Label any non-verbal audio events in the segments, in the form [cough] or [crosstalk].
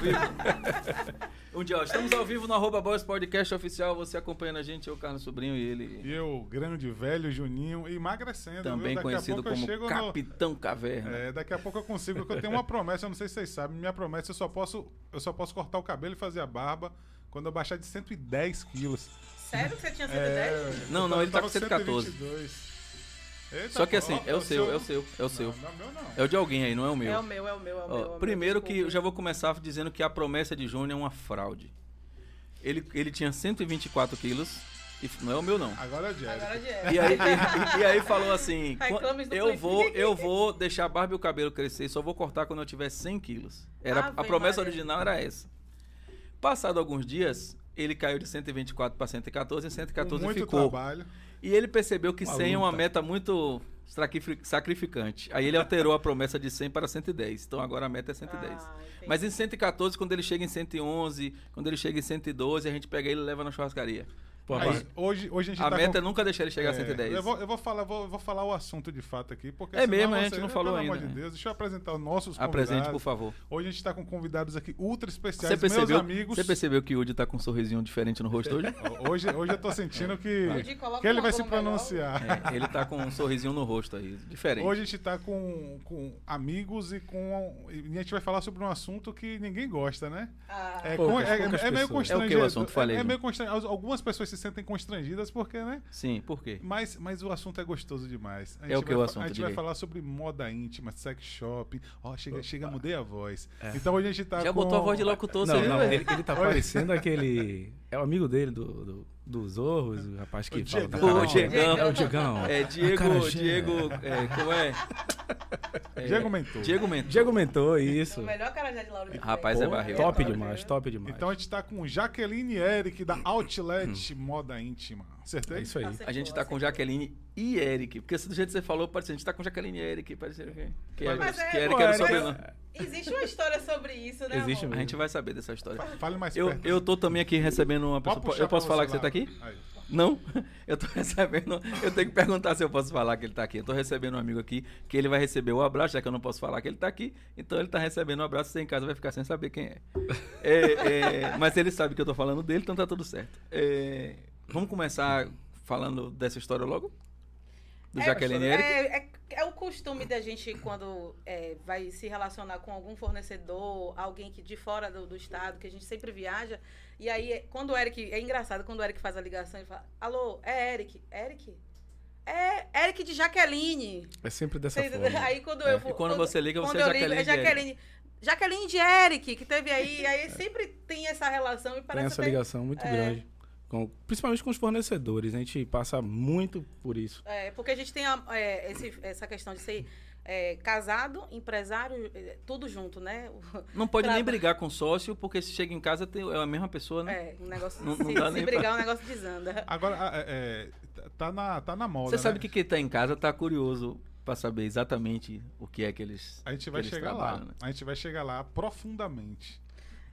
Rindo! Estamos ao vivo. um dia, ó, estamos ao vivo no arroba Boys Podcast Oficial. Você acompanhando a gente, eu, Carlos Sobrinho e ele. E eu, grande velho Juninho, emagrecendo. Também conhecido a pouco eu como chego no- Capitão Caverna. É, daqui a pouco eu consigo, porque eu tenho uma promessa, eu não sei se vocês sabem, minha promessa eu só posso, eu só posso cortar o cabelo e fazer a barba quando eu baixar de 110 quilos. Sério que você tinha 110? É, Não, não, ele tá tava com 114. 122. Eita, Só que assim, ó, é o seu, é o seu, é o seu. não é o meu não. É o de alguém aí, não é o meu. É o meu, é o meu, é o Ó, é meu, primeiro que eu já vou começar dizendo que a promessa de Júnior é uma fraude. Ele, ele tinha 124 quilos. E não é o meu, não. Agora é o. Agora é E aí, e, e aí falou assim: [laughs] eu vou, eu vou deixar a barba e o cabelo crescer, só vou cortar quando eu tiver 100 quilos. Era, a promessa Maria. original era essa. Passado alguns dias, ele caiu de 124 para 114 e Com 114 muito ficou. trabalho. E ele percebeu que Uma 100 é uma luta. meta muito sacrifi- sacrificante. Aí ele alterou a promessa de 100 para 110. Então agora a meta é 110. Ah. Mas em 114, quando ele chega em 111, quando ele chega em 112, a gente pega ele e leva na churrascaria. Pô, rapaz, hoje, hoje a gente A tá meta com... é nunca deixar ele chegar a É, 110. Eu vou, eu vou falar, vou, eu vou falar o assunto de fato aqui, porque É mesmo, a você- gente não falou pelo amor ainda, de né? Deus, deixa eu apresentar os nossos convidados. Apresente, por favor. Hoje a gente tá com convidados aqui ultra Você especiais, percebeu, meus amigos. você percebeu que o Udi tá com um sorrisinho diferente no rosto hoje? [laughs] Hoje, hoje eu tô sentindo que, que ele vai se pronunciar. É, ele tá com um sorrisinho no rosto aí, diferente. Hoje a gente tá com, com amigos e com. E a gente vai falar sobre um assunto que ninguém gosta, né? Ah, É, Poucas, con- é- poucas é meio pessoas. É o constrangido. que o assunto? Falei, é, é Ju. meio constrangido. Algumas pessoas se sentem constrangidas porque, né? Sim, por quê? Mas, mas o assunto é gostoso demais. A É gente o que vai o assunto, A gente vai falar sobre moda íntima, sex shop. Ó, chega, chega, mudei a voz. Então hoje a gente tá É. Já com... botou a voz de locutor, você não, viu? não, velho? ele, ele tá parecendo aquele. É o amigo dele do, do, do Zorros, o rapaz que O fala Diegão. cara O. Diegão. É o Diegão. É Diego, Acarajé. Diego, é, como é? É, Diego Mentor. Diego Mentor. Diego mentou isso. o melhor carajé de Lauro de Rapaz, é barril. Top demais, de top demais. Então a gente tá com Jaqueline Eric, da Outlet Moda Íntima. Acertei? é isso aí. A gente tá com Jaqueline e Eric. Porque do jeito que você falou, parece que a gente tá com Jaqueline e Eric. Parece que, que, é, Mas é, que Eric era o é, sobrenome. Existe uma história sobre isso, né, Existe amor? A gente vai saber dessa história. Fale mais Eu, perto. eu tô também aqui recebendo uma pessoa. Eu posso falar que você lá. tá aqui? Aí. Não? [laughs] Eu tô recebendo. Eu tenho que perguntar se eu posso falar que ele tá aqui. Eu tô recebendo um amigo aqui que ele vai receber o abraço, já que eu não posso falar que ele tá aqui. Então ele tá recebendo o abraço. Você em casa vai ficar sem saber quem é. É, é, mas ele sabe que eu tô falando dele, então tá tudo certo. É, vamos começar falando dessa história logo? Do É, Jaqueline Eric? É, é, é o costume da gente, quando é, vai se relacionar com algum fornecedor, alguém que de fora do, do estado, que a gente sempre viaja. E aí, é- quando o Eric. É engraçado, quando o Eric faz a ligação, ele fala: Alô, é Eric? Eric? É Eric de Jaqueline. É sempre dessa Vocês- forma. Aí quando É. eu vou- E quando você liga, quando você é ligo, Jaqueline é de Eric. Jaqueline. Jaqueline de Eric, que teve aí. Aí sempre tem essa relação e Tem parece essa até- ligação muito é. grande. Com- principalmente com os fornecedores. A gente passa muito por isso. É, porque a gente tem a- é, esse- essa questão de ser é, casado, empresário, é, tudo junto, né? O- Não pode nem brigar com sócio, porque se chega em casa tem, é a mesma pessoa, né? É, um negócio. Não- não se dá se nem brigar, o negócio desanda. Agora, é, é, tá, na, tá na moda, Você sabe né? que quem tá em casa tá curioso pra saber exatamente o que é que eles. A gente vai chegar lá. né? A gente vai chegar lá profundamente.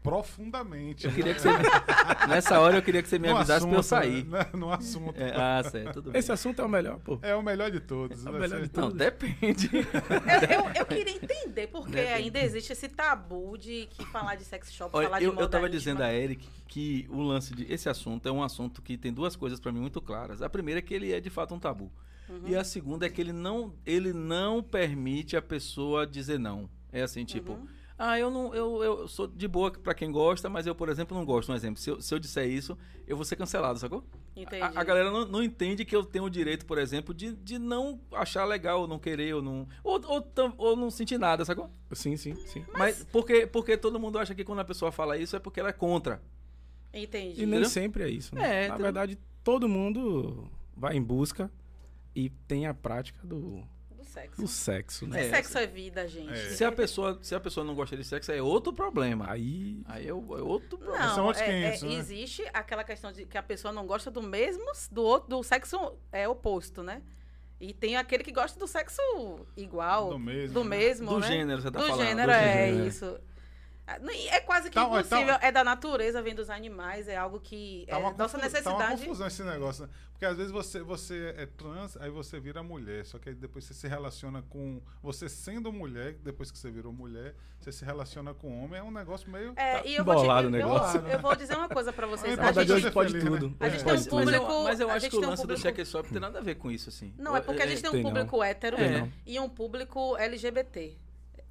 Profundamente. Eu queria que você. [laughs] Nessa hora eu queria que você me No avisasse pra eu assunto, sair. né? [laughs] No assunto. É, ah, certo, tudo bem. Esse assunto é o melhor, pô. É o melhor de todos. É o melhor de todos. Não, depende. Eu, eu, eu queria entender por que Depende. ainda existe esse tabu de que falar de sex shop, Olha, falar de eu, moda eu tava íntima. dizendo a Eric que o lance de. Esse assunto é um assunto que tem duas coisas pra mim muito claras. A primeira é que ele é de fato um tabu. Uhum. E a segunda é que ele não, ele não permite a pessoa dizer não. É assim, tipo. Uhum. Ah, eu não, eu, eu sou de boa pra quem gosta, mas eu, por exemplo, não gosto. Um exemplo, se eu, se eu disser isso, eu vou ser cancelado, sacou? Entendi. A, a galera não, não entende que eu tenho o direito, por exemplo, de, de não achar legal, ou não querer, ou não. Ou, ou, ou não sentir nada, sacou? Sim, sim, sim. Mas, porque, porque todo mundo acha que quando a pessoa fala isso é porque ela é contra. Entendi. E nem Entendeu? sempre é isso, né? É, Na verdade, todo mundo vai em busca e tem a prática Do sexo. do sexo, né? É, sexo é vida, gente. É. Se a pessoa, se a pessoa não gosta de sexo, é outro problema. Aí Aí é, é outro problema. Não, São outros é- é- 500, né? existe aquela questão de que a pessoa não gosta do mesmo, do outro, do sexo é oposto, né? E tem aquele que gosta do sexo igual, Do mesmo, do né? mesmo, Do né? gênero, você tá do falando. Gênero, Do é gênero. isso. É quase que Tá, ó, impossível. tá- É da natureza, vem dos animais, é algo que Tá é uma, nossa confu- tá uma necessidade. confusão esse negócio, né? Porque às vezes você, você é trans, aí você vira mulher. Só que aí depois você se relaciona com. Você sendo mulher, depois que você virou mulher, você se relaciona com homem. É um negócio meio. É, e eu vou, te, Embolado o eu, negócio. eu vou dizer uma coisa pra A vocês. verdade A Na verdade, é gente, pode feliz, né? tudo. A gente É. tem um Mas, público. eu, mas eu acho que o tem um lance do público- cheque shop tem nada a ver com isso, assim. Não, é porque a gente tem um Tem não. público hétero É. e um público LGBT.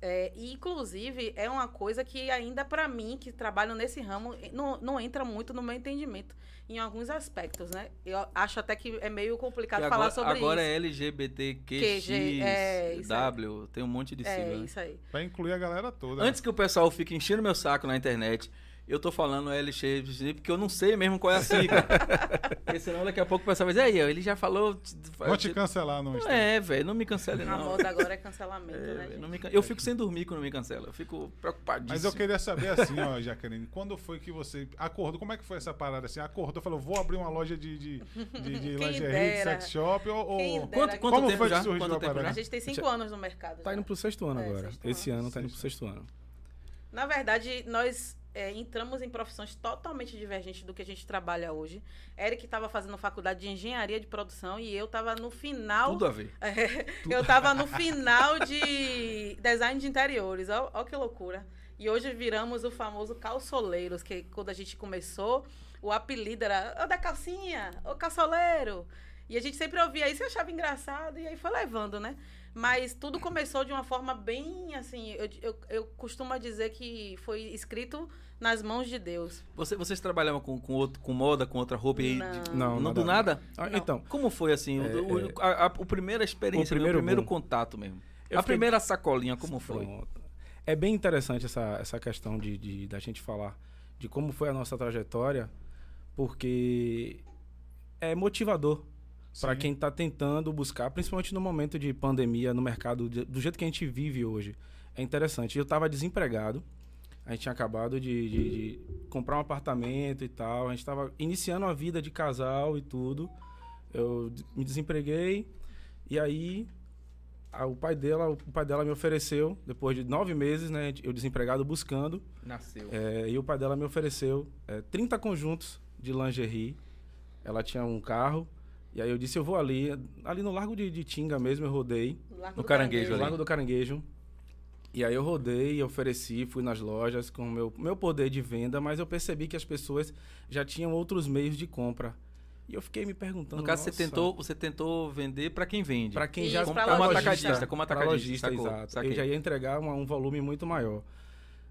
É, e, inclusive, é uma coisa que ainda pra mim, que trabalho nesse ramo, não, não entra muito no meu entendimento em alguns aspectos, né? Eu acho até que é meio complicado Que falar agora, sobre agora isso. é LGBTQX, QG, é, aí. W, tem um monte de sigla. É, né? isso aí. Pra incluir a galera toda. Antes que o pessoal fique enchendo meu saco na internet, eu tô falando LGBTQX porque eu não sei mesmo qual é a sigla. [laughs] porque senão daqui a pouco o pessoal vai dizer, aí, ele já falou... Vão te cancelar no Instagram. É, velho, não me cancele A não. moda agora é cancelamento, É, né, não me can- Eu fico sem dormir quando me cancela. Eu fico preocupadíssimo. Mas eu queria saber assim, ó, Jaqueline, quando foi que você acordou? Como é que foi essa parada assim? Acordou, falou, vou abrir uma loja de, de, de, de [laughs] lingerie, de sex shop ou. ou-. Quanto, quanto Como tempo foi que já? surgiu Quanto a parada? A gente tem cinco anos no mercado. Tá já. indo pro sexto ano É, agora. sexto Esse ano. ano tá indo pro sexto ano. Na verdade, nós é, entramos em profissões totalmente divergentes do que a gente trabalha hoje. Eric estava fazendo faculdade de engenharia de produção e eu estava no final. Tudo a ver. [laughs] É, eu estava no final de design de interiores. Olha que loucura. E hoje viramos o famoso calçoleiros, que quando a gente começou, o apelido era o da calcinha, o calçoleiro. E a gente sempre ouvia isso e achava engraçado, e aí foi levando, né? Mas tudo começou de uma forma bem assim. Eu, eu, eu costumo dizer que foi escrito nas mãos de Deus. Você, vocês trabalhavam com, com, outro, com moda, com outra roupa e. Não. de- Não, não nada do nada? Ah, Não. Então, Como foi assim? o- É, o, a, a, o primeira experiência, o primeiro primeiro boom. contato mesmo. Eu a fiquei- primeira sacolinha, como foi? É bem interessante essa, essa questão de, de- da gente falar de como foi a nossa trajetória, porque é motivador para quem está tentando buscar, principalmente no momento de pandemia no mercado, de- do jeito que a gente vive hoje. É interessante. Eu estava desempregado, a gente tinha acabado de, de- de comprar um apartamento e tal, a gente estava iniciando a vida de casal e tudo. Eu me desempreguei e aí a- o pai dela, o pai dela me ofereceu depois de nove meses, né, eu desempregado buscando, Nasceu. é, e o pai dela me ofereceu é, 30 conjuntos de lingerie. Ela tinha um carro. E aí eu disse, eu vou ali, ali no Largo de, de Tinga mesmo, eu rodei. Largo No do Caranguejo No ali. Largo do Caranguejo. E aí eu rodei, ofereci, fui nas lojas com o meu, meu poder de venda, mas eu percebi que as pessoas já tinham outros meios de compra. E eu fiquei me perguntando. No caso, você "Nossa, tentou, você tentou vender para quem vende. Pra quem Isso, já pra como atacadista, como atacadista, sacou, exato. saquei. Eu já ia entregar uma- um volume muito maior.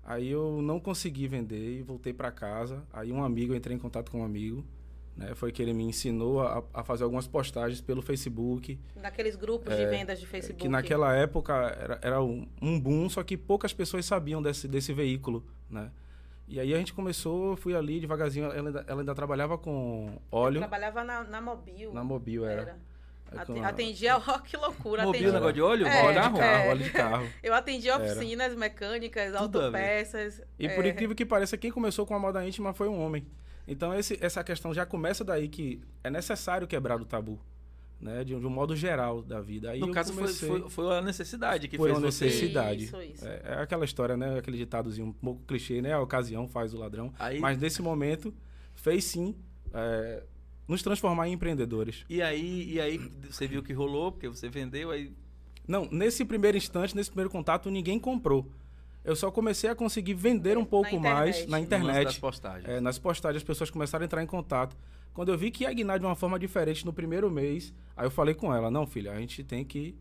Aí eu não consegui vender e voltei para casa. Aí um amigo, eu entrei em contato com um amigo, né? Foi que ele me ensinou a, a fazer algumas postagens pelo Facebook. Naqueles grupos de vendas de Facebook. É, Que naquela época era, era um, um boom, só que poucas pessoas sabiam desse, desse veículo, né? E aí a gente começou, fui ali devagarzinho. Ela ainda, ela ainda trabalhava com Eu óleo. trabalhava na, na Mobil. Na Mobil era. Era. Aí Ate- com a- Atendia, ó, [laughs] que loucura. Mobil, atendia- negócio de óleo? É, óleo de é. óleo de carro. [laughs] Eu atendia Era. oficinas mecânicas, Tudo autopeças. E é, por incrível que pareça, quem começou com a moda íntima foi um homem. Então esse, essa questão já começa daí que é necessário quebrar o tabu, né? De, um- de um modo geral da vida. Aí No eu caso, foi, comecei, foi, foi a necessidade que Foi fez uma você... necessidade. Isso, isso. É, é aquela história, né? Aquele ditadozinho um pouco clichê, né? A ocasião faz o ladrão. Aí, Mas nesse momento fez sim é, nos transformar em empreendedores. E aí, e aí você viu que rolou, porque você vendeu, aí Não, nesse primeiro instante, nesse primeiro contato, ninguém comprou. Eu só comecei a conseguir vender um pouco mais na lance das internet. postagens. É, nas postagens as pessoas começaram a entrar em contato. Quando eu vi que ia guinar de uma forma diferente no primeiro mês, aí eu falei com ela, não, filha, a gente tem que.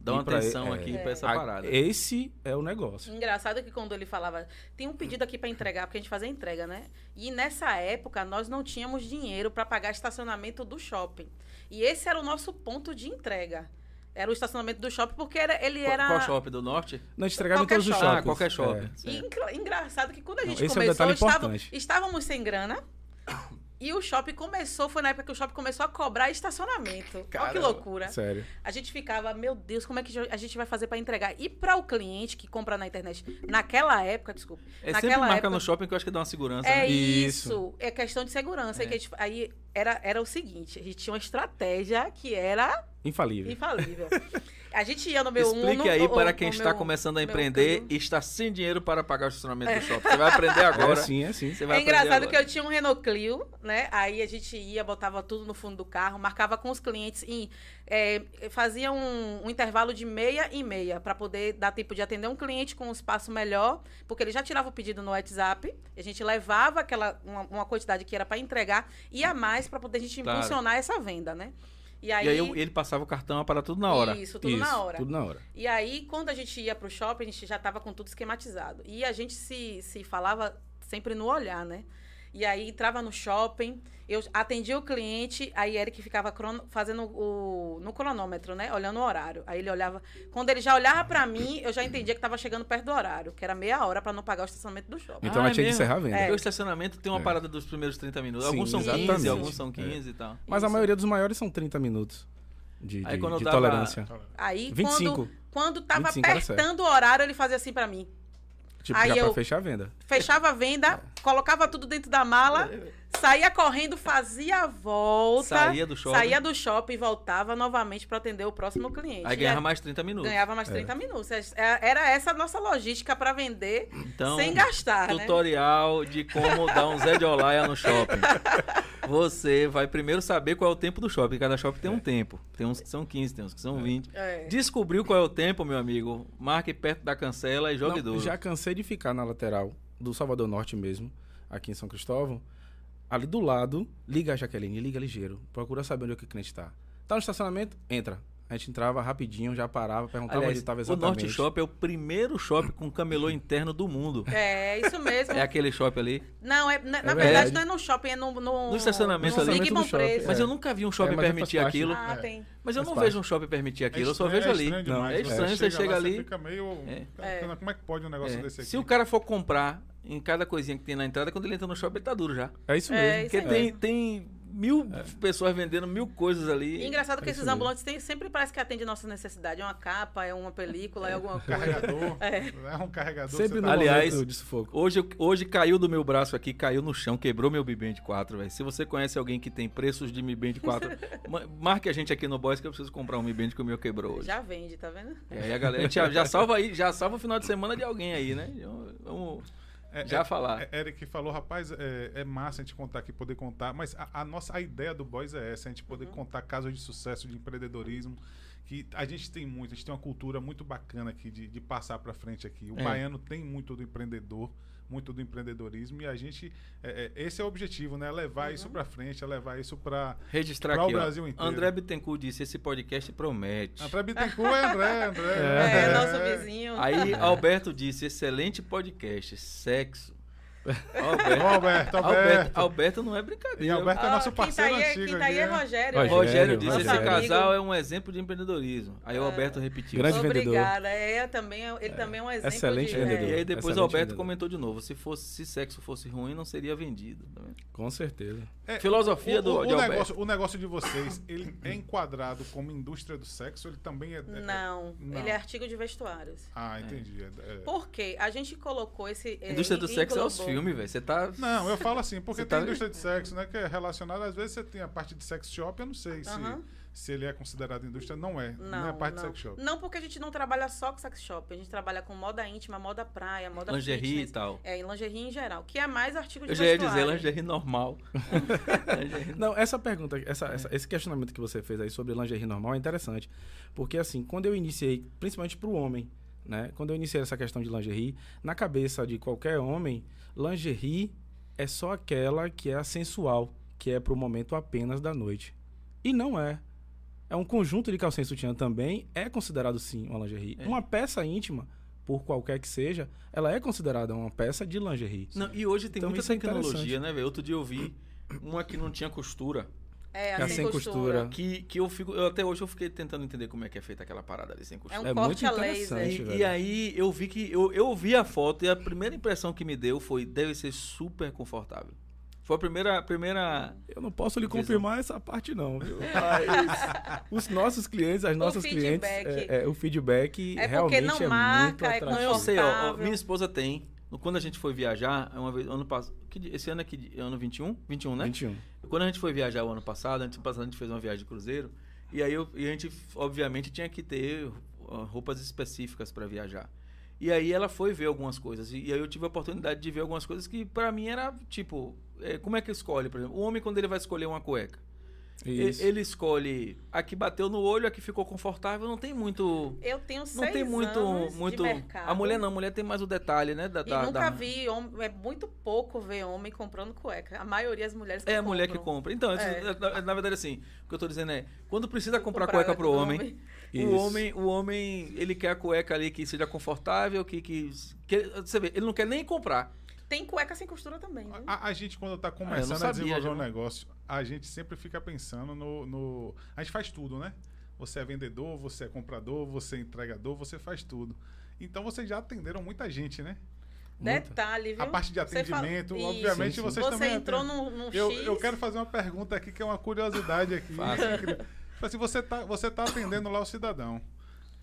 Dá uma atenção é, aqui É. pra essa a- parada. Esse é o negócio. Engraçado que quando ele falava, tem um pedido aqui para entregar, porque a gente fazia entrega, né? E nessa época nós não tínhamos dinheiro para pagar estacionamento do shopping. E esse era o nosso ponto de entrega. Era o estacionamento do shopping, porque era, ele Qual- era. Qual shopping do norte? Não, a gente entregava em todos os shopping. Ah, shoppings. qualquer shopping. É. E engraçado que quando a Não, gente esse é um começou, estava- estávamos sem grana. [coughs] E o shopping começou, foi na época que o shopping começou a cobrar estacionamento. Olha que Caramba. loucura. Sério. A gente ficava, meu Deus, como é que a gente vai fazer para entregar? E para o cliente que compra na internet, naquela época, desculpa. É sempre naquela marca época, no shopping que eu acho que dá uma segurança. É né? isso. Isso. É questão de segurança. É. Que a gente- aí era, era o seguinte: a gente tinha uma estratégia que era Infalível. Infalível. A gente ia no meu Explique Uno, aí para quem está meu- começando a empreender e está sem dinheiro para pagar o estacionamento do shopping. Você vai aprender agora. É sim, é sim. Você vai É aprender engraçado agora. que eu tinha um Renault Clio, né? Aí a gente ia, botava tudo no fundo do carro, marcava com os clientes e é, fazia um, um intervalo de meia e meia para poder dar tempo de atender um cliente com um espaço melhor, porque ele já tirava o pedido no WhatsApp, a gente levava aquela uma, uma quantidade que era para entregar e a mais para poder a gente Claro. impulsionar essa venda, né? E aí, E aí eu- ele passava o cartão para tudo na hora. Isso, tudo Isso, na hora. Tudo na hora. E aí, quando a gente ia pro shopping, a gente já tava com tudo esquematizado. E a gente se, se falava sempre no olhar, né? E aí entrava no shopping, eu atendia o cliente, aí Eric ficava crono- fazendo o, no cronômetro, né? Olhando o horário. Aí ele olhava. Quando ele já olhava pra mim, eu já entendia que tava chegando perto do horário, que era meia hora pra não pagar o estacionamento do shopping. Então Ah, ela é tinha que mesmo? encerrar a venda. É. O estacionamento tem uma É. parada dos primeiros 30 minutos. Sim, alguns são 15, exatamente. alguns são 15 e tal. Mas a Isso. maioria dos maiores são 30 minutos de, Aí de- quando eu de tava- tolerância. Aí 25. quando, quando tava 25 era certo. apertando o horário, ele fazia assim pra mim. Tipo, Aí já pra eu- fechar a venda. Fechava a venda, [laughs] colocava tudo dentro da mala, saía correndo, fazia a volta. Saía do shopping. Saía do shopping e voltava novamente para atender o próximo cliente. Aí ganhava mais 30 minutos. ganhava mais 30 minutos. É- Era essa a nossa logística para vender Então, sem gastar, né? tutorial de como dar um Zé de Olaia no shopping. [laughs] Você vai primeiro saber qual é o tempo do shopping. Cada shopping tem um tempo. Tem uns que são 15, tem uns que são 20. É. Descobriu qual é o tempo, meu amigo? Marque perto da cancela e jogue Não, duro. já cansei de ficar na lateral do Salvador Norte mesmo, aqui em São Cristóvão. Ali do lado, liga a Jaqueline, liga ligeiro. Procura saber onde é que o cliente tá. Tá no estacionamento? Entra. A gente entrava rapidinho, já parava, perguntava Aliás, onde estava o exatamente. Norte Shopping é o primeiro shopping com camelô interno do mundo. É, isso mesmo. É aquele shopping ali. Não, é, na, na verdade. verdade não é no shopping, é no... No, No estacionamento no ali. Bom No shopping. Mas É. eu nunca vi um shopping É, permitir parte. aquilo. Ah, É. tem. Mas eu Faz não parte. vejo um shopping permitir aquilo, eu só estranho- vejo ali. estranho demais. Não, é Você estranho, você chega lá, ali- Você fica meio... É. Como é que pode um negócio É. desse aqui? Se o cara for comprar em cada coisinha que tem na entrada, quando ele entra no shopping, ele tá duro já. É isso É, mesmo. isso Porque aí. tem, tem mil pessoas vendendo mil coisas ali. E engraçado que É esses mesmo. ambulantes têm, sempre parece que atendem nossa necessidade. É uma capa, é uma película, é alguma coisa. Carregador. [laughs] É. É um carregador. Sempre tá- Aliás, momento de sufoco. Hoje, hoje caiu do meu braço aqui, caiu no chão, quebrou meu Mi Band 4, velho. Se você conhece alguém que tem preços de Mi Band 4, ma- marque a gente aqui no Boys que eu preciso comprar um Mi Band que o meu quebrou hoje. Já vende, tá vendo? E aí a galera já, já salva aí, já salva o final de semana de alguém aí, né? Vamos É, já é- falar. é- Eric falou, rapaz, é, é massa a gente contar aqui, poder contar, mas a, a nossa a ideia do Boys é essa, a gente poder contar casos de sucesso, de empreendedorismo, que a gente tem muito, a gente tem uma cultura muito bacana aqui de, de passar para frente aqui. O É. baiano tem muito do empreendedor, muito do empreendedorismo e a gente, é, é, esse é o objetivo, né? Levar isso para frente, é levar isso para Registrar Pra aqui, o ó. Brasil inteiro. André Bittencourt disse, esse podcast promete. André Bittencourt é André, André. É, nosso vizinho. Aí Alberto disse, excelente podcast, sexo. Alberto, Alberto, Alberto, Alberto. Alberto não é E brincadeira. Alberto é Ah, nosso quem tá parceiro aí, é- antigo Quem tá aí é né? Rogério. Rogério, Rogério disse, esse Rogério. amigo. casal é um exemplo de empreendedorismo. Aí o Alberto repetiu. Grande vendedor. Obrigada. É, também, é- ele também é um exemplo Excelente de... vendedor. E aí É. depois o Alberto vendedor. comentou de novo, se fosse se sexo fosse ruim, não seria vendido. tá? Com certeza. É, Filosofia o, do- o, de o Alberto. negócio, o negócio de vocês, ele é enquadrado como indústria do sexo? Ele também é. é- Não, Não. ele é artigo de vestuários. Ah, entendi. é- é. Por quê? A gente colocou esse... é, Indústria do sexo é os englobou. Filmes, velho. Você tá. Não, eu falo assim, porque tem tá- indústria de sexo, né? Que é relacionada, às vezes você tem a parte de sex shop, eu não sei se, Aham. se ele é considerado indústria. Não é. Não, é Não, parte não. de sex shop. Não, porque a gente não trabalha só com sex shop. A gente trabalha com moda íntima, moda praia, moda Lingerie e fitness. tal. É, em lingerie em geral. Que é mais artigo de Eu já ia dizer lingerie normal. [laughs] Lingerie- Não, essa pergunta, essa, essa- esse questionamento que você fez aí sobre lingerie normal é interessante. Porque, assim, quando eu iniciei, principalmente para o homem, né? Quando eu iniciei essa questão de lingerie, na cabeça de qualquer homem, lingerie é só aquela que é a sensual, que é para o momento apenas da noite. E não é. É um conjunto de calcinha e sutiã também, é considerado sim uma lingerie. É. Uma peça íntima, por qualquer que seja, ela é considerada uma peça de lingerie. Não, e hoje tem Então muita é tecnologia, interessante. né, velho? Outro dia eu vi uma que não tinha costura. É, É a a sem, sem costura. costura. Que, que eu fico. Eu, até hoje eu fiquei tentando entender como é que é feita aquela parada ali sem É costura. um É corte muito a laser. interessante. E, e aí eu vi que. Eu, eu vi a foto e a primeira impressão que me deu foi deve ser super confortável. Foi a primeira. primeira Eu não posso lhe Visão. confirmar essa parte, não, viu? [laughs] Mas os nossos clientes, as nossas clientes, feedback. é, é, o feedback É porque realmente não é muito marca, é atrativo. eu sei, ó, minha esposa tem. Quando a gente foi viajar, é uma vez, ano passado. Esse ano é que ano 21? 21, né? 21. Quando a gente foi viajar o ano passado, ano passado a gente fez uma viagem de cruzeiro. E aí eu- e a gente, obviamente, tinha que ter roupas específicas para viajar. E aí ela foi ver algumas coisas. E, aí eu tive a oportunidade de ver algumas coisas que para mim era tipo, é, como é que escolhe, por exemplo, o homem quando ele vai escolher uma cueca, Isso. ele escolhe a que bateu no olho, a que ficou confortável, não tem muito Eu tenho não seis tem muito anos muito de mercado. a mulher não, a mulher tem mais o detalhe, né, da, E da- nunca da- vi, hom- é muito pouco ver homem comprando cueca. A maioria das mulheres que É a mulher que compram. compra. Então, É. na, na verdade, assim, o que eu tô dizendo é, quando precisa comprar, Comprar cueca pro homem, Isso. o homem, o homem, ele quer a cueca ali que seja confortável, que, que, que- você vê, ele não quer nem comprar. Tem cueca sem costura também, viu? A, a gente, quando tá Ah, começando não a desenvolver já um negócio, a gente sempre fica pensando no, no- A gente faz tudo, né? Você é vendedor, você é comprador, você é entregador, você faz tudo. Então vocês já atenderam muita gente, né? Muita. Detalhe, viu? A parte de Você fala- atendimento, Isso. obviamente Sim, sim. vocês Você também. entrou atendem. num, num Eu, X. eu quero fazer uma pergunta aqui que é uma curiosidade aqui. Faça. [laughs] Tipo assim, você tá, você tá atendendo lá o cidadão.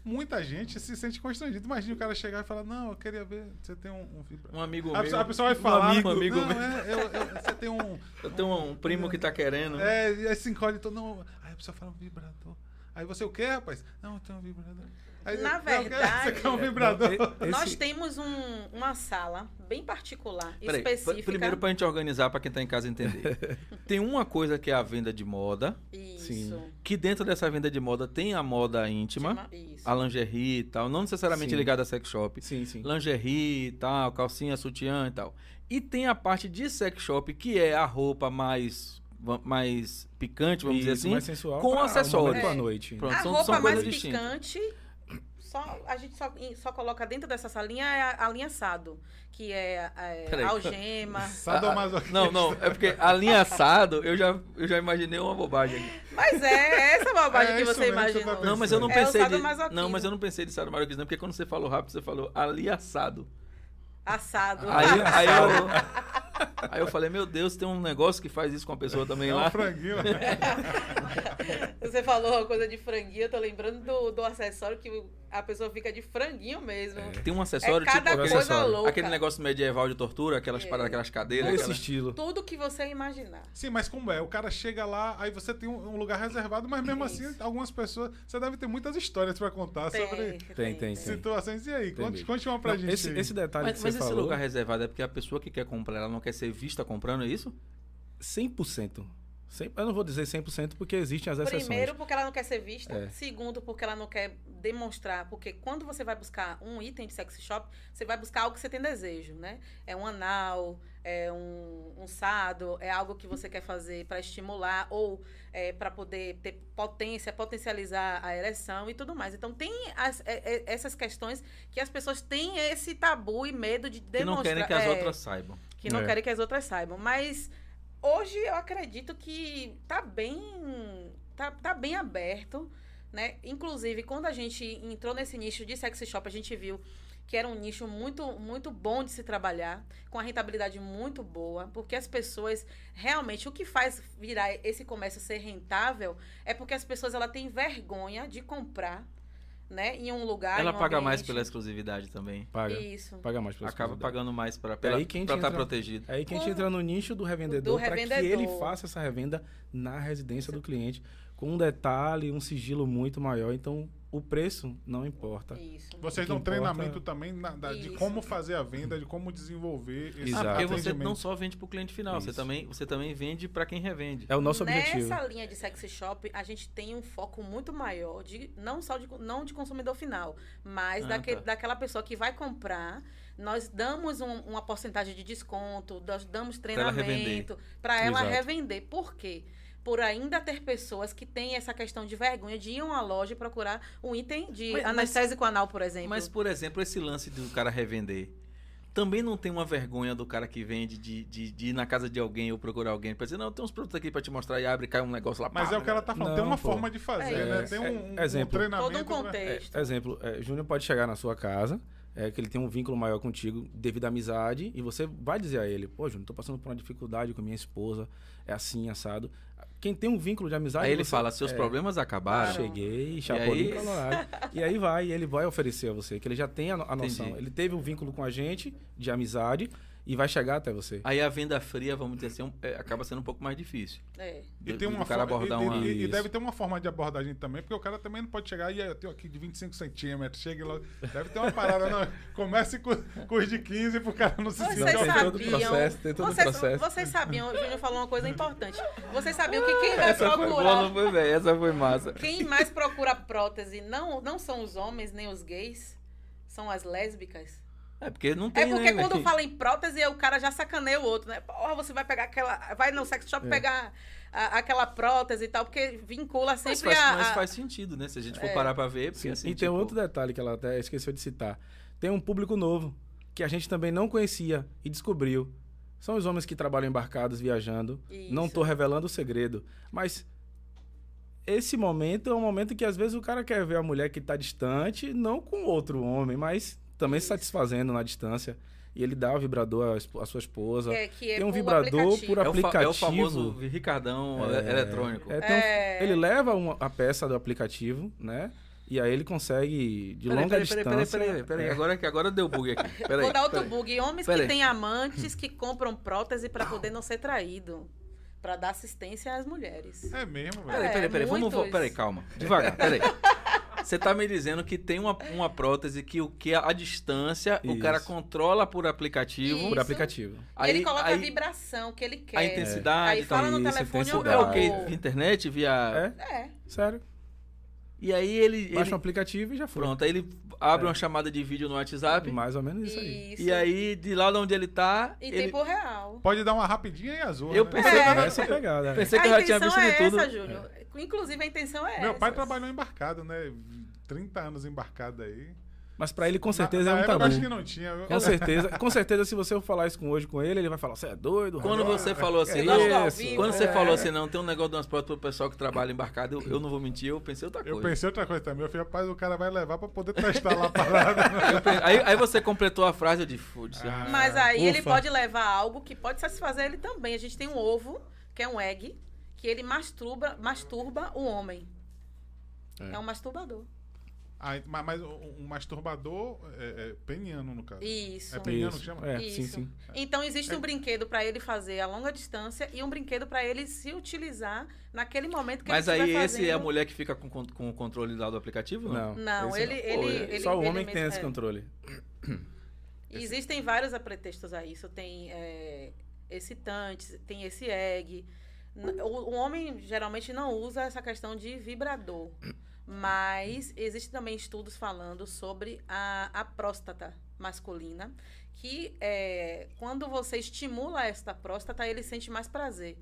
Muita gente se sente constrangido. Imagina o cara chegar e falar, não, eu queria ver, você tem um, um Um amigo A meu, a pessoa vai um falar, amigo, um amigo não, meu. é, eu- eu- você tem um, Eu tenho um primo que tá querendo. é, e aí se encolhe todo. Não. Aí a pessoa fala um vibrador. Aí você o quê, rapaz? Não, eu tenho um vibrador. Aí, Na "Não, eu quero- verdade- um vibrador? Esse- Nós temos um- uma sala bem particular, Peraí, específica. pr- primeiro pra gente organizar pra quem tá em casa entender. [laughs] tem uma coisa que é a venda de moda, Isso. Sim. que dentro dessa venda de moda tem a moda íntima, Isso. a lingerie e tal, não necessariamente Sim. ligada a sex shop. Sim, sim. lingerie e tal, calcinha, sutiã e tal. E tem a parte de sex shop, que é a roupa mais, mais picante, vamos dizer Isso, assim. mais sensual com um acessórios. É. noite. Pronto. A são- roupa são mais coisas distintas. Só, a gente só, só coloca dentro dessa salinha é a, a linha Sado, que é, é algema. [laughs] Sadomasoquista. Não, não, é porque a linha assado, eu já, eu já imaginei uma bobagem aqui. Mas é essa bobagem É que você que tá Não, mas eu não É pensei de, sadomasoquismo. Não, mas eu não pensei de sadomasoquismo, não, porque quando você falou rápido, você falou ali assado. Assado. Aí, aí, eu, aí eu falei, meu Deus, tem um negócio que faz isso com a pessoa também É lá. um franguinho. [laughs] Você falou uma coisa de franguinho, eu tô lembrando do, do acessório que a pessoa fica de franguinho mesmo. Tem um acessório É cada tipo coisa aquele, louca. aquele negócio medieval de tortura, aquelas, É. paradas, aquelas cadeiras. Esse aquelas- estilo. Tudo que você imaginar. Sim, mas como é? O cara chega lá, aí você tem um, um lugar reservado, mas mesmo Isso. assim, algumas pessoas. Você deve ter muitas histórias pra contar Tem, sobre Tem, tem, situações. E aí? Tem Conte, conte uma pra Não, gente. esse, aí. esse detalhe Mas, que mas você esse falou, lugar reservado é porque a pessoa que quer comprar, ela não quer ser vista comprando, é isso? 100%. Cem- Eu não vou dizer 100% porque existem as exceções. Primeiro, porque ela não quer ser vista. É. Segundo, porque ela não quer demonstrar. Porque quando você vai buscar um item de sex shop, você vai buscar algo que você tem desejo, né? É um anal, é um, um sado, é algo que você quer fazer para estimular ou é, para poder ter potência, potencializar a ereção e tudo mais. Então, tem as- é- é- essas questões que as pessoas têm esse tabu e medo de Que demonstrar. não querem que as é, outras saibam. que não É. querem que as outras saibam. Mas hoje eu acredito que tá bem, tá, tá bem aberto, né? Inclusive, quando a gente entrou nesse nicho de sexy shop, a gente viu que era um nicho muito, muito bom de se trabalhar, com a rentabilidade muito boa, porque as pessoas realmente o que faz virar esse comércio ser rentável é porque as pessoas ela têm vergonha de comprar, né, em um lugar, ela em um paga mais ambiente. pela exclusividade também. Paga. Isso. Paga mais pela Acaba pagando mais para É aí que a gente estar entra- protegido. É aí que a gente entra no nicho do revendedor Do para que ele faça essa revenda na residência do cliente, com um detalhe, um sigilo muito maior. Então, o preço não importa. Isso. Vocês dão importa- treinamento também na- da- de como fazer a venda, de como desenvolver esse Exato. Ah, porque você não só vende para o cliente final, você também, você também vende para quem revende. É o nosso objetivo. Nessa linha de sexy shop, a gente tem um foco muito maior de não só de, não de consumidor final, mas Ah, daquele, tá. daquela pessoa que vai comprar. Nós damos um- uma porcentagem de desconto, nós damos ela revender. treinamento para ela Exato. revender. Por quê? Por ainda ter pessoas que têm essa questão de vergonha de ir a uma loja e procurar um item de Mas- mas- anestésico anal, por exemplo. Mas, por exemplo, esse lance do cara revender. Também não tem uma vergonha do cara que vende de, de, de ir na casa de alguém ou procurar alguém pra dizer, não, tem uns produtos aqui pra te mostrar e abre e cai um negócio lá. Mas pá, é o que ela tá falando. Não, tem uma pô. forma de fazer, É né? Tem um, um- É, exemplo. um treinamento. todo um pra- contexto. É, exemplo, é, Júnior pode chegar na sua casa, é, que ele tem um vínculo maior contigo devido à amizade, e você vai dizer a ele, pô, Júnior, tô passando por uma dificuldade com minha esposa, é assim, assado. Quem tem um vínculo de amizade... Aí ele você- fala, seus é, problemas acabaram. Cheguei, chapolim colorado. e aí vai, e ele vai oferecer a você, que ele já tem a, a noção. Ele teve um vínculo com a gente, de amizade, e vai chegar até você. Aí a venda fria, vamos dizer assim, um- é, acaba sendo um pouco mais difícil. É. E tem uma cara forma, abordar e, uma. e- e deve ter uma forma de abordagem também, porque o cara também não pode chegar e eu tenho aqui de 25 centímetros, chega e logo. Deve ter uma parada, não. Comece com, com os de 15 pro cara não se Vocês sentir Tem todo o sabiam. processo, tem todo o vocês, processo. vocês sabiam, o Júnior falou uma coisa importante. Vocês sabiam que quem vai Essa foi boa, procurar. não foi, velho? Essa foi massa. Quem mais procura prótese não, não são os homens nem os gays, são as lésbicas. É porque não tem, É porque né, quando fala em prótese, o cara já sacaneia o outro, né? Porra, você vai pegar aquela. Vai no sex É. shop pegar a- aquela prótese e tal, porque vincula Mas sempre faz, a. mas faz sentido, né? Se a gente for É. parar pra ver, porque Sim, assim. e tem tipo, outro detalhe que ela até esqueceu de citar. Tem um público novo que a gente também não conhecia e descobriu. São os homens que trabalham embarcados, viajando. Não Isso. estou revelando o segredo, mas esse momento é um momento que às vezes o cara quer ver a mulher que está distante, não com outro homem, mas também se satisfazendo na distância. E ele dá o vibrador à, sua esposa. É, que é tem um por vibrador aplicativo. por é, o fa- é o aplicativo. famoso Ricardão É, eletrônico. é, um- É. Ele leva uma- a peça do aplicativo, né? E aí ele consegue, de Peraí, longa peraí, peraí, peraí, distância... peraí, peraí, é, Agora, que agora deu bug aqui. [laughs] Peraí, Vou dar outro peraí. bug. Homens que têm amantes que compram prótese para poder não ser traído. Para dar assistência às mulheres. É mesmo, velho. Peraí, É, peraí, peraí. Vamos. muitos. Peraí, calma. Devagar, peraí. [laughs] Você tá me dizendo que tem uma, uma prótese que o que a distância o Isso. cara controla por aplicativo. Isso. por aplicativo. E ele coloca a aí vibração que ele quer. a intensidade. Aí e tal. fala no Isso, telefone ou É o quê? ou- Via internet, via. É, É. sério. E aí ele. Baixa ele- um aplicativo e já foi. Pronto, aí ele abre É. uma chamada de vídeo no WhatsApp. Mais ou menos isso aí. Isso. E aí, de lá de onde ele tá. Em ele... tempo real. Pode dar uma rapidinha e azul. Eu né? pensei, É. que, Essa é pegada. né? pensei que a eu já tinha intenção visto é de tudo. essa, Júnior. Inclusive, a intenção é Meu essa. pai trabalhou embarcado, né? 30 anos embarcado aí. Mas pra ele, com certeza, na, na é um tabu. eu acho que não tinha. Com certeza, com certeza, se você falar isso com hoje com ele, ele vai falar, você é doido? Quando rapaz?" você falou assim, É isso. quando você É. falou assim, não, tem um negócio de umas próteses pro pessoal que trabalha embarcado, eu, eu não vou mentir, eu pensei outra Eu coisa. pensei outra coisa também. Eu falei, rapaz, o cara vai levar pra poder testar lá a parada. [laughs] Eu aí, aí você completou a frase, eu disse, foda-se. Ah. Mas aí ele ufa. pode levar algo que pode satisfazer ele também. A gente tem um ovo, que é um egg, que ele masturba, masturba o homem. É, É. um masturbador. Ah, mas, mas um masturbador é, é peniano, no caso. Isso. É peniano que Isso. chama? É, sim, Isso. sim. Então existe É. um brinquedo para ele fazer a longa distância e um brinquedo para ele se utilizar naquele momento que Mas ele aí estiver esse é a mulher que fica com, com o controle lá do aplicativo? Não. Não, Não, ele, Pô, ele, é. ele Só o ele homem que tem mesmo- esse é. controle. Existem vários apretextos a isso. Tem é, excitantes, tem esse egg. O, o homem geralmente não usa essa questão de vibrador. Mas existem também estudos falando sobre a, a próstata masculina. Que é, quando você estimula esta próstata, ele sente mais prazer.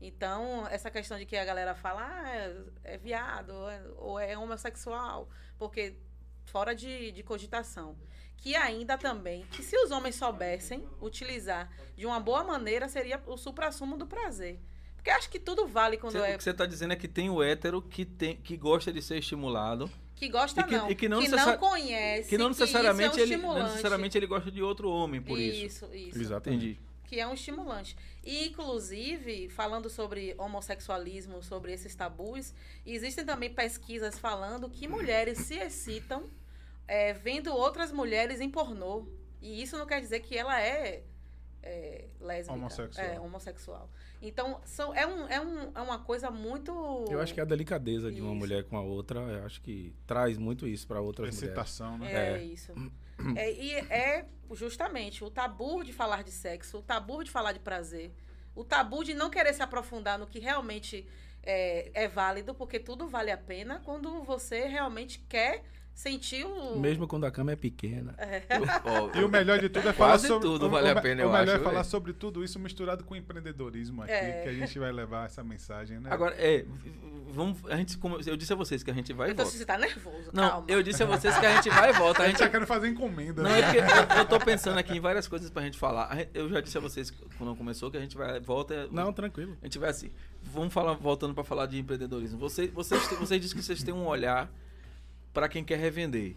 Então, essa questão de que a galera fala, ah, é, é viado, é- ou é homossexual, porque fora de, de cogitação. Que ainda também, que se os homens soubessem utilizar de uma boa maneira, seria o supra-sumo do prazer. Porque acho que tudo vale quando Você- é. O que você tá dizendo é que tem o hétero que, tem, que gosta de ser estimulado, Que gosta e que- não. e que não que necessa- não conhece. que não isso é um necessariamente, ele, não necessariamente ele gosta de outro homem por isso. Isso, isso. Exatamente. Entendi. que é um estimulante. E, inclusive, falando sobre homossexualismo, sobre esses tabus, existem também pesquisas falando que mulheres se excitam é, vendo outras mulheres em pornô. E isso não quer dizer que ela é, é lésbica. Homossexual. É, homossexual. Então, são, é, um, é, um, é uma coisa muito... Eu acho que a delicadeza de uma Isso. mulher com a outra, eu acho que traz muito isso para outras mulheres. Excitação, né? É, É. isso. É, e é justamente o tabu de falar de sexo, o tabu de falar de prazer, o tabu de não querer se aprofundar no que realmente é, é válido, porque tudo vale a pena quando você realmente quer sentir o. Mesmo quando a cama é pequena. [laughs] Ó, E o melhor de tudo é falar Quase sobre tudo o- vale o, a pena, O eu melhor acho, é falar velho. sobre tudo isso misturado com empreendedorismo aqui, É. que a gente vai levar essa mensagem, né? Agora, é, vamos, a gente, como eu disse a vocês que a gente vai e então, volta. se você tá nervoso, Não, calma. eu disse a vocês que a gente vai e volta. a gente gente já quer fazer encomenda. Não, né? é porque eu, [laughs] eu tô pensando aqui em várias coisas pra gente falar. Eu já disse a vocês quando começou que a gente vai volta. Não, tranquilo. A gente vai assim. Vamos falar voltando pra falar de empreendedorismo. Vocês, vocês, vocês dizem que vocês têm um olhar pra quem quer revender.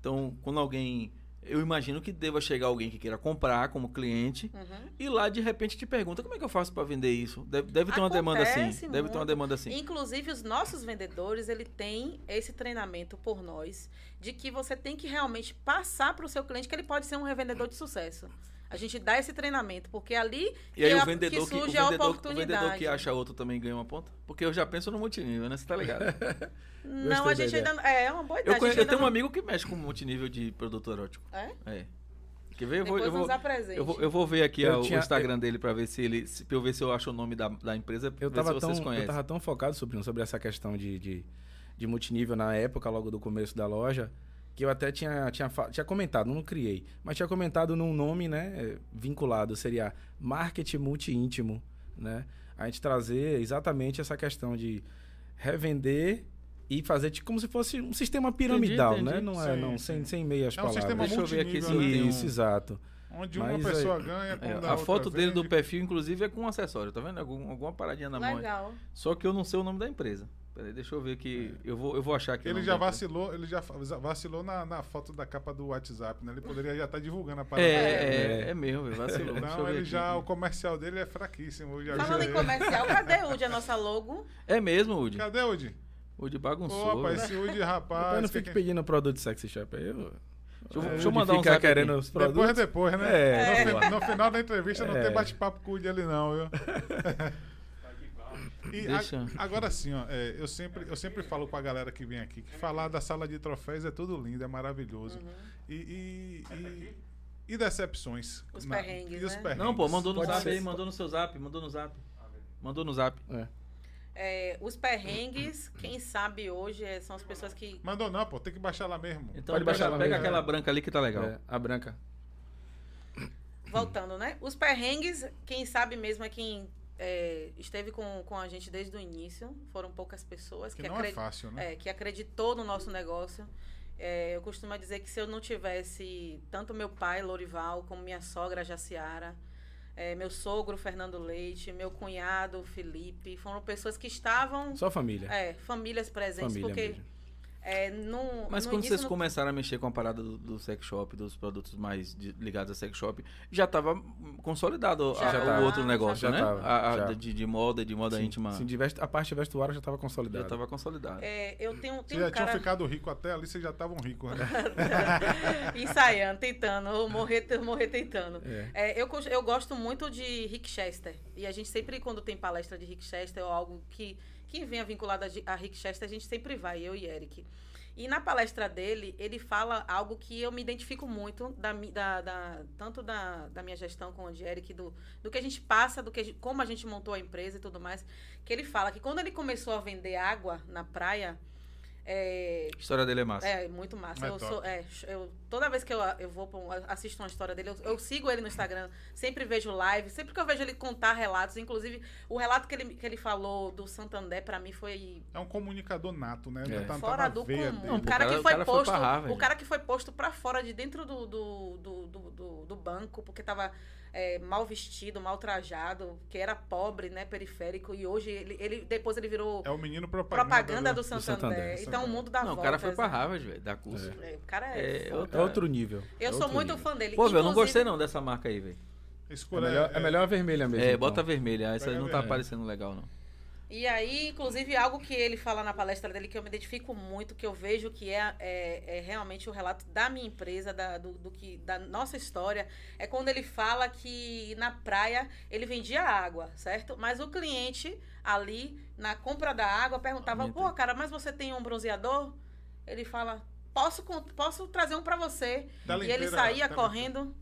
Então, quando alguém, eu imagino que deva chegar alguém que queira comprar como cliente Uhum. e lá de repente te pergunta como é que eu faço pra vender isso. Deve, deve ter uma demanda assim. Acontece Deve ter uma muito. demanda assim. Inclusive, os nossos vendedores, ele tem esse treinamento por nós, de que você tem que realmente passar para o seu cliente que ele pode ser um revendedor de sucesso. A A gente dá esse treinamento, porque ali E aí que, o a- vendedor que, o surge a vendedor, o oportunidade. vendedor que acha outro também ganha uma ponta? Porque eu já penso no multinível, né? Você tá ligado? [laughs] Não, a gente ainda. não- É, é uma boa ideia. Eu, a conhe- gente eu tenho um não- amigo que mexe com multinível de produto erótico. É? É. Quer ver? Eu vou, eu vou, eu vou, eu vou ver aqui Eu a- tinha- o Instagram dele pra ver se ele. Se, pra eu ver se eu acho o nome da, da empresa. Eu ver tava, se tão, eu tava tão focado, sobrinho, sobre essa questão de, de, de multinível na época, logo do começo da loja, que eu até tinha, tinha, tinha comentado, não criei, mas tinha comentado num nome, né, eh, vinculado, seria marketing multi-íntimo, né? A gente trazer exatamente essa questão de revender e fazer tipo, como se fosse um sistema piramidal, entendi. né? Não é, Sim, não, sim. sem, sem meias É um palavras. sistema Deixa eu ver aqui se multinível, eu né? tenho- Isso, exato. Onde uma Mas pessoa aí- ganha É, a outra foto dele do perfil, inclusive, é com um acessório, tá vendo? Algum, alguma paradinha na mão. Legal. Só que eu não sei o nome da empresa. Peraí, deixa eu ver aqui. Eu, vou, eu vou achar aqui. Ele já vacilou, ele já vacilou na, na foto da capa do WhatsApp, né? Ele poderia já estar divulgando a parada. É, É. é, é mesmo, vacilou. Deixa eu Não, ver ele aqui. já, o comercial dele é fraquíssimo. já Falando em comercial, [laughs] cadê Udi, a nossa logo? É mesmo, Udi. Cadê o Udi? Udi bagunçou. velho. esse Udi, [laughs] Depois rapaz. não que fique que- pedindo produto de sexy shop aí. Eu, Deixa eu, eu deixa eu mandar um ficar zap querendo aqui. os produtos. Depois, depois, né? É, No, no final da entrevista não É. tem bate-papo com o ali, não, viu? [laughs] E a- agora sim, ó, é, eu, sempre, eu sempre falo pra galera que vem aqui que falar da sala de troféus é tudo lindo, é maravilhoso. Uhum. E, e, e, e decepções. Os Na- perrengues, e os né? perrengues. Não, pô, mandou no Pode zap ser. aí, mandou no seu zap, mandou no zap. Mandou no zap. É. É, os perrengues, quem sabe hoje é, são as pessoas que. Mandou não, pô, tem que baixar lá mesmo. Então Pode pega, baixar lá pega mesmo. aquela branca ali que tá legal. É, a branca. Voltando, né? Os perrengues, quem sabe mesmo é quem é, esteve com, com a gente desde o início. Foram poucas pessoas Que que, não é acre- fácil, né? é, que acreditou no nosso negócio. É, eu costumo dizer que se eu não tivesse tanto meu pai, Lorival, como minha sogra, Jaciara, é, meu sogro, Fernando Leite, meu cunhado, Felipe, foram pessoas que estavam. Só família. É, famílias presentes, família porque mesmo. É, no, Mas no quando vocês não- começaram a mexer com a parada do, do sex shop, dos produtos mais de- ligados a sex shop, já tava consolidado a- Já o tava. outro negócio, Já né? tava, A- a já. de, de moda, de moda Sim, íntima. sim, de vest- a parte de vestuário já estava consolidada. já tava consolidado. É, eu tenho, Vocês tenho já um cara tinham ficado rico até ali, vocês já estavam ricos, né? [laughs] ensaiando, tentando, ou morrer, morrer tentando. É. É, eu, eu gosto muito de Rick Chester. E a gente sempre, quando tem palestra de Rick Chester ou algo que, que venha vinculado a, Rick Chester, a gente sempre vai, eu e Eric. E na palestra dele, ele fala algo que eu me identifico muito, da, da, da- tanto da, da minha gestão com o de Eric, do, do que a gente passa, do que como a gente montou a empresa e tudo mais. Que ele fala que quando ele começou a vender água na praia, é, A história dele é massa. é, muito massa. É eu sou, é, eu, toda vez que eu, eu vou um- assisto uma história dele, eu, eu sigo ele no Instagram, sempre vejo live, sempre que eu vejo ele contar relatos, inclusive o relato que ele, que ele falou do Santander, pra mim, foi É um comunicador nato, né? É. Tá- fora do comum. O cara o que cara- foi o cara foi posto. pra Harvard. o cara que foi posto pra fora de dentro do, do, do, do- do banco, porque tava é, mal vestido, mal trajado, que era pobre, né, periférico, e hoje ele, ele depois ele virou É o menino propaganda. propaganda do do- Santander. Santander. Então o mundo dá Não, o voltas. cara foi pra? Harvard, velho, da curso. É, o cara É, é. eu-. É outro nível. Eu é sou outro muito nível. fã dele. Pô, velho, eu não gostei não dessa marca aí, velho. É Escolha, melhor, é melhor a vermelha mesmo. É, então. bota a vermelha. Essa não tá vermelha. parecendo legal, não. E aí, inclusive, algo que ele fala na palestra dele que eu me identifico muito, que eu vejo que é, é, é realmente o relato da minha empresa, da, do, do que, da nossa história, é quando ele fala que na praia ele vendia água, certo? Mas o cliente ali, na compra da água, perguntava, pô, cara, mas você tem um bronzeador? Ele fala, posso, posso trazer um pra você. Da e ele saía da correndo.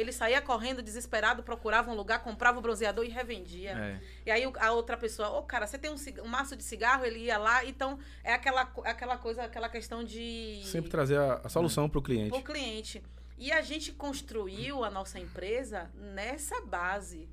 Ele saía correndo, desesperado, procurava um lugar, comprava o bronzeador e revendia. É. E aí o- a outra pessoa, ô cara, você tem um, um maço de cigarro? Ele ia lá, então é aquela, co- aquela coisa, aquela questão de. Sempre trazer a, a solução para o cliente. pro cliente. E a gente construiu a nossa empresa nessa base.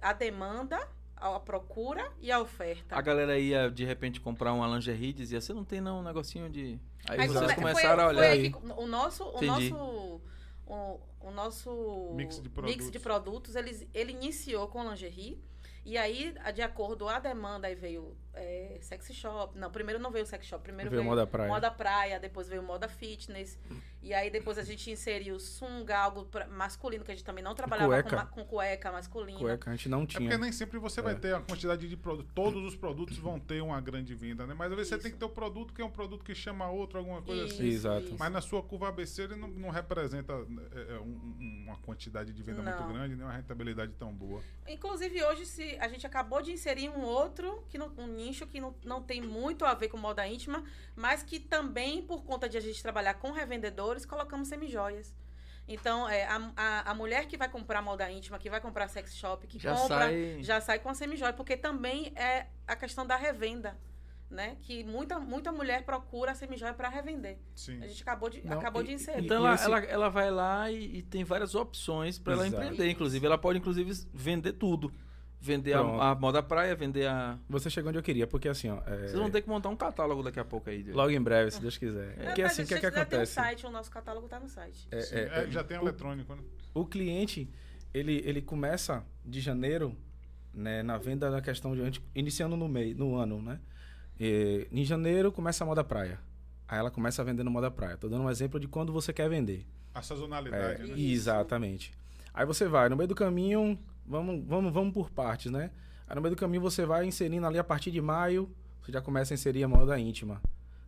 A demanda, a procura e a oferta. A galera ia de repente comprar uma lingerie e dizia: Você não tem não um negocinho de. Aí, Aí vocês come- começaram a foi- olhar foi aí. que o nosso, o Entendi. nosso, o, o nosso Mix de mix produtos. de produtos, ele, ele iniciou com lingerie. E aí, de acordo a demanda, aí veio é, sexy shop. Não, primeiro não veio o sex shop, primeiro Veio veio, moda praia. moda praia, depois veio moda fitness. E aí depois a gente inseriu sunga, algo pra- masculino, que a gente também não trabalhava cueca. Com, com cueca masculina. Cueca, a gente não É porque tinha. nem sempre você vai ter a quantidade de produtos. Todos os produtos vão ter uma grande venda, né? Mas às vezes você Isso. tem que ter o produto que é um produto que chama outro, alguma coisa assim. Isso, Exato. isso. Mas na sua curva ABC ele não, não representa é, é, um- um- uma quantidade de venda muito Não. grande, nem uma rentabilidade tão boa. Inclusive, hoje, se a gente acabou de inserir um outro, que não- um nicho que não, não tem muito a ver com moda íntima, mas que também, por conta de a gente trabalhar com revendedores, colocamos semijoias. Então, é, a, a, a mulher que vai comprar moda íntima, que vai comprar sex shop, que Já compra, sai- já sai com a semijoia, porque também é a questão da revenda, né? Que muita, muita mulher procura a semijoia para revender. Sim. A gente acabou de, Não, acabou e- de inserir. Então ela, esse- ela, ela vai lá e, e tem várias opções para ela empreender. Inclusive, ela pode inclusive vender tudo. Vender a, a moda praia, vender a. Você chegou onde eu queria, porque assim, ó. é, Vocês vão ter que montar um catálogo daqui a pouco aí. de- Logo em breve, se Deus quiser. É, Porque assim, a o que é que gente já tem um acontece? site, o nosso catálogo está no site. É, Sim, é, é, é, já tem o- eletrônico, né? O cliente, ele, ele começa de janeiro, né, na venda da questão de antes, iniciando no meio, no ano, né? E, em janeiro começa a moda praia. Aí ela começa a vender no moda praia. Tô dando um exemplo de quando você quer vender. A É, sazonalidade, né? exatamente. Aí você vai, no meio do caminho, vamos, vamos, vamos por partes, né? Aí no meio do caminho você vai inserindo ali a partir de maio, você já começa a inserir a moda íntima.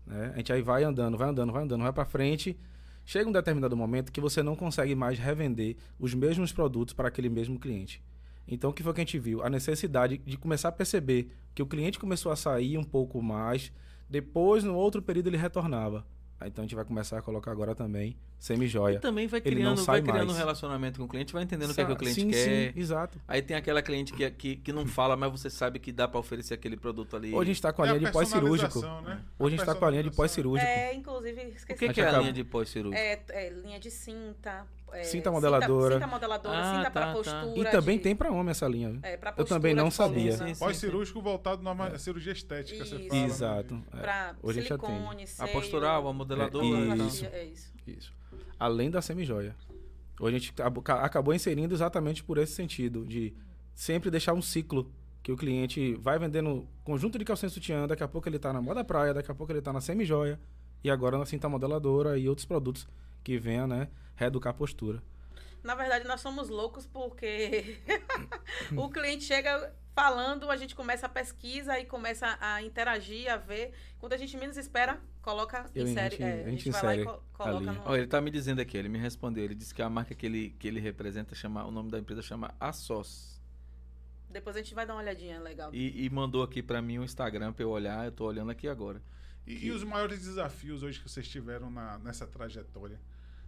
Né? A gente aí vai andando, vai andando, vai andando, vai pra frente. Chega um determinado momento que você não consegue mais revender os mesmos produtos para aquele mesmo cliente. Então, o que foi que a gente viu? A necessidade de começar a perceber que o cliente começou a sair um pouco mais, depois, no outro período, ele retornava. Aí, Então, a gente vai começar a colocar agora também E semi-joia. também vai Ele não criando, sai vai criando um relacionamento com o cliente, vai entendendo o que, é que o cliente sim, quer. Sim, exato. Aí tem aquela cliente que, que, que não fala, mas você sabe que dá para oferecer aquele produto ali. Hoje a gente está com a É linha de pós-cirúrgico. né? Hoje a gente está com a linha de pós-cirúrgico. É, inclusive, O esqueci. que, A que é a linha de pós-cirúrgico? É, é, linha de cinta. É, Cinta modeladora. Cinta, modeladora, Ah, cinta tá, para tá. postura. E também de- tem para homem essa linha. viu? É, pra Eu também postura não sabia. Pós-cirúrgico voltado numa cirurgia estética, você Isso. fala. né? Exato. é. Pra Hoje a silicone, A seio, postural, a modeladora. É, tal. isso. É isso. Isso. Além da semijoia. Hoje a gente acabou- ca- acabou inserindo exatamente por esse sentido, de sempre deixar um ciclo que o cliente vai vendendo conjunto de calcinha e sutiã, daqui a pouco ele está na moda praia, daqui a pouco ele está na semijoia e agora na cinta modeladora e outros produtos que venham, né, reeducar a postura. Na verdade, nós somos loucos porque [laughs] o cliente chega falando, a gente começa a pesquisa e começa a interagir, a ver. Quando a gente menos espera, coloca, Eu- a insere. gente- é, a a gente lá e insere co- coloca no. Ó, ele tá me dizendo aqui, ele me respondeu. Ele disse que a marca que ele, que ele representa chama. O nome da empresa chama Assos. Depois a gente vai dar uma olhadinha legal. E, e mandou aqui pra mim o Instagram pra eu olhar. Eu tô olhando aqui agora. E, e os maiores desafios hoje que vocês tiveram na, nessa trajetória?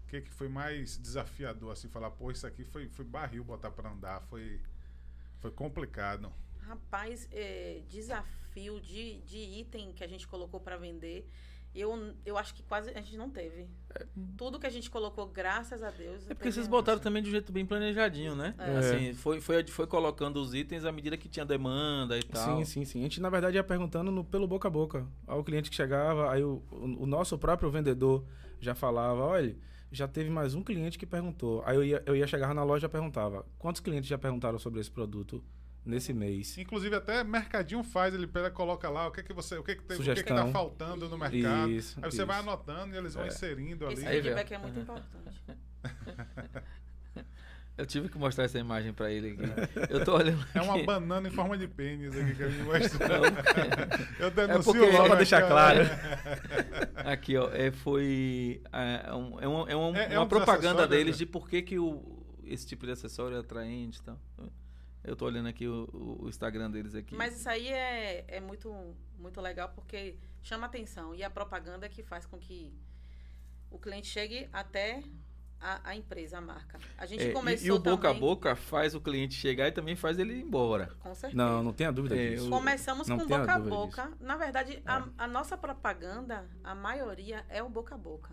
O que, que foi mais desafiador, assim, falar, pô, isso aqui foi, foi barril botar pra andar, foi, foi complicado. Rapaz, é, desafio de, de item que a gente colocou para vender, eu, eu acho que quase a gente não teve. Tudo que a gente colocou, graças a Deus. É porque vocês botaram também de um jeito bem planejadinho, né? É. Assim, foi, foi, foi colocando os itens à medida que tinha demanda e tal. Sim, sim, sim. A gente, na verdade, ia perguntando no- pelo boca a boca. Ao cliente que chegava, aí o, o, o nosso próprio vendedor já falava, olha, já teve mais um cliente que perguntou. Aí eu ia, eu ia chegar na loja e perguntava, quantos clientes já perguntaram sobre esse produto nesse mês? Inclusive até Mercadinho faz, ele pega, coloca lá o que que você, o que que, tem, o que, que Sugestão. tá faltando no mercado. Isso, Aí você vai anotando e eles vão É. inserindo ali. Esse Aí, feedback é muito importante. [laughs] [laughs] Eu tive que mostrar essa imagem pra ele aqui. Eu tô olhando É uma aqui. banana em forma de pênis aqui que ele mostra. Eu denuncio porque- logo Só pra aqui, deixar claro. [laughs] Aqui, ó, é, foi é, um- é, um- é um- É- é uma um propaganda deles né? de por que, que o, esse tipo de acessório é atraente e tal. Eu tô olhando aqui o, o- Instagram deles aqui. Mas isso aí é, é muito, muito legal porque chama atenção. E a propaganda é que faz com que o cliente chegue até a, a empresa, a marca. A gente É, e- começou e, o boca também, a boca faz o cliente chegar e também faz ele ir embora. Com certeza. Não, não tenha dúvida É, disso. o- Começamos Não com boca a boca. Na verdade, a, É. a nossa propaganda, a maioria é o boca a boca.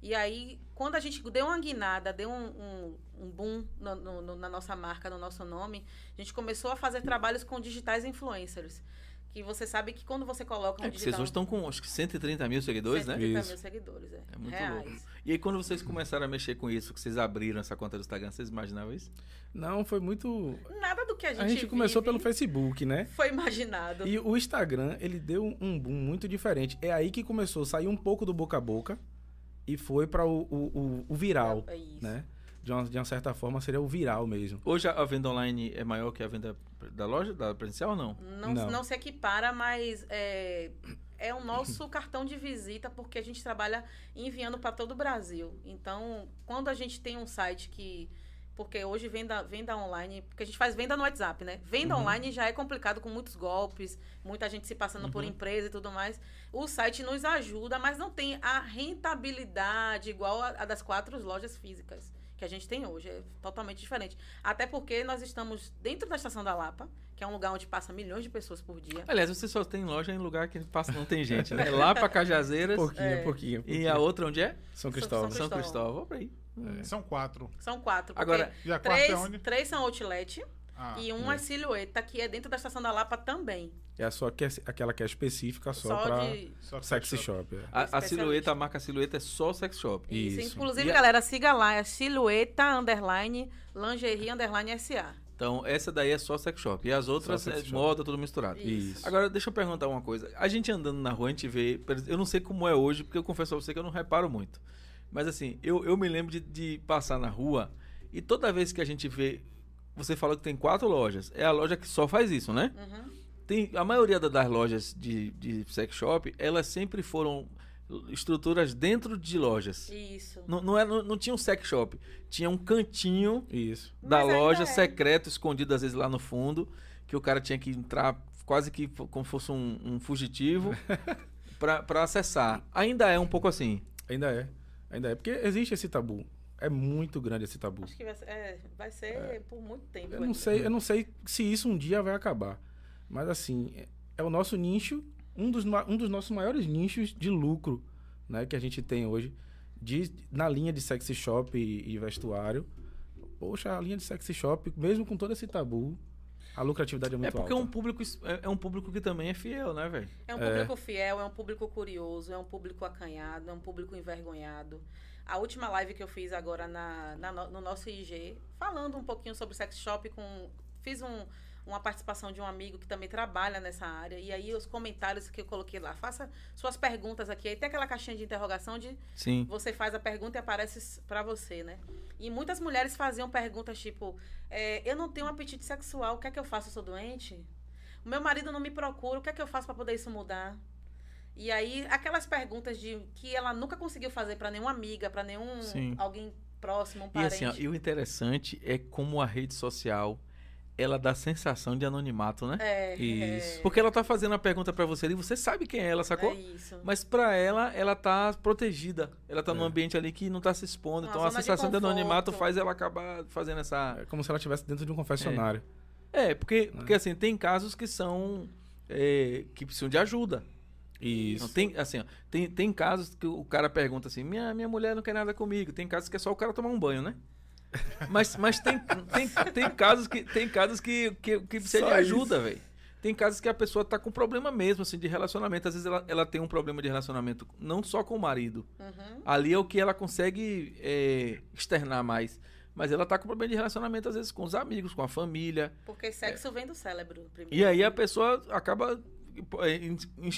E aí, quando a gente deu uma guinada, deu um, um, um boom no- no- no- na nossa marca, no nosso nome, a gente começou a fazer trabalhos com digitais influencers. que você sabe que quando você coloca um É, que vocês digital... hoje estão com acho que 130 mil seguidores, né? 130 Isso. mil seguidores, é. É muito Reais. louco. E aí, quando vocês começaram a mexer com isso, que vocês abriram essa conta do Instagram, vocês imaginavam isso? Não, foi muito. Nada do que a gente A gente começou pelo Facebook, né? Foi imaginado. E o Instagram, ele deu um boom muito diferente. É aí que começou a sair um pouco do boca a boca e foi para o, o, o- o viral, É isso. né? De uma, de uma certa forma, seria o viral mesmo. Hoje a a venda online é maior que a venda da loja, da presencial ou não? Não, Não. não se equipara, mas é, é o nosso [laughs] cartão de visita, porque a gente trabalha enviando para todo o Brasil. Então, quando a gente tem um site que. Porque hoje venda, venda online, porque a gente faz venda no WhatsApp, né? Venda Uhum. online já é complicado com muitos golpes, muita gente se passando por Uhum. empresa e tudo mais. O site nos ajuda, mas não tem a rentabilidade igual a, a das quatro lojas físicas que a gente tem hoje. É totalmente diferente. Até porque nós estamos dentro da Estação da Lapa, que é um lugar onde passa milhões de pessoas por dia. Aliás, você só tem loja em lugar que passa não tem gente, né? Lá pra Cajazeiras [laughs] Pouquinho, É. pouquinho. e pouquinho. a outra onde é? São Cristóvão. São Cristóvão. Cristóvão. Pra aí. São quatro. São quatro. Agora, E a quarta é três, onde? três são outlet Ah, e um é. silhueta, que é dentro da Estação da Lapa também. É a só que é, aquela que é específica só, Só, pra de. só sexy shop. shop. é. A, a silhueta, a marca silhueta é só sex shop. Isso. Isso. Inclusive, E a- galera, siga lá, é silhueta underline lingerie underline SA. Então, essa daí é só sex shop. E as outras sex é shop. moda, tudo misturado. Isso. Agora, deixa eu perguntar uma coisa. A gente andando na rua, a gente vê. Eu não sei como é hoje, porque eu confesso a você que eu não reparo muito. Mas assim, eu, eu me lembro de, de passar na rua e toda vez que a gente vê. Você falou que tem quatro lojas. É a loja que só faz isso, né? Uhum. Tem, a maioria da- das lojas de, de sex shop, elas sempre foram estruturas dentro de lojas. Isso. Não, não, é, não, não tinha um sex shop. Tinha um cantinho Isso. da Mas loja é. secreto, escondido às vezes lá no fundo, que o cara tinha que entrar quase que como fosse um, um fugitivo [laughs] pra acessar. Ainda é um pouco assim. Ainda é. Ainda é. Porque existe esse tabu. É muito grande esse tabu. Acho que vai ser, é, vai ser por muito tempo. Eu não sei, eu não sei se isso um dia vai acabar. Mas assim, é- é o nosso nicho, um dos, um dos nossos maiores nichos de lucro, né, que a gente tem hoje, de, na linha de sexy shop e, e vestuário. Poxa, a linha de sexy shop, mesmo com todo esse tabu, a lucratividade é muito é porque é alta. um público é, é um público que também é fiel, né, velho? É um É. público fiel, é um público curioso, é um público acanhado, é um público envergonhado. A última live que eu fiz agora na, na no, no nosso IG, falando um pouquinho sobre sex shop, com, fiz um, uma participação de um amigo que também trabalha nessa área. E aí os comentários que eu coloquei lá, faça suas perguntas aqui. Aí tem aquela caixinha de interrogação onde Sim. você faz a pergunta e aparece pra você, né? E muitas mulheres faziam perguntas tipo: é, Eu não tenho um apetite sexual, o que é que eu faço? Eu sou doente? O meu marido não me procura, o que é que eu faço pra poder isso mudar? E aí, aquelas perguntas de que ela nunca conseguiu fazer pra nenhuma amiga, pra nenhum Sim. alguém próximo, um E parente. assim, ó, e o interessante é como a rede social ela dá sensação de anonimato, né? É, Isso. é, Porque ela tá fazendo a pergunta pra você e você sabe quem é ela, sacou? é isso. Mas pra ela, ela tá protegida. Ela tá num É. ambiente ali que não tá se expondo. Uma então a zona de sensação de, anonimato faz ela acabar fazendo essa. É como se ela estivesse dentro de um confessionário. É, porque, porque assim, tem casos que são. é, que precisam de ajuda. Isso. Não, tem, assim, ó, tem, tem casos que o cara pergunta assim: minha, minha mulher não quer nada comigo. Tem casos que é só o cara tomar um banho, né? [laughs] Mas, mas tem, tem, tem casos que, tem casos que, que, que precisa Só de ajuda, velho. Tem casos que a pessoa tá com problema mesmo, assim, de relacionamento. Às vezes ela, ela tem um problema de relacionamento não só com o marido. Uhum. Ali é o que ela consegue é, externar mais. Mas ela tá com problema de relacionamento, às vezes, com os amigos, com a família. Porque sexo vem do cérebro primeiro. E aí a pessoa acaba é,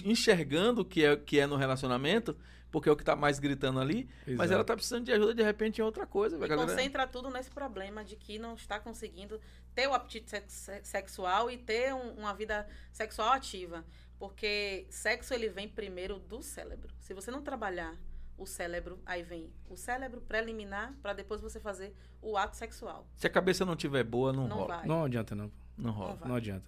enxergando o que é, que é no relacionamento, porque é o que tá mais gritando ali, mas Exato. ela tá precisando de ajuda de repente em outra coisa. E. Galera- concentra tudo nesse problema de que não está conseguindo ter o apetite sex- sexual e ter um- uma vida sexual ativa. Porque sexo ele vem primeiro do cérebro. Se você não trabalhar o cérebro, aí vem o cérebro preliminar para depois você fazer o ato sexual. Se a cabeça não tiver boa, não, Não rola. vai. Não adianta, não. Não rola. Não. Não adianta.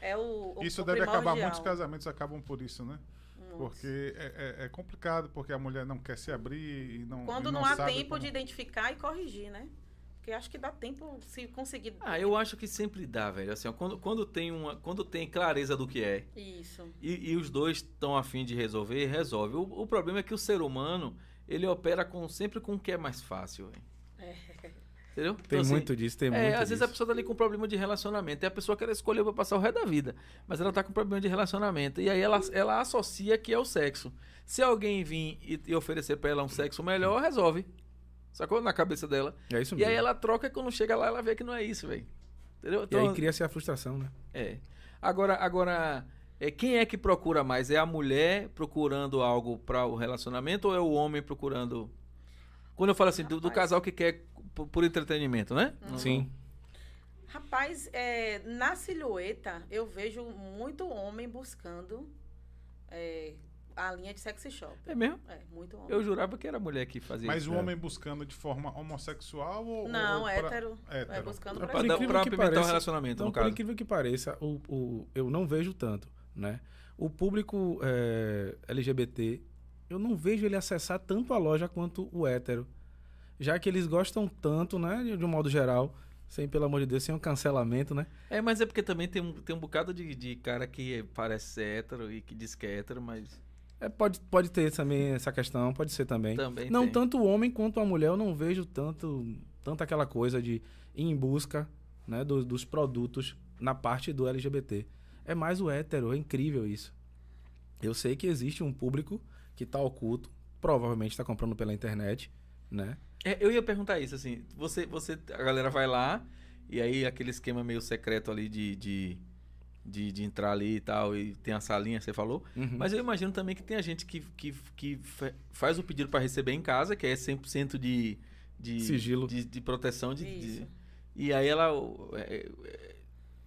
É o, o Isso o deve acabar, primordial. muitos casamentos acabam por isso, né? Nossa. Porque é, é- é complicado, porque a mulher não quer se abrir e não Quando e não, há sabe tempo como- de identificar e corrigir, né? Porque acho que dá tempo se conseguir. Ah, eu acho que sempre dá, velho. Assim, ó, quando, quando, tem uma, quando tem clareza do que é Isso. e, e os dois estão afim de resolver, resolve. O, o problema é que o ser humano, ele opera com, sempre com o que é mais fácil, velho. É. Entendeu? Tem Então, assim, muito disso, tem é, muito às vezes disso. a pessoa tá ali com problema de relacionamento. E a pessoa que ela escolheu pra passar o resto da vida. Mas ela tá com problema de relacionamento. E aí ela, ela associa que é o sexo. Se alguém vir e, e oferecer pra ela um sexo melhor, resolve. Sacou? Na cabeça dela. É isso E mesmo. aí ela troca e quando chega lá, ela vê que não é isso, velho. Entendeu? E Então, aí cria-se a frustração, né? É. Agora, agora é, quem é que procura mais? É a mulher procurando algo para o relacionamento ou é o homem procurando. Quando eu falo assim, do, do casal que quer por, por entretenimento, né? Não- Sim. Rapaz, é, na silhueta, eu vejo muito homem buscando é, a linha de sexy shop. É mesmo? É, muito homem. Eu jurava que era a mulher que fazia Mas isso. o homem buscando de forma homossexual ou. Não, ou pra- hétero. É, hétero. buscando Pra, pra Por pra que apimentar o pareça- relacionamento, Então, no por caso. incrível que pareça, o, o- eu não vejo tanto, né? O público é, LGBT, eu não vejo ele acessar tanto a loja quanto o hétero. Já que eles gostam tanto, né? De, um modo geral, sem, pelo amor de Deus, sem um cancelamento, né? É, mas é porque também tem um, tem um bocado de, de cara que parece hétero e que diz que é hétero, mas É, pode, pode ter também essa questão, pode ser também. também não tem. tanto o homem quanto a mulher, eu não vejo tanto, tanto aquela coisa de ir em busca né, do- dos produtos na parte do LGBT. É mais o hétero, é incrível isso. Eu sei que existe um público que está oculto, provavelmente está comprando pela internet, né? É, eu ia perguntar isso, assim, você, você, a galera vai lá, e aí aquele esquema meio secreto ali de, de, de, de entrar ali e tal, e tem a salinha, você falou, Uhum. mas eu imagino também que tem a gente que, que, que fa- faz o pedido para receber em casa, que é 100% de, de, Sigilo. de, de proteção, de, de- e aí ela é, é,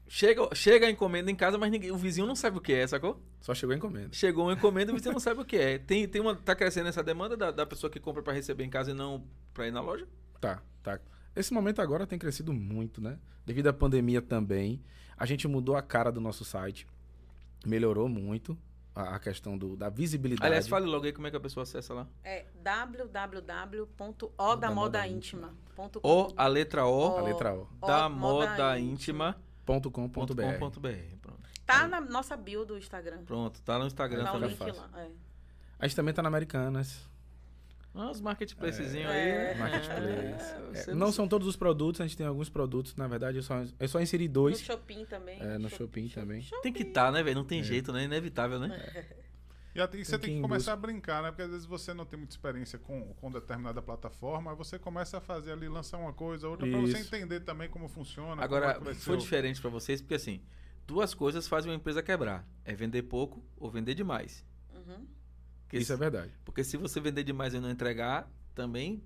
chega, chega a encomenda em casa, mas ninguém, o vizinho não sabe o que é, sacou? Só chegou a encomenda. Chegou uma encomenda e o vizinho não sabe o que é. [laughs] Tem, tem uma, tá crescendo essa demanda da, da pessoa que compra para receber em casa e não para ir na loja? Tá, tá. Esse momento agora tem crescido muito, né? Devido à pandemia também. A gente mudou a cara do nosso site. Melhorou muito a, a questão do, da visibilidade. Aliás, fale logo aí como é que a pessoa acessa lá. É www.odamodaíntima.com. O, a letra O, A letra O. da O, moda moda íntima. Ponto com, ponto ponto BR. com ponto br. Pronto. Tá na nossa bio do Instagram. Pronto, tá no Instagram Tá também. link lá. é. A gente também tá na Americanas. Ah, os marketplacezinhos É. aí. Marketplace. É, É, você não são todos os produtos, a gente tem alguns produtos, na verdade, eu só, eu só inseri No dois. Shopping também. É, no Shop- Shopping Shop- também. Shopping. Tem que estar, né, velho? Não tem jeito, né? É inevitável, né? E e você Tem tem que começar a brincar, né? Porque às vezes você não tem muita experiência com, com determinada plataforma, aí você começa a fazer ali, lançar uma coisa, outra, pra você entender também como funciona. como Agora, é que vai ser foi diferente pra vocês, porque assim, duas coisas fazem uma empresa quebrar. É vender pouco ou vender demais. Uhum. Porque Isso se- é verdade. Porque se você vender demais e não entregar, também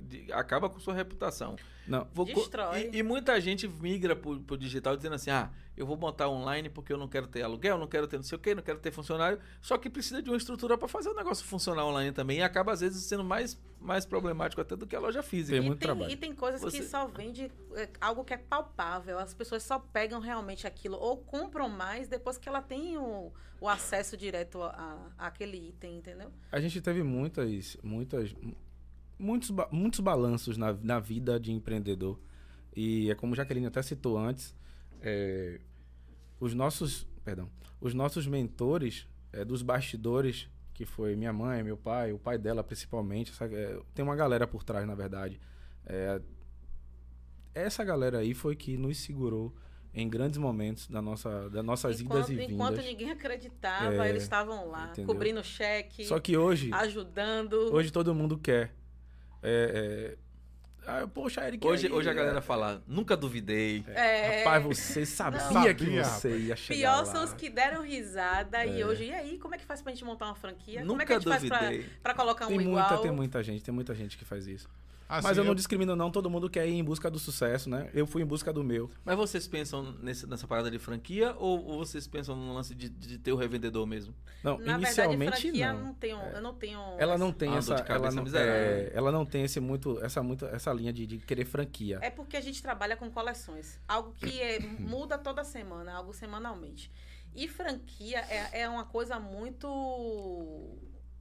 de- acaba com sua reputação. Não, Vou Destrói. E, e muita gente migra pro, pro digital dizendo assim: ah, eu vou montar online porque eu não quero ter aluguel, não quero ter não sei o quê, não quero ter funcionário. Só que precisa de uma estrutura para fazer o negócio funcionar online também. E acaba, às vezes, sendo mais, mais problemático até do que a loja física. Tem E muito tem, trabalho. e tem coisas Você- que só vende é, algo que é palpável. As pessoas só pegam realmente aquilo ou compram mais depois que ela tem o, o acesso direto a, a- àquele item, entendeu? A gente teve muitas, muitas, muitos, muitos balanços na, na vida de empreendedor. E é como Jaqueline até citou antes, é, os nossos, perdão, os nossos mentores é, dos bastidores, que foi minha mãe, meu pai, o pai dela principalmente, essa- é, tem uma galera por trás, na verdade. É, essa galera aí foi que nos segurou em grandes momentos da nossa, das nossas enquanto, idas e vindas. enquanto ninguém acreditava, É, eles estavam lá, entendeu? cobrindo cheque, Só que hoje, ajudando. Hoje todo mundo quer. É, é... Ah, poxa, Eric. Hoje, aí, hoje a é, galera fala: nunca duvidei. É, Rapaz, você sabia, Sabia, que você ia chegar Pior lá. são os que deram risada e É. hoje, e aí, como é que faz pra gente montar uma franquia? como é que Nunca a gente faz pra, duvidei. pra colocar um Tem igual? muita, tem muita gente, tem muita gente que faz isso. Assim, Mas eu não discrimino não, todo mundo quer ir em busca do sucesso, né? Eu fui em busca do meu. Mas vocês pensam nesse- nessa parada de franquia ou, ou vocês pensam no lance de, de ter o revendedor mesmo? Não, Na inicialmente verdade, franquia não. não tenho, eu não tenho. Ela não tem Ah, essa, ela não, é, ela não tem esse muito, essa muito, essa linha de, de querer franquia. É porque a gente trabalha com coleções. Algo que é- [coughs] muda toda semana, algo semanalmente. E franquia é, é uma coisa muito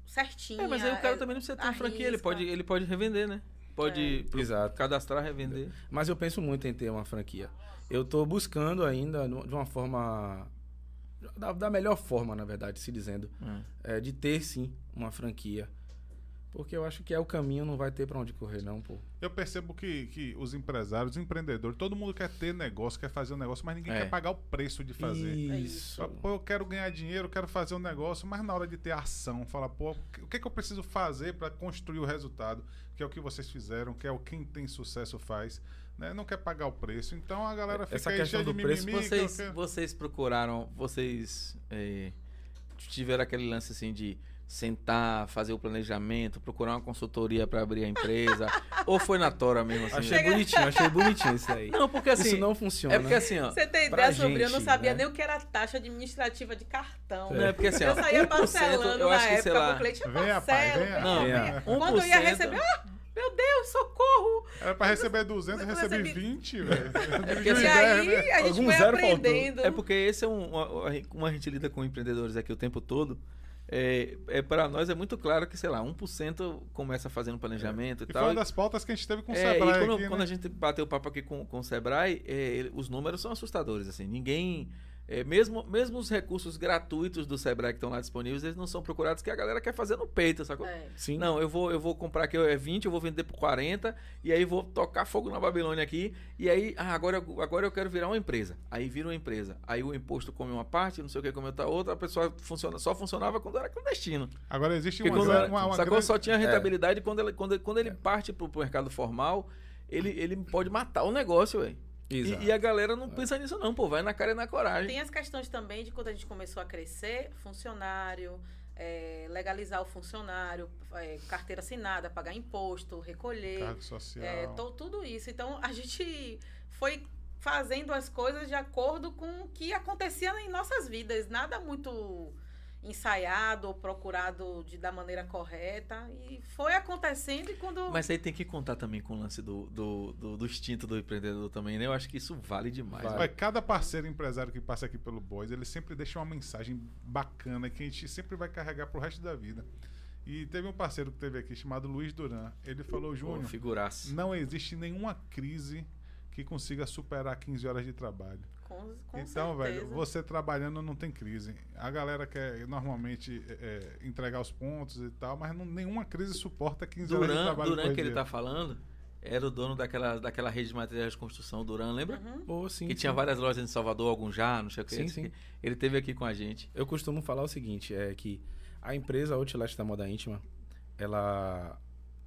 certinha. É, mas aí o cara é- também não precisa ter uma franquia, ele pode, ele pode revender, né? Pode pro- Exato. cadastrar, revender. Mas eu penso muito em ter uma franquia. Eu tô buscando ainda de uma forma da, da melhor forma, na verdade, se dizendo, Hum. é, de ter sim uma franquia. Porque eu acho que é o caminho, não vai ter pra onde correr, não, pô. Eu percebo que, que os empresários, os empreendedores, todo mundo quer ter negócio, quer fazer um negócio, mas ninguém É. quer pagar o preço de fazer. Isso. Fala, Pô, eu quero ganhar dinheiro, eu quero fazer um negócio, mas na hora de ter ação, fala, pô, o que, que eu preciso fazer para construir o resultado? Que é o que vocês fizeram, que é o quem tem sucesso faz. Né? Não quer pagar o preço. Então a galera fica Essa aí questão cheia de do preço, mimimi. que eu Vocês, quero- vocês procuraram, vocês eh, tiveram aquele lance assim de sentar, fazer o planejamento, procurar uma consultoria para abrir a empresa, [laughs] ou foi na tora mesmo assim? Achei bonitinho, achei bonitinho isso aí. Não, porque assim, isso não funciona. é porque assim, ó, Você tem ideia sobre? Eu não gente, sabia né? nem o que era taxa administrativa de cartão. não é porque assim, ó, Eu saía 1%, parcelando eu na acho que época lá, pro cliente. Pai, parcelo. venha. Não, Venha. Quando eu ia 1%. receber, ah, meu Deus, socorro! Era pra receber 200, eu recebi recebi- 20, velho. [laughs] porque E assim, aí a gente Algum foi zero faltou. aprendendo. É porque esse é um, uma, como a gente lida com empreendedores aqui o tempo todo. É, é para nós é muito claro que, sei lá, 1% começa fazendo planejamento E e foi tal. uma das pautas que a gente teve com o É, Sebrae e quando, aqui, quando né? a gente bateu papo aqui com, com o Sebrae, é, os números são assustadores, assim, ninguém... é, mesmo, mesmo os recursos gratuitos do Sebrae que estão lá disponíveis, eles não são procurados que a galera quer fazer no peito, sacou? É. Sim. Não, eu vou, eu vou comprar aqui é 20, eu vou vender por 40, e aí vou tocar fogo na Babilônia aqui, e aí, ah, agora, eu- agora eu quero virar uma empresa. Aí vira uma empresa. Aí o imposto come uma parte, não sei o que come outra outra, a pessoa funciona, só funcionava quando era clandestino. Agora existe uma, quando, uma, uma sacou? grande... Só tinha rentabilidade quando, ele, quando, quando ele parte pro, pro mercado formal, ele, ele pode matar o negócio, velho. Exato. E, e a galera não pensa nisso não, pô, vai na cara e na coragem. Tem as questões também de quando a gente começou a crescer, funcionário, é, legalizar o funcionário, é, carteira assinada, pagar imposto, recolher, Cargo social. é, to- tudo isso. Então a gente foi fazendo as coisas de acordo com o que acontecia em nossas vidas, nada muito ensaiado ou procurado de, da maneira correta e foi acontecendo e quando Mas aí tem que contar também com o lance do, do, do, do instinto do empreendedor também, né? Eu acho que isso vale demais. Vale. né? Olha, cada parceiro empresário que passa aqui pelo Boys, ele sempre deixa uma mensagem bacana que a gente sempre vai carregar pro resto da vida. E teve um parceiro que teve aqui chamado Luiz Duran. Ele falou, Júnior, não existe nenhuma crise que consiga superar 15 horas de trabalho. Com, com então, certeza. velho, você trabalhando não tem crise. A galera quer normalmente é, é, entregar os pontos e tal, mas não, nenhuma crise suporta 15 horas de Duran, trabalho Duran por que ele dia. tá falando, era o dono daquela, daquela rede de materiais de construção, Duran, lembra? Uhum. Pô, sim, que sim. tinha várias lojas em Salvador, algum já, não sei o que. Sim, sim. Ele teve aqui com a gente. Eu costumo falar o seguinte, é que a empresa Outlet da Moda Íntima, ela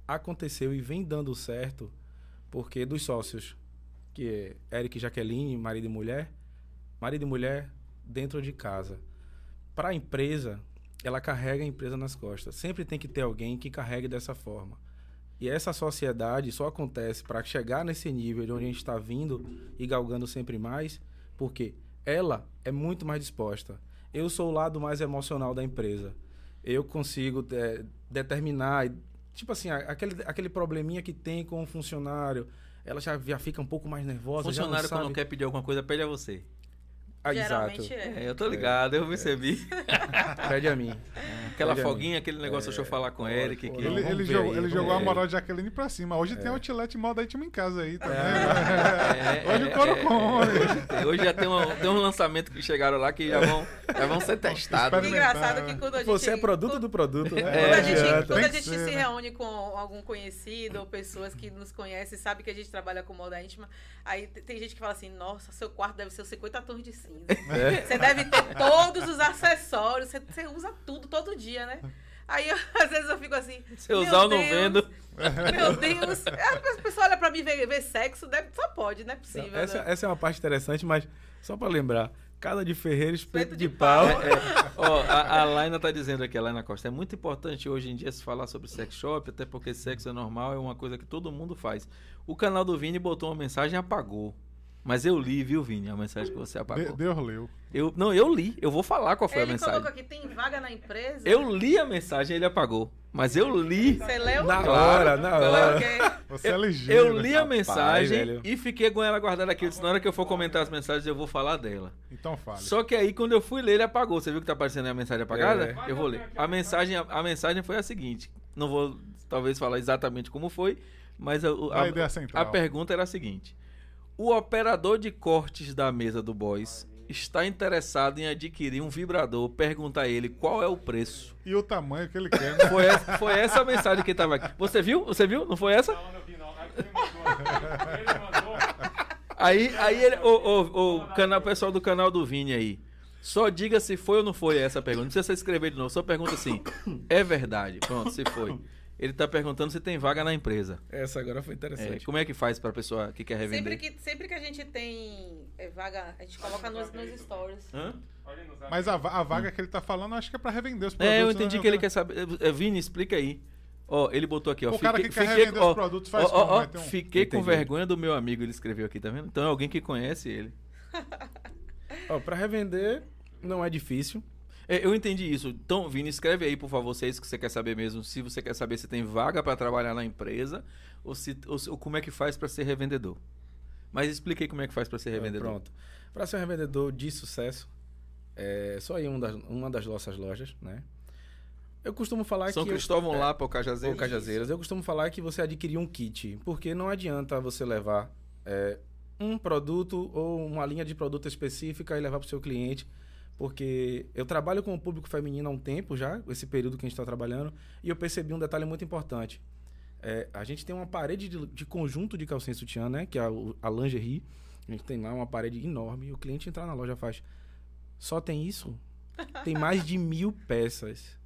aconteceu e vem dando certo porque dos sócios, que é Eric Jaqueline, marido e mulher, marido e mulher dentro de casa. Para a empresa, ela carrega a empresa nas costas. Sempre tem que ter alguém que carregue dessa forma. E essa sociedade só acontece para chegar nesse nível de onde a gente está vindo e galgando sempre mais, porque ela é muito mais disposta. Eu sou o lado mais emocional da empresa. Eu consigo é, determinar, tipo assim, aquele, aquele probleminha que tem com o funcionário, ela já, já fica um pouco mais nervosa. Funcionário, quando quer pedir alguma coisa, pede a você. Ah, Geralmente exato. é. É, eu tô ligado, eu percebi. [laughs] Pede a mim. Aquela Pede a mim. foguinha, aquele negócio, deixa eu falar com pô, Eric. Que... Ele, ele jogou, aí, ele jogou a moral de Jaqueline pra cima. Hoje tem outlet moda íntimo em casa aí também. É, Hoje o couro é, come. Hoje, já tem um, tem um lançamento que chegaram lá que já vão, já vão ser testados. Que engraçado que quando a gente Você é produto do produto, né? Quando, É, a gente, quando a gente ser, se né? reúne com algum conhecido ou pessoas que nos conhecem, sabe que a gente trabalha com moda íntima, aí tem gente que fala assim, nossa, seu quarto deve ser os 50 tons de cinza. Você deve ter todos os acessórios, você, você usa tudo todo dia, né? Aí eu- [laughs] às vezes eu fico assim. Se eu "Meu usar, eu não vendo. Meu Deus. Aí A pessoa olha pra mim ver, ver sexo, deve, só pode, não é possível. Essa, né? essa é uma parte interessante, mas só para lembrar, cada de ferreiro, espeto Espeto de, de pau. pau. É, é. Ó, a, a Laina tá dizendo aqui, a Laina Costa, é muito importante hoje em dia se falar sobre sex shop, até porque sexo é normal, é uma coisa que todo mundo faz. O canal do Vini botou uma mensagem e apagou. Mas eu li, viu, Vini, a mensagem que você De- apagou. Deus leu. Eu, não, eu li. Eu vou falar qual foi a Ele mensagem. colocou aqui, tem vaga na empresa? Eu li a mensagem e ele apagou. Mas eu li. Você leu? Na hora, na hora. Você é ligeiro. Eu li a Rapaz, mensagem velho. e fiquei com ela guardada aqui. Eu disse, Na hora que eu for comentar as mensagens, eu vou falar dela. Então fale. Só que aí, quando eu fui ler, ele apagou. Você viu que tá aparecendo aí a mensagem apagada? É. Eu vou ler. A mensagem, a, mensagem foi a seguinte. Não vou, talvez, falar exatamente como foi, mas a, a a, a pergunta era a seguinte. O operador de cortes da mesa do Boys está interessado em adquirir um vibrador, pergunta a ele qual é o preço. E o tamanho que ele quer, né? Foi essa, foi essa a mensagem que estava aqui. Você viu? Você viu? Não foi essa? Não, não vi, não. Aí ele mandou. Ele mandou. Aí, aí ele, o, o, o canal, pessoal do canal do Vini aí. Só diga se foi ou não foi essa pergunta. Não precisa você escrever de novo. Só pergunta assim. É verdade. Pronto, se foi. Ele tá perguntando se tem vaga na empresa. Essa agora foi É, interessante. como é que faz pra pessoa que quer Sempre revender? que, sempre que a gente tem é, vaga, a gente coloca nos, nos stories. Hã? Mas a, a vaga que ele tá falando, acho que é pra revender os produtos. É, eu né? entendi que ele quer saber. É, Vini, explica aí. Ó, ele botou aqui, ó. O cara que quer revender os produtos faz ó, ó, como? ó, um- Fiquei com Entendi. vergonha do meu amigo, ele escreveu aqui, tá vendo? Então é alguém que conhece ele. Ó, pra revender, não é difícil. É, eu entendi isso. Então, Vini, escreve aí, por favor, se é isso que você quer saber mesmo. Se você quer saber se tem vaga pra trabalhar na empresa ou, se, ou, ou como é que faz pra ser revendedor. Mas expliquei como é que faz pra ser revendedor. Pronto. Para ser um revendedor de sucesso, é só ir em um das- uma das nossas lojas, né? Eu costumo falar São que... Cristóvão é, lá para o Cajazeiros. ou Cajazeiras. Eu costumo falar que você adquirir um kit, porque não adianta você levar é, um produto ou uma linha de produto específica e levar para o seu cliente, porque eu trabalho com o público feminino há um tempo já, esse período que a gente está trabalhando, e eu percebi um detalhe muito importante. É, a gente tem uma parede de, de conjunto de calcinha sutiã, né? Que é a, a lingerie. A gente tem lá uma parede enorme. E o cliente entrar na loja faz. Só tem isso? Tem mais de mil peças.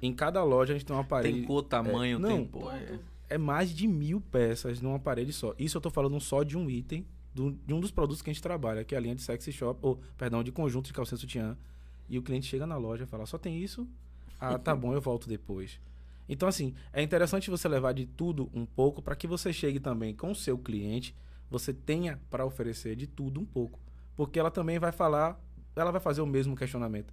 Em cada loja a gente tem uma parede. Tem cor, tamanho, não, tem pô, é. É mais de mil peças numa parede só. Isso eu tô falando só de um item, do- de um dos produtos que a gente trabalha, que é a linha de sexy shop, ou, perdão, de conjunto de calcinha sutiã. E o cliente chega na loja e fala, só tem isso? Ah, tá [laughs] bom, eu volto depois. Então, assim, é interessante você levar de tudo um pouco para que você chegue também com o seu cliente, você tenha para oferecer de tudo um pouco. Porque ela também vai falar, ela vai fazer o mesmo questionamento.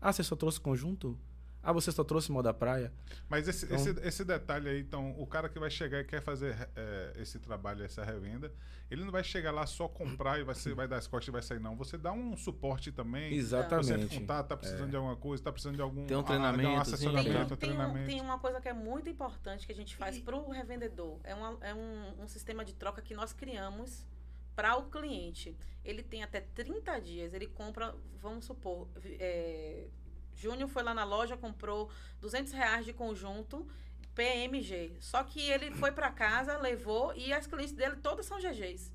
Ah, você só trouxe conjunto? Ah, você só trouxe moda praia? Mas esse, Então- esse, esse detalhe aí, então, o cara que vai chegar e quer fazer é, esse trabalho, essa revenda, ele não vai chegar lá só comprar e vai, ser, vai dar as costas e vai sair, não. Você dá um suporte também. Você Exatamente. contar, tá precisando de alguma coisa, tá precisando de algum Tem um ah, de treinamento, um assim, assessoramento, Tem, um tem, um- treinamento. tem uma coisa que é muito importante que a gente faz para o revendedor. É, uma- é um, um sistema de troca que nós criamos para o cliente. Ele tem até 30 dias, ele compra, vamos supor, é, Júnior foi lá na loja, comprou 200 reais de conjunto PMG. Só que ele foi para casa, levou e as clientes dele todas são GGs.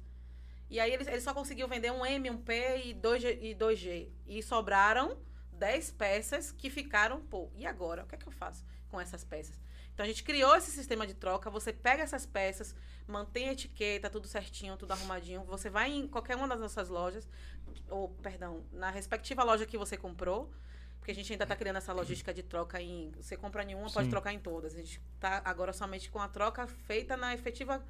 E aí ele, ele só conseguiu vender um M, um P e 2G. E, 2G. e sobraram 10 peças que ficaram, pô, e agora? O que é que eu faço com essas peças? Então a gente criou esse sistema de troca, você pega essas peças, mantém a etiqueta, tudo certinho, tudo arrumadinho. Você vai em qualquer uma das nossas lojas, ou, perdão, na respectiva loja que você comprou, porque a gente ainda está criando essa logística de troca em. Você compra em uma, pode Sim. trocar em todas. A gente está agora somente com a troca feita na efetiva.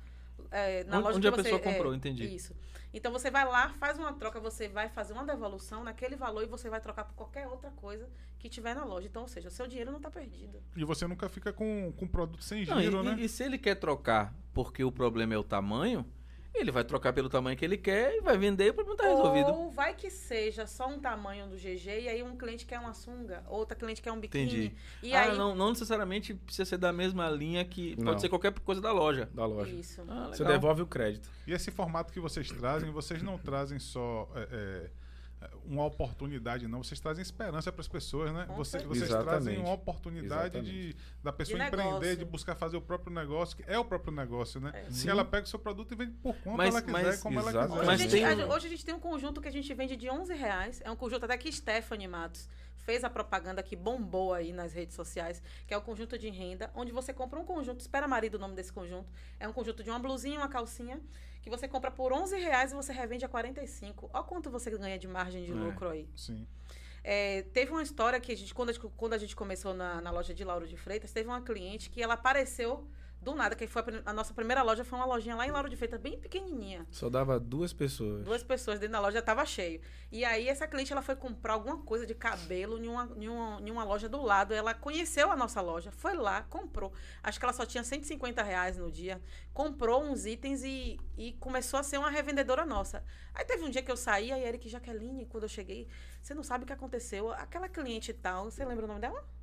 é, na Onde- loja onde que a pessoa você- comprou, é, entendi. Isso. Então você vai lá, faz uma troca, você vai fazer uma devolução naquele valor e você vai trocar por qualquer outra coisa que tiver na loja. Então, ou seja, o seu dinheiro não está perdido. E você nunca fica com, com produto sem Não, giro, e, né? e- e se ele quer trocar porque o problema é o tamanho, ele vai trocar pelo tamanho que ele quer e vai vender e o problema tá resolvido. Ou vai que seja só um tamanho do GG e aí um cliente quer uma sunga, outra cliente quer um biquíni. Entendi. E ah, aí não, não necessariamente precisa ser da mesma linha que. Não. Pode ser qualquer coisa da loja. Da loja. Isso. Ah, Você devolve o crédito. E esse formato que vocês trazem, vocês não trazem só é, é, uma oportunidade, não. Vocês trazem esperança para as pessoas, né? Vocês Exatamente. trazem uma oportunidade de, da pessoa De empreender, negócio. de buscar fazer o próprio negócio, que é o próprio negócio, né? É. Se Sim. ela pega o seu produto e vende por quanto Mas- ela quiser, mas- como ela quiser. Hoje, Mas a gente, tem a um- gente- hoje a gente tem um conjunto que a gente vende de 11 reais. É um conjunto até que Stephanie Matos fez a propaganda que bombou aí nas redes sociais, que é o conjunto de renda, onde você compra um conjunto, espera marido o nome desse conjunto, é um conjunto de uma blusinha e uma calcinha, que você compra por 11 reais e você revende a 45. Olha quanto você ganha de margem de É. lucro aí. Sim. É, teve uma história que a gente, quando a gente, quando a gente começou na, na loja de Lauro de Freitas, teve uma cliente que ela apareceu do nada, que foi a, a nossa primeira loja, foi uma lojinha lá em Lauro de Freitas, bem pequenininha. Só dava duas pessoas. Duas pessoas dentro da loja tava cheio. E aí essa cliente ela foi comprar alguma coisa de cabelo em uma, em uma, em uma loja do lado. Ela conheceu a nossa loja, foi lá, comprou. Acho que ela só tinha 150 reais no dia. Comprou uns itens e, e começou a ser uma revendedora nossa. Aí teve um dia que eu saí, aí Eric Jaqueline, quando eu cheguei, você não sabe o que aconteceu. Aquela cliente e tal, você lembra o nome dela?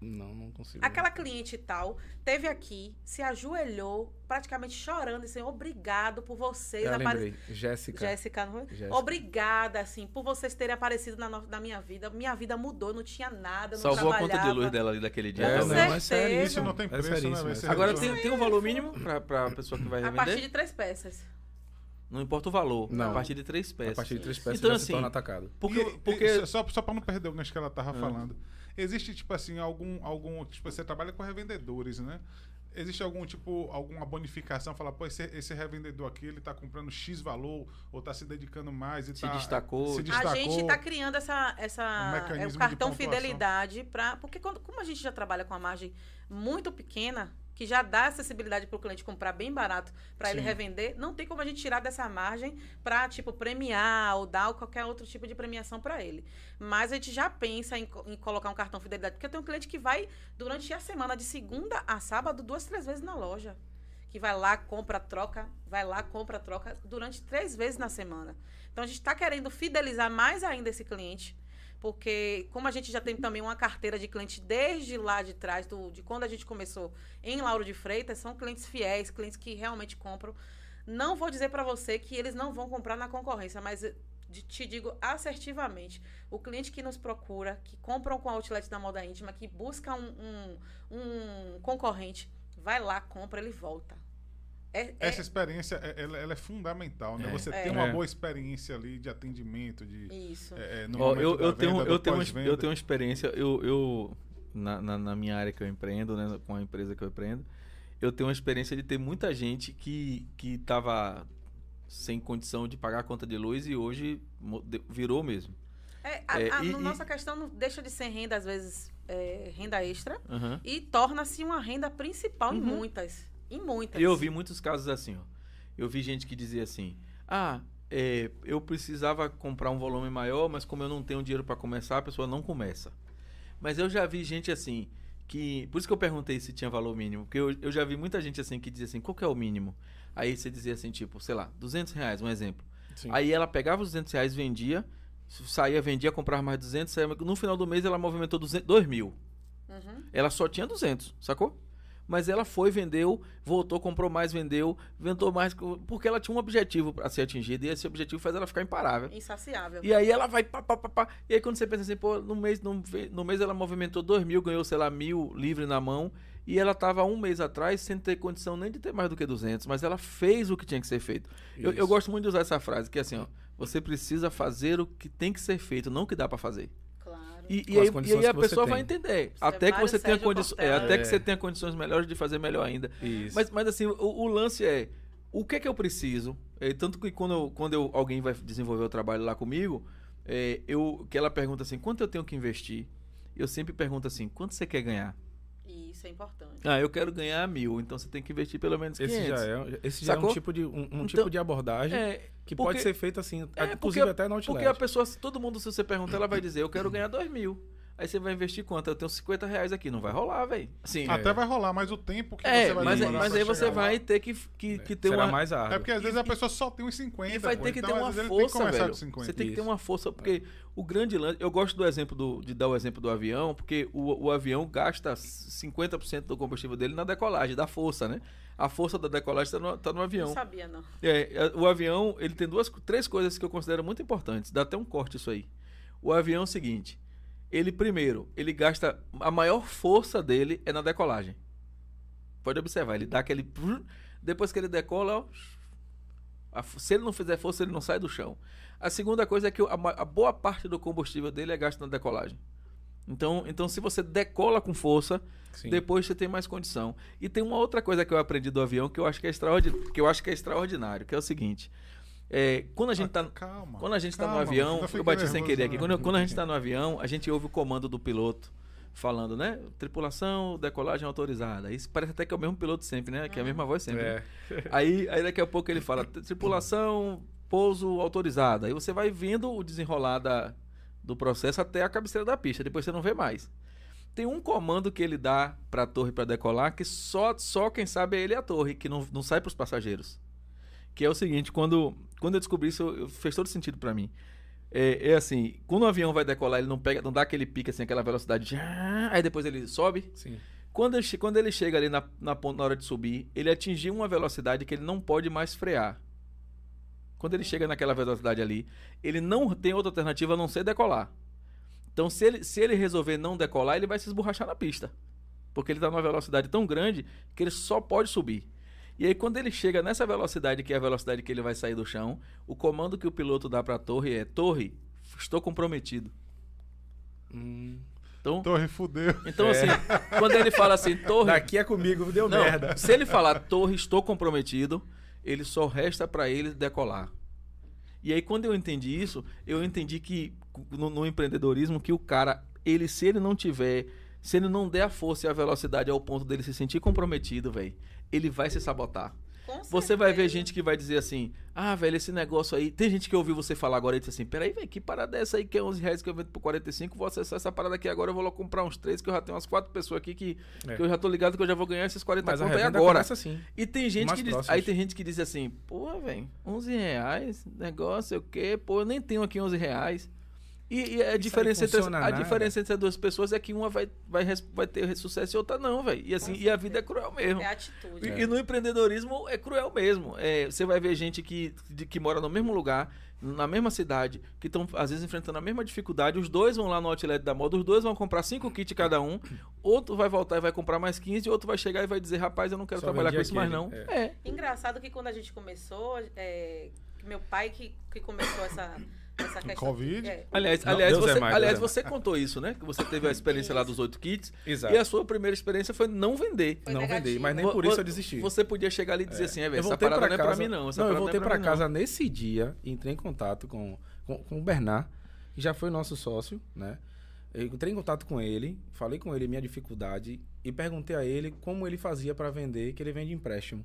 Não, não consigo. Aquela cliente tal teve aqui, se ajoelhou, praticamente chorando, assim, obrigado por vocês Eu aparecerem. Jéssica. Jéssica, não foi? Jéssica. Obrigada, assim, por vocês terem aparecido na, no- na minha vida. Minha vida mudou, não tinha nada, não Salvou a conta de luz dela ali daquele dia. É, não, também. é sério. Isso não tem É preço, né? É ser Agora tem, tem um valor mínimo pra, pra pessoa que vai A revender? partir de três peças. Não importa o valor. Não. A partir de três A peças. partir de três peças Então, já assim, se torna atacado. Porque, E- e- porque só, só pra não perder o gancho que ela tava Ah. falando. Existe, tipo assim, algum. algum tipo, você trabalha com revendedores, né? Existe algum tipo, alguma bonificação? Falar, pô, esse, esse revendedor aqui, ele tá comprando X valor, ou tá se dedicando mais e Se tá. destacou. Se A destacou. A gente está criando essa, Um essa mecanismo é, o cartão fidelidade para porque quando, como a gente já trabalha com uma margem muito pequena que já dá acessibilidade para o cliente comprar bem barato para ele revender, não tem como a gente tirar dessa margem para tipo premiar ou dar qualquer outro tipo de premiação para ele. Mas a gente já pensa em, em colocar um cartão fidelidade porque eu tenho um cliente que vai durante a semana de segunda a sábado duas três vezes na loja que vai lá, compra, troca, vai lá, compra, troca, durante três vezes na semana. Então, a gente está querendo fidelizar mais ainda esse cliente, porque como a gente já tem também uma carteira de cliente desde lá de trás, do, de quando a gente começou em Lauro de Freitas, são clientes fiéis, clientes que realmente compram. Não vou dizer para você que eles não vão comprar na concorrência, mas eh, te digo assertivamente, o cliente que nos procura, que compram com a outlet da moda íntima, que busca um, um- um concorrente, vai lá, compra, ele volta. É, é- Essa experiência, é- ela, ela é fundamental, né? É. Você É. ter uma É. boa experiência ali de atendimento, de. isso. Ó, eu, eu, tenho, venda, eu, tenho eu tenho uma experiência, eu, eu na, na, na minha área que eu empreendo, né, com a empresa que eu empreendo, eu tenho uma experiência de ter muita gente que, que tava sem condição de pagar a conta de luz e hoje virou mesmo. É, a, É, a- e- no- e- nossa questão não deixa de ser renda, às vezes, é, renda extra, Aham. e torna-se uma renda principal em Uhum. muitas. Em muitas. E eu vi muitos casos assim, ó. Eu vi gente que dizia assim: ah, é, eu precisava comprar um volume maior, mas como eu não tenho dinheiro para começar, a pessoa não começa. Mas eu já vi gente assim, que. Por isso que eu perguntei se tinha valor mínimo, porque eu, eu já vi muita gente assim que dizia assim: qual que é o mínimo? Aí você dizia assim, tipo, sei lá, 200 reais, um exemplo. Sim. Aí ela pegava os 200 reais, vendia, saía, vendia, comprava mais 200, saía, no final do mês ela movimentou 200, 2 mil. Uhum. Ela só tinha 200, sacou? Mas ela foi, vendeu, voltou, comprou mais, vendeu, vendeu mais, porque ela tinha um objetivo a ser atingido e esse objetivo faz ela ficar imparável. Insaciável. E aí ela vai pá, pá, pá, pá. E aí quando você pensa assim, pô, no mês, no, no mês ela movimentou 2 mil, ganhou, sei lá, mil livre na mão. E ela tava um mês atrás sem ter condição nem de ter mais do que 200, mas ela fez o que tinha que ser feito. Eu, eu gosto muito de usar essa frase, que é assim, ó, você precisa fazer o que tem que ser feito, não o que dá pra fazer. E, e aí, e aí a pessoa vai tem. entender. Você até que vai você tenha condições. É, até É. que você tenha condições melhores de fazer melhor ainda. Isso. Mas, mas assim, o, o lance é. O que é que eu preciso? É, tanto que quando, eu- quando eu- alguém vai desenvolver o trabalho lá comigo, é, eu, que ela pergunta assim, quanto eu tenho que investir? Eu sempre pergunto assim, quanto você quer ganhar? Isso é importante. Ah, eu quero ganhar mil, então você tem que investir pelo menos 500. Esse já é, esse já é um tipo de, um, um Então, tipo de abordagem É, que porque- pode ser feito assim, É, inclusive porque- até na outlet. Porque a pessoa, todo mundo, se você perguntar, ela vai dizer, eu quero ganhar dois mil. Aí você vai investir quanto? Eu tenho 50 reais aqui. Não vai rolar, velho. Assim, Até vai rolar, mas o tempo que é, você vai mas, demorar mas aí você lá- vai ter que, que, que ter Será uma... mais árduo. É porque às vezes E- a pessoa só tem uns 50. E vai pô, ter que então, ter uma força, velho. com 50. Você tem que ter Isso. uma força, porque o grande lance... Eu gosto do exemplo do, de dar o exemplo do avião, porque o, o avião gasta 50% do combustível dele na decolagem, da força, né? A força da decolagem está no, tá no Não avião. sabia, não. É, é, o avião, ele tem duas, três coisas que eu considero muito importantes. Dá até um corte isso aí. O avião é o seguinte: ele primeiro, ele gasta a maior força dele é na decolagem. Pode observar, ele dá aquele depois que ele decola, se ele não fizer força, ele não sai do chão. A segunda coisa é que a, boa parte do combustível dele é gasto na decolagem. Então, então se você decola com força, Sim. depois você tem mais condição. E tem uma outra coisa que eu aprendi do avião que eu acho que é extraordinário, que eu acho que é extraordinário, que é o seguinte: é, quando a gente tá Calma. quando a gente está no calma, avião, ainda fica eu bati sem querer aqui. né? Quando, eu- quando a gente está no avião, a gente ouve o comando do piloto falando, né? Tripulação, decolagem autorizada. Isso parece até que é o mesmo piloto sempre, né? Que é a mesma voz sempre. né? É. Aí, aí daqui a pouco ele fala, tripulação, pouso autorizado. Aí você vai vendo o desenrolar da- do processo até a cabeceira da pista, depois você não vê mais. Tem um comando que ele dá para a torre para decolar que só, só quem sabe é ele e a torre, que não, não sai para os passageiros. Que é o seguinte, quando, quando eu descobri isso, eu- fez todo sentido para mim. É, é assim, quando o avião vai decolar, ele não pega, não dá aquele pique assim, aquela velocidade, aí depois ele sobe. Sim. Quando ele, quando ele chega ali na, na, ponta- na hora de subir, ele atingiu uma velocidade que ele não pode mais frear. Quando ele chega naquela velocidade ali, ele não tem outra alternativa a não ser decolar. Então, se ele, se ele resolver não decolar, ele vai se esborrachar na pista. Porque ele está numa velocidade tão grande que ele só pode subir. E aí, quando ele chega nessa velocidade, que é a velocidade que ele vai sair do chão, o comando que o piloto dá para a torre é: Torre, estou comprometido. Hum. Então, Torre fudeu. então assim, quando ele fala assim, Torre. Daqui é comigo, deu Não, merda. se ele falar torre, estou comprometido, ele só resta para ele decolar. E aí quando eu entendi isso, eu entendi que no, no empreendedorismo que o cara, ele se ele não tiver, se ele não der a força e a velocidade ao ponto dele se sentir comprometido, velho, ele vai se sabotar. Você vai ver gente que vai dizer assim: Ah, velho, esse negócio aí. Tem gente que ouviu você falar agora e disse assim: Peraí, velho, que parada é essa aí que é 11 reais que eu vendo por 45? Vou acessar essa parada aqui agora. Eu vou lá comprar uns três, que eu já tenho umas quatro pessoas aqui que, É. que eu já tô ligado que eu já vou ganhar esses 40 Mas a conto aí revenda agora. assim. E tem gente que diz, aí tem gente que diz assim, pô, velho, 11 reais, negócio, o quê, pô, eu nem tenho aqui 11 reais. E, e a, diferença entre, a nada. diferença entre as duas pessoas é que uma vai, vai, vai ter sucesso e outra não, velho. E assim, e a vida é cruel mesmo. É atitude. E, e no empreendedorismo é cruel mesmo. É, você vai ver gente que, de- que mora no mesmo lugar, na mesma cidade, que estão às vezes enfrentando a mesma dificuldade. Os dois vão lá no outlet da moda, os dois vão comprar cinco kits cada um. Outro vai voltar e vai comprar mais 15, e outro vai chegar e vai dizer: rapaz, eu não quero Só trabalhar com isso mais não. aquele, É. Engraçado que quando a gente começou, é, meu pai que, que começou essa, essa questão. Covid? É, Aliás, Não, aliás, Deus é você, mais, aliás Deus é você contou isso, né? Que você teve a experiência lá dos oito kits. Exato. E a sua primeira experiência foi não vender. Foi não negativo. vendi, mas nem por isso eu desisti. Você podia chegar ali e dizer assim, é, velho, eu essa parada pra não é casa. pra mim não. Essa não, eu parada voltei é pra mim, casa não. nesse dia, entrei em contato com, com, com o Bernard, que já foi nosso sócio, né? Eu entrei em contato com ele, falei com ele minha dificuldade e perguntei a ele como ele fazia pra vender, que ele vende empréstimo.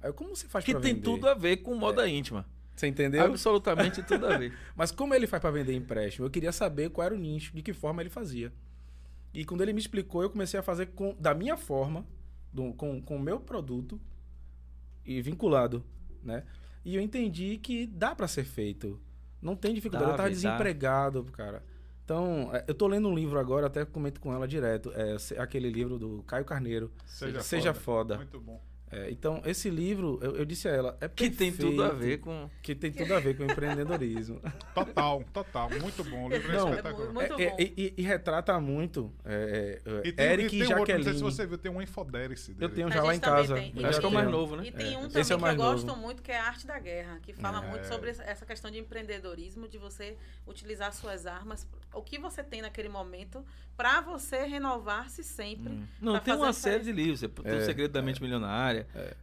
Aí, eu, como você faz Que pra tem vender? tudo a ver com moda íntima. Você entendeu? Absolutamente tudo a ver. [laughs] Mas como ele faz pra vender empréstimo? Eu queria saber qual era o nicho, de que forma ele fazia. E quando ele me explicou, eu comecei a fazer com, da minha forma, do- com com o meu produto e vinculado, né? E eu entendi que dá pra ser feito. Não tem dificuldade. Dá, eu tava velho, dá. desempregado, cara. Então, é, eu tô lendo um livro agora, até comento com ela direto. É aquele livro do Caio Carneiro. Seja, Seja foda. Muito bom. É, então, esse livro, eu, eu disse a ela, é Que tem tudo a ver com. Que tem tudo a ver com empreendedorismo. [laughs] Total, total. Muito bom. O livro é Não, espetacular. Muito É, bom. é, e, e retrata muito é, é, E tem, Eric e e, tem um outro, Jaqueline. não sei se você viu, tem um infoderice dele. Eu tenho A já lá em casa. tem. E Acho que é o mais novo, né? E tem um Esse também é o que eu gosto novo. muito, que é a arte da guerra, que fala É. muito sobre essa- questão de empreendedorismo, de você utilizar suas armas, o que você tem naquele momento, para você renovar-se sempre. Hum. Não, tem uma série de livros. Tem o É, Segredo da Mente Milionária.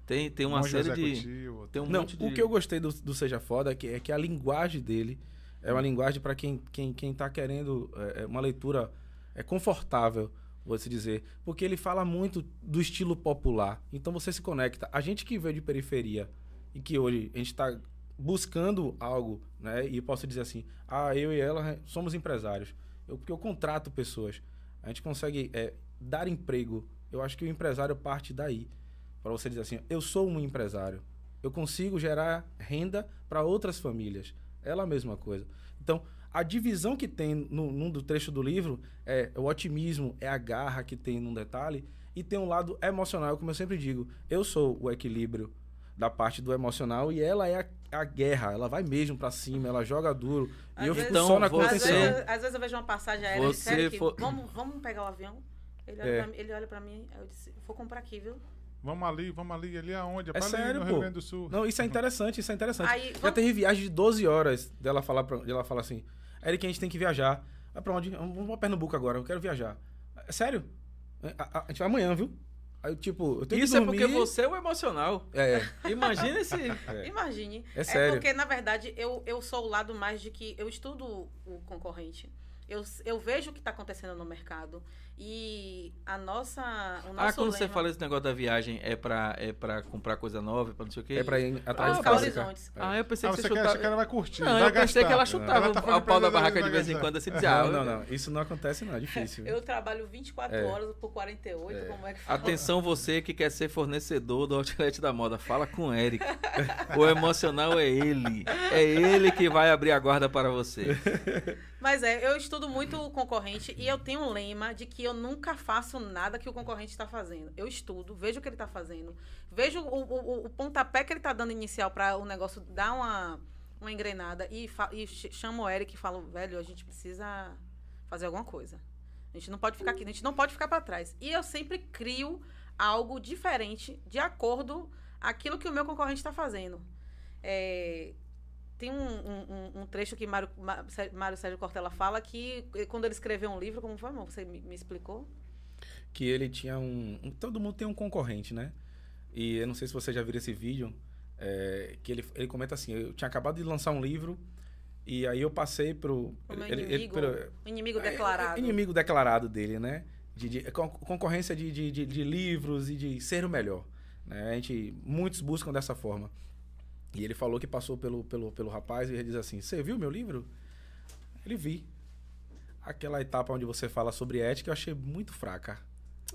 Tem, tem uma Monge série de. Tem um Não, monte de. o que eu gostei do, do Seja Foda é que, é que a linguagem dele é uma linguagem para quem, quem, quem tá querendo é, é uma leitura é confortável, vou se dizer. Porque ele fala muito do estilo popular. Então você se conecta. A gente que veio de periferia e que hoje a gente está buscando algo, né? E posso dizer assim, ah, eu e ela somos empresários. Eu, porque eu contrato pessoas. A gente consegue é, dar emprego. Eu acho que o empresário parte daí. Para você dizer assim, eu sou um empresário. Eu consigo gerar renda para outras famílias. Ela a mesma coisa. Então, a divisão que tem no, num do trecho do livro é o otimismo, é a garra que tem num detalhe, e tem um lado emocional, como eu sempre digo. Eu sou o equilíbrio da parte do emocional e ela é a, a guerra. Ela vai mesmo para cima, ela joga duro. Às e eu vezes- fico só na Então, Às você- contenção. vezes, às vezes eu vejo uma passagem aérea Você sério que for- vamos, vamos pegar o avião. Ele olha, É. pra mim, ele olha pra mim, eu disse, vou comprar aqui, viu? Vamos ali, vamos ali. Ali aonde? É ali sério, no pô. Rio Grande do Sul. Não, isso é interessante, isso é interessante. Aí, Já vamos- teve viagem de 12 horas dela falar, pra, dela falar assim, Eric, a gente tem que viajar. Vai pra onde? Vamos pra Pernambuco agora, eu quero viajar. É sério? A, a- a gente vai amanhã, viu? Aí, tipo, eu tenho Isso que é dormir... porque você é o emocional. É, Imagina esse. [laughs] é. Imagine. É sério. porque, na verdade, eu, eu sou o lado mais de que eu estudo o concorrente. Eu, eu vejo o que está acontecendo no mercado. E a nossa. O nosso Ah, quando você lema- fala esse negócio da viagem, é pra, é pra comprar coisa nova, pra não sei o quê? É pra ir atrás Ah, de horizontes. Ah, eu pensei Ah, que você você quer, chutava... acha que ela vai curtir. Não, vai eu pensei gastar. que ela chutava Ela tá o pau da barraca de vez em quando, assim, dizia, ah, Não, não, não. Isso não acontece, não. É difícil. Eu trabalho 24 É. horas por 48, como é que fala? Atenção você que quer ser fornecedor do Outlet da Moda, fala com o Eric. O emocional é ele. É ele que vai abrir a guarda para você. Mas é, eu estudo muito o concorrente e eu tenho um lema de que eu nunca faço nada que o concorrente está fazendo. Eu estudo, vejo o que ele está fazendo, vejo o, o, o pontapé que ele está dando inicial para o negócio dar uma, uma engrenada e, e ch- chamo o Eric e falo, velho, a gente precisa fazer alguma coisa. A gente não pode ficar aqui, a gente não pode ficar para trás. E eu sempre crio algo diferente de acordo aquilo que o meu concorrente está fazendo. É, tem um, um- um- trecho que Mário, Mário Sérgio Cortella fala que eh, quando ele escreveu um livro, como foi, amor? Você me, me explicou? que ele tinha um, um- Todo mundo tem um concorrente, né? E eu não sei se você já viu esse vídeo, é, que ele, ele comenta assim: eu tinha acabado de lançar um livro, e aí eu passei pro. O ele- ele- inimigo, pro- o inimigo É, declarado. Inimigo declarado dele, né? De, de- con- concorrência de, de, de- de livros e de ser o melhor. Né? A gente, muitos buscam dessa forma. E ele falou que passou pelo, pelo, pelo rapaz e ele diz assim: Você viu meu livro? Ele vi. Aquela etapa onde você fala sobre ética eu achei muito fraca.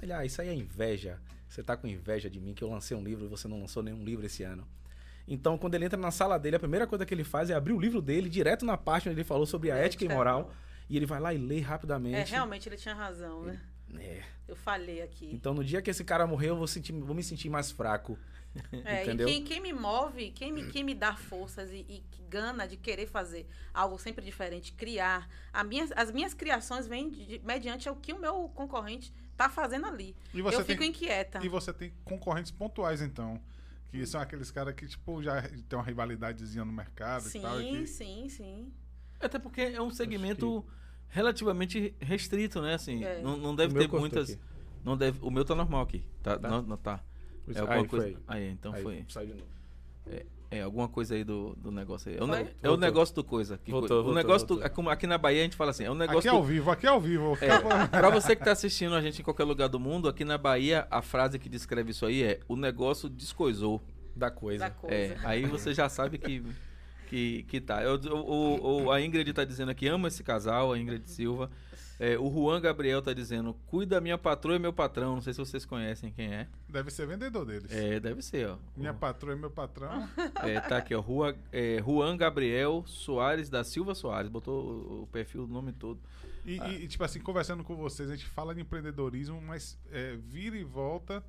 Ele, ah, isso aí é inveja. Você tá com inveja de mim que eu lancei um livro e você não lançou nenhum livro esse ano. Então, quando ele entra na sala dele, a primeira coisa que ele faz é abrir o livro dele, direto na página onde ele falou sobre a ética e moral. E ele vai lá e lê rapidamente. É, realmente ele tinha razão, né? É. Eu falhei aqui. Então, no dia que esse cara morrer, eu vou, sentir, vou me sentir mais fraco. É, entendeu? e quem, quem me move, quem me, quem me dá forças e, e que gana de querer fazer algo sempre diferente, criar. A minha, as minhas criações vêm de- de- mediante o que o meu concorrente está fazendo ali. E você eu tem- fico inquieta. E você tem concorrentes pontuais, então. Que são aqueles caras que, tipo, já tem uma rivalidadezinha no mercado e tal. e Sim, que- sim, sim. Até porque é um segmento relativamente restrito, né? Assim, É. não, não deve ter muitas. aqui. Não deve, o meu tá normal aqui. Tá? Tá? Não, não tá. Por É alguma aí, coisa. foi aí. Aí, então Aí, foi. Saiu de novo. É, alguma coisa aí do, do negócio aí. É o, ne- é o Voltou. negócio do coisa. que Voltou, coisa. o voltou, negócio do- voltou. é como aqui na Bahia a gente fala assim, é um negócio Aqui é do- ao vivo, aqui é ao vivo. É, [laughs] pra você que tá assistindo a gente em qualquer lugar do mundo, aqui na Bahia, a frase que descreve isso aí é: o negócio descoisou. Da coisa. Da coisa. É, aí você já sabe que, que, que tá. Eu- o, o- a Ingrid tá dizendo aqui, ama esse casal, a Ingrid Silva. É, o Juan Gabriel tá dizendo, cuida minha patroa e meu patrão. Não sei se vocês conhecem quem é. Deve ser vendedor deles. É, deve ser, ó. Minha patroa e meu patrão. [laughs] É, tá aqui, ó. Rua, é, Juan Gabriel Soares da Silva Soares. Botou o, perfil, o nome todo. E, e, tipo assim, conversando com vocês, a gente fala de empreendedorismo, mas é, vira e volta,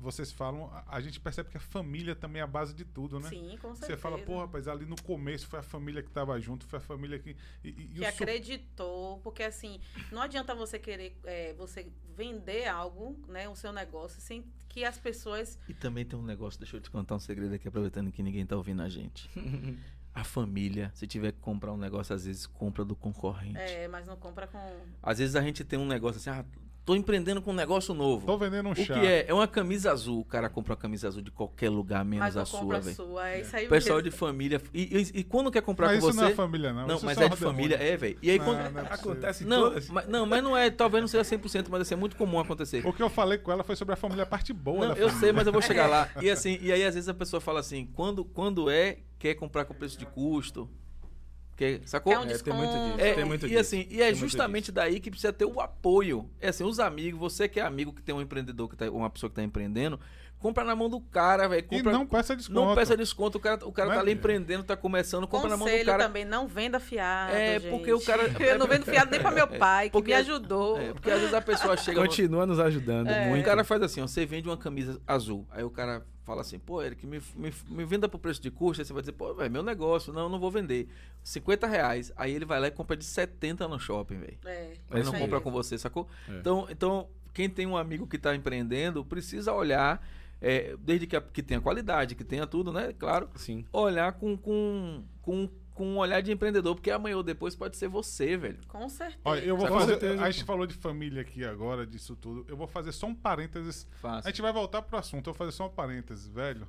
vocês falam, a, gente percebe que a família também é a base de tudo, né? Sim, com certeza. Você fala, pô, rapaz, ali no começo foi a família que tava junto, foi a família que. E, e- que o su- acreditou, porque assim, não adianta você querer é, você vender algo, né, o seu negócio, sem que as pessoas E também tem um negócio, deixa eu te contar um segredo aqui, aproveitando que ninguém tá ouvindo a gente. [laughs] A família, se tiver que comprar um negócio, às vezes compra do concorrente. é, mas não compra com Às vezes a gente tem um negócio assim, ah, tô empreendendo com um negócio novo. Tô vendendo um o chá. que é? É uma camisa azul. O cara compra uma camisa azul de qualquer lugar, mas menos não a compra sua, a velho. sua, é isso aí Pessoal mesmo. de família. E, e- e quando quer comprar Mas com isso você. não é família, não. Não, Isso mas é de família, é, velho. E aí Não, quando. não é. Acontece Não, todas. mas, não, mas não é, talvez não seja 100%, mas assim, é muito comum acontecer. O que eu falei com ela foi sobre a família, a parte boa Não, da eu família. sei, mas eu vou chegar lá. [laughs] E assim, e aí às vezes a pessoa fala assim, quando, quando é, quer comprar com preço de custo. Sacou? Quer um É, tem muito desconto. disso. É, tem muito e disso. assim, e Tem é muito justamente daí que precisa ter o apoio. É assim, os amigos, você que é amigo que tem um empreendedor, que tá, uma pessoa que tá empreendendo, compra na mão do cara, velho. E não peça desconto. não peça desconto, o cara, o cara Não tá é- ali empreendendo, tá começando, compra na mão do Conselho cara. também, não venda fiado, É, gente. porque o cara- [laughs] Eu não vendo fiado nem pra meu [laughs] pai, que porque- me ajudou. É, porque às vezes a pessoa chega. Continua nos ajudando É. muito. O cara faz assim, ó, você vende uma camisa azul. Aí o cara fala assim, pô, Eric, me, me, me venda por preço de custo. Aí você vai dizer, pô, velho, meu negócio, não, não vou vender. 50 reais. Aí ele vai lá e compra de 70 no shopping, velho. É, Ele isso não compra com você, sacou? É. Então, então, quem tem um amigo que está empreendendo, precisa olhar, é, desde que, a- que tenha qualidade, que tenha tudo, né? Claro. Sim. Olhar com, com, com, com um olhar de empreendedor, porque amanhã ou depois pode ser você, velho. com certeza. Olha, eu vou Com fazer. certeza. A gente falou de família aqui agora, disso tudo. Eu vou fazer só um parênteses. A Fácil. gente vai voltar pro assunto. Eu vou fazer só um parênteses, velho.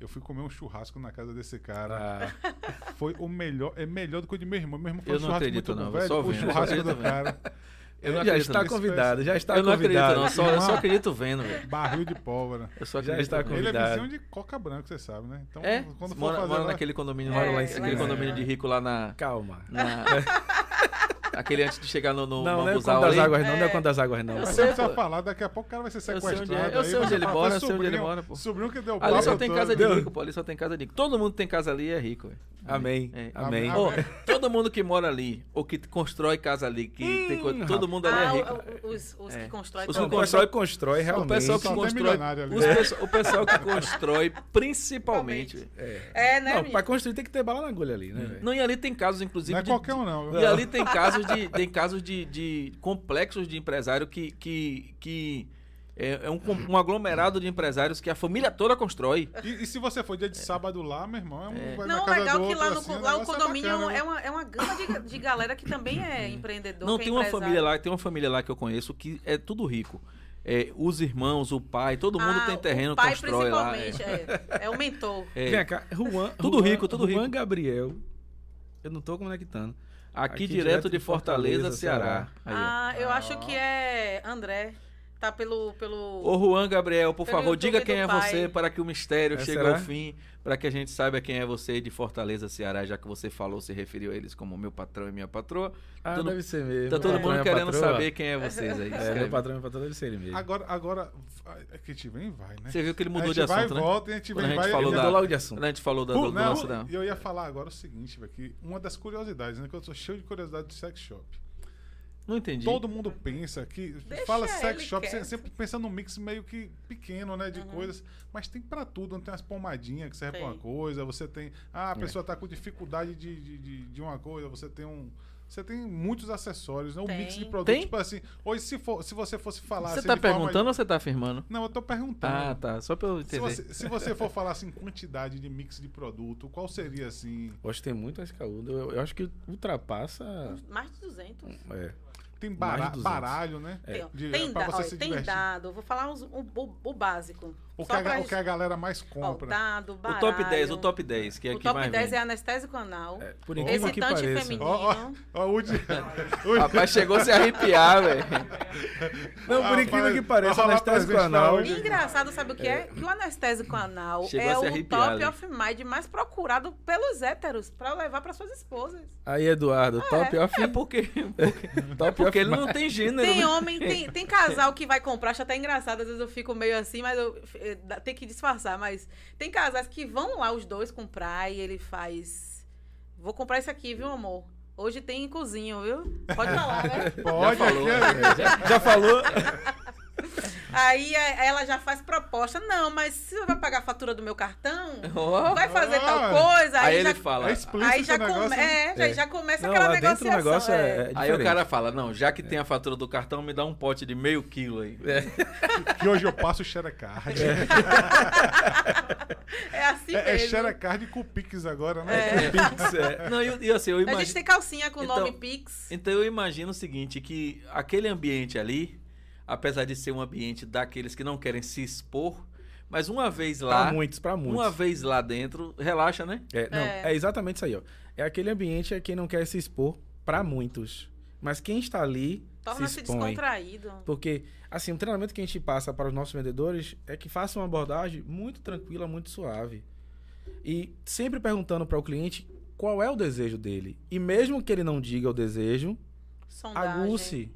Eu fui comer um churrasco na casa desse cara. Ah, Foi o melhor. É melhor do que o de meu irmão. Meu irmão foi Eu um não churrasco acredito, muito não, bom, eu só velho. O vendo, churrasco do cara. Eu não já está convidado, já está Eu não acredito, convidado. não. Só, eu só acredito vendo, velho. Barril de pólvora. Eu só Já está vendo. Ele é Convidado. vizinho de Coca Branca, você sabe, né? Então, É? quando for Mora, fazer mora lá- naquele condomínio É, lá, lá em aquele cima. condomínio de rico lá na. Calma. na- [laughs] aquele antes de chegar no, no Não, não é Bambuzal quando das ali. águas, não, não é É. quando das águas, não. Eu Mas sei, você precisa falar, daqui a pouco o cara vai ser Eu sei sequestrado. onde é, eu aí sei onde ele mora, eu sei onde ele mora, pô. Sobrinho que deu Ali só tem todo. casa de rico, pô. Ali só tem casa de rico. Todo mundo tem casa ali e é rico, velho. Amém. É. Amém. Amém. Ô, todo mundo que mora ali, ou que constrói casa ali, que tem coisa, todo mundo ali é Ah, rico. o- o- os, os É. que constroem Os o que constrói O realmente. pessoal que Só constrói. os o pessoal que constrói, principalmente. É. É, né, Não, pra construir tem que ter bala na agulha ali, né, velho? Não, e ali tem casos, inclusive. Não é de- qualquer um, não. E ali tem casos de, tem casos de, de complexos de empresário que, que, que é, é um, um aglomerado de empresários que a família toda constrói. E, e se você for dia de sábado lá, meu irmão, é um, vai na Não, casa legal do que lá, outro, no, assim, lá o é condomínio bacana, é, uma, é uma gama de, de galera que também é empreendedor. Não, que é tem uma família lá, tem uma família lá que eu conheço que é tudo rico. É, os irmãos, o pai, todo mundo Ah, tem terreno, o pai, constrói lá. principalmente, é. É o mentor. É. É. Vem cá, Juan, Tudo Juan- rico, tudo Juan rico. Gabriel. Eu não tô conectando. Aqui, direto de Fortaleza, Ceará. Aí, ó. Ah, eu acho que é André. Tá pelo. pelo... Ô Juan Gabriel, por Pelo favor, YouTube diga quem é pai. você para que o mistério É, chegue será? ao fim, para que a gente saiba quem é você de Fortaleza, Ceará, já que você falou, se referiu a eles como meu patrão e minha patroa. Ah, Todo- deve ser mesmo. Tá todo patrão mundo querendo patroa. saber quem é vocês aí. É, meu patrão e minha patroa deve ser ele mesmo. Agora, agora, é que a gente vem e vai, né? Você viu que ele mudou de vai assunto, e né? volta, a gente Quando vem a e gente vai. falou e da- Mudou logo de assunto. Quando a gente falou da, Pô, do, não. E eu ia falar agora o seguinte, velho, que uma das curiosidades, né? Que eu sou cheio de curiosidade do sex shop. Não entendi. Todo mundo pensa que. Deixa fala sex shop, quieto. você sempre pensa num mix meio que pequeno, né? De coisas. Mas tem pra tudo, não tem as pomadinhas que servem pra uma Tem. coisa. Você tem. Ah, É. a pessoa tá com dificuldade de, de, de, de uma coisa, você tem um. Você tem muitos acessórios, né? Um mix de Tem. produtos. Tem? Tipo assim, hoje se, for, se você fosse falar Você assim, tá de forma- perguntando ou você tá afirmando? Não, eu tô perguntando. Ah, tá. Só pra eu Se entender. você, se você for [laughs] falar assim, quantidade de mix de produto, qual seria assim? Hoje tem muito SKU. Eu, eu acho que ultrapassa. Mais de 200. É. Tem Mais bara- de 200. baralho, né? Tem, De- tem, pra da- se tem divertir. dado. Vou falar uns- o, o- o básico. O que, a, pra o que a galera mais compra. O top 10, o top 10, que é O o que top mais 10 vende. é anestésico anal. É, por incrível que pareça. feminino. Ó, ó, ó, o de... [laughs] Rapaz, chegou a se arrepiar, velho. [laughs] Não, por incrível Rapaz, que pareça, anestésico anal. hoje. E engraçado, sabe o que é? Que o anestésico anal Chegou é o arrepiar top of mind mais procurado pelos héteros pra levar pra suas esposas. Aí, Eduardo, top off. É porque, porque, [laughs] Top porque of ele não tem gênero. Tem né? homem, tem, tem casal que vai comprar, acho até engraçado, às vezes eu fico meio assim, mas eu eh, tem que disfarçar, mas tem casais que vão lá os dois comprar e ele faz. Vou comprar isso aqui, viu, amor? Hoje tem cozinho, viu? Pode falar, né? [laughs] Pode, falou, aqui é- Já, já falou? [laughs] [laughs] Aí eh, ela já faz proposta. Não, mas se você vai pagar a fatura do meu cartão, Ó. vai fazer Ah. tal coisa, Aí aí, ele já, fala. É aí já, negócio, come- né? é, já, É. já começa Não, aquela negociação. o negócio é, é Aí o cara fala, não, já que tem a fatura do cartão, me dá um pote de meio quilo aí. Que hoje eu passo xerecard. É, [laughs] É assim é, mesmo. xerecard com Pix agora, né? É. Pix, [laughs] é. Não, e, e assim, eu A imagino... gente tem calcinha com o Então- nome Pix. Então eu imagino o seguinte, que aquele ambiente ali, apesar de ser um ambiente daqueles que não querem se expor, mas uma vez lá, Pra muitos, pra muitos. uma vez lá dentro, relaxa, né? É, não, É. é. exatamente isso aí, ó. É aquele ambiente é quem não quer se expor pra muitos. Mas quem está ali Torna-se se expõe. descontraído. Porque, assim, o treinamento que a gente passa para os nossos vendedores é que faça uma abordagem muito tranquila, muito suave. E sempre perguntando para o cliente qual é o desejo dele. E mesmo que ele não diga o desejo, Sondagem. aguce.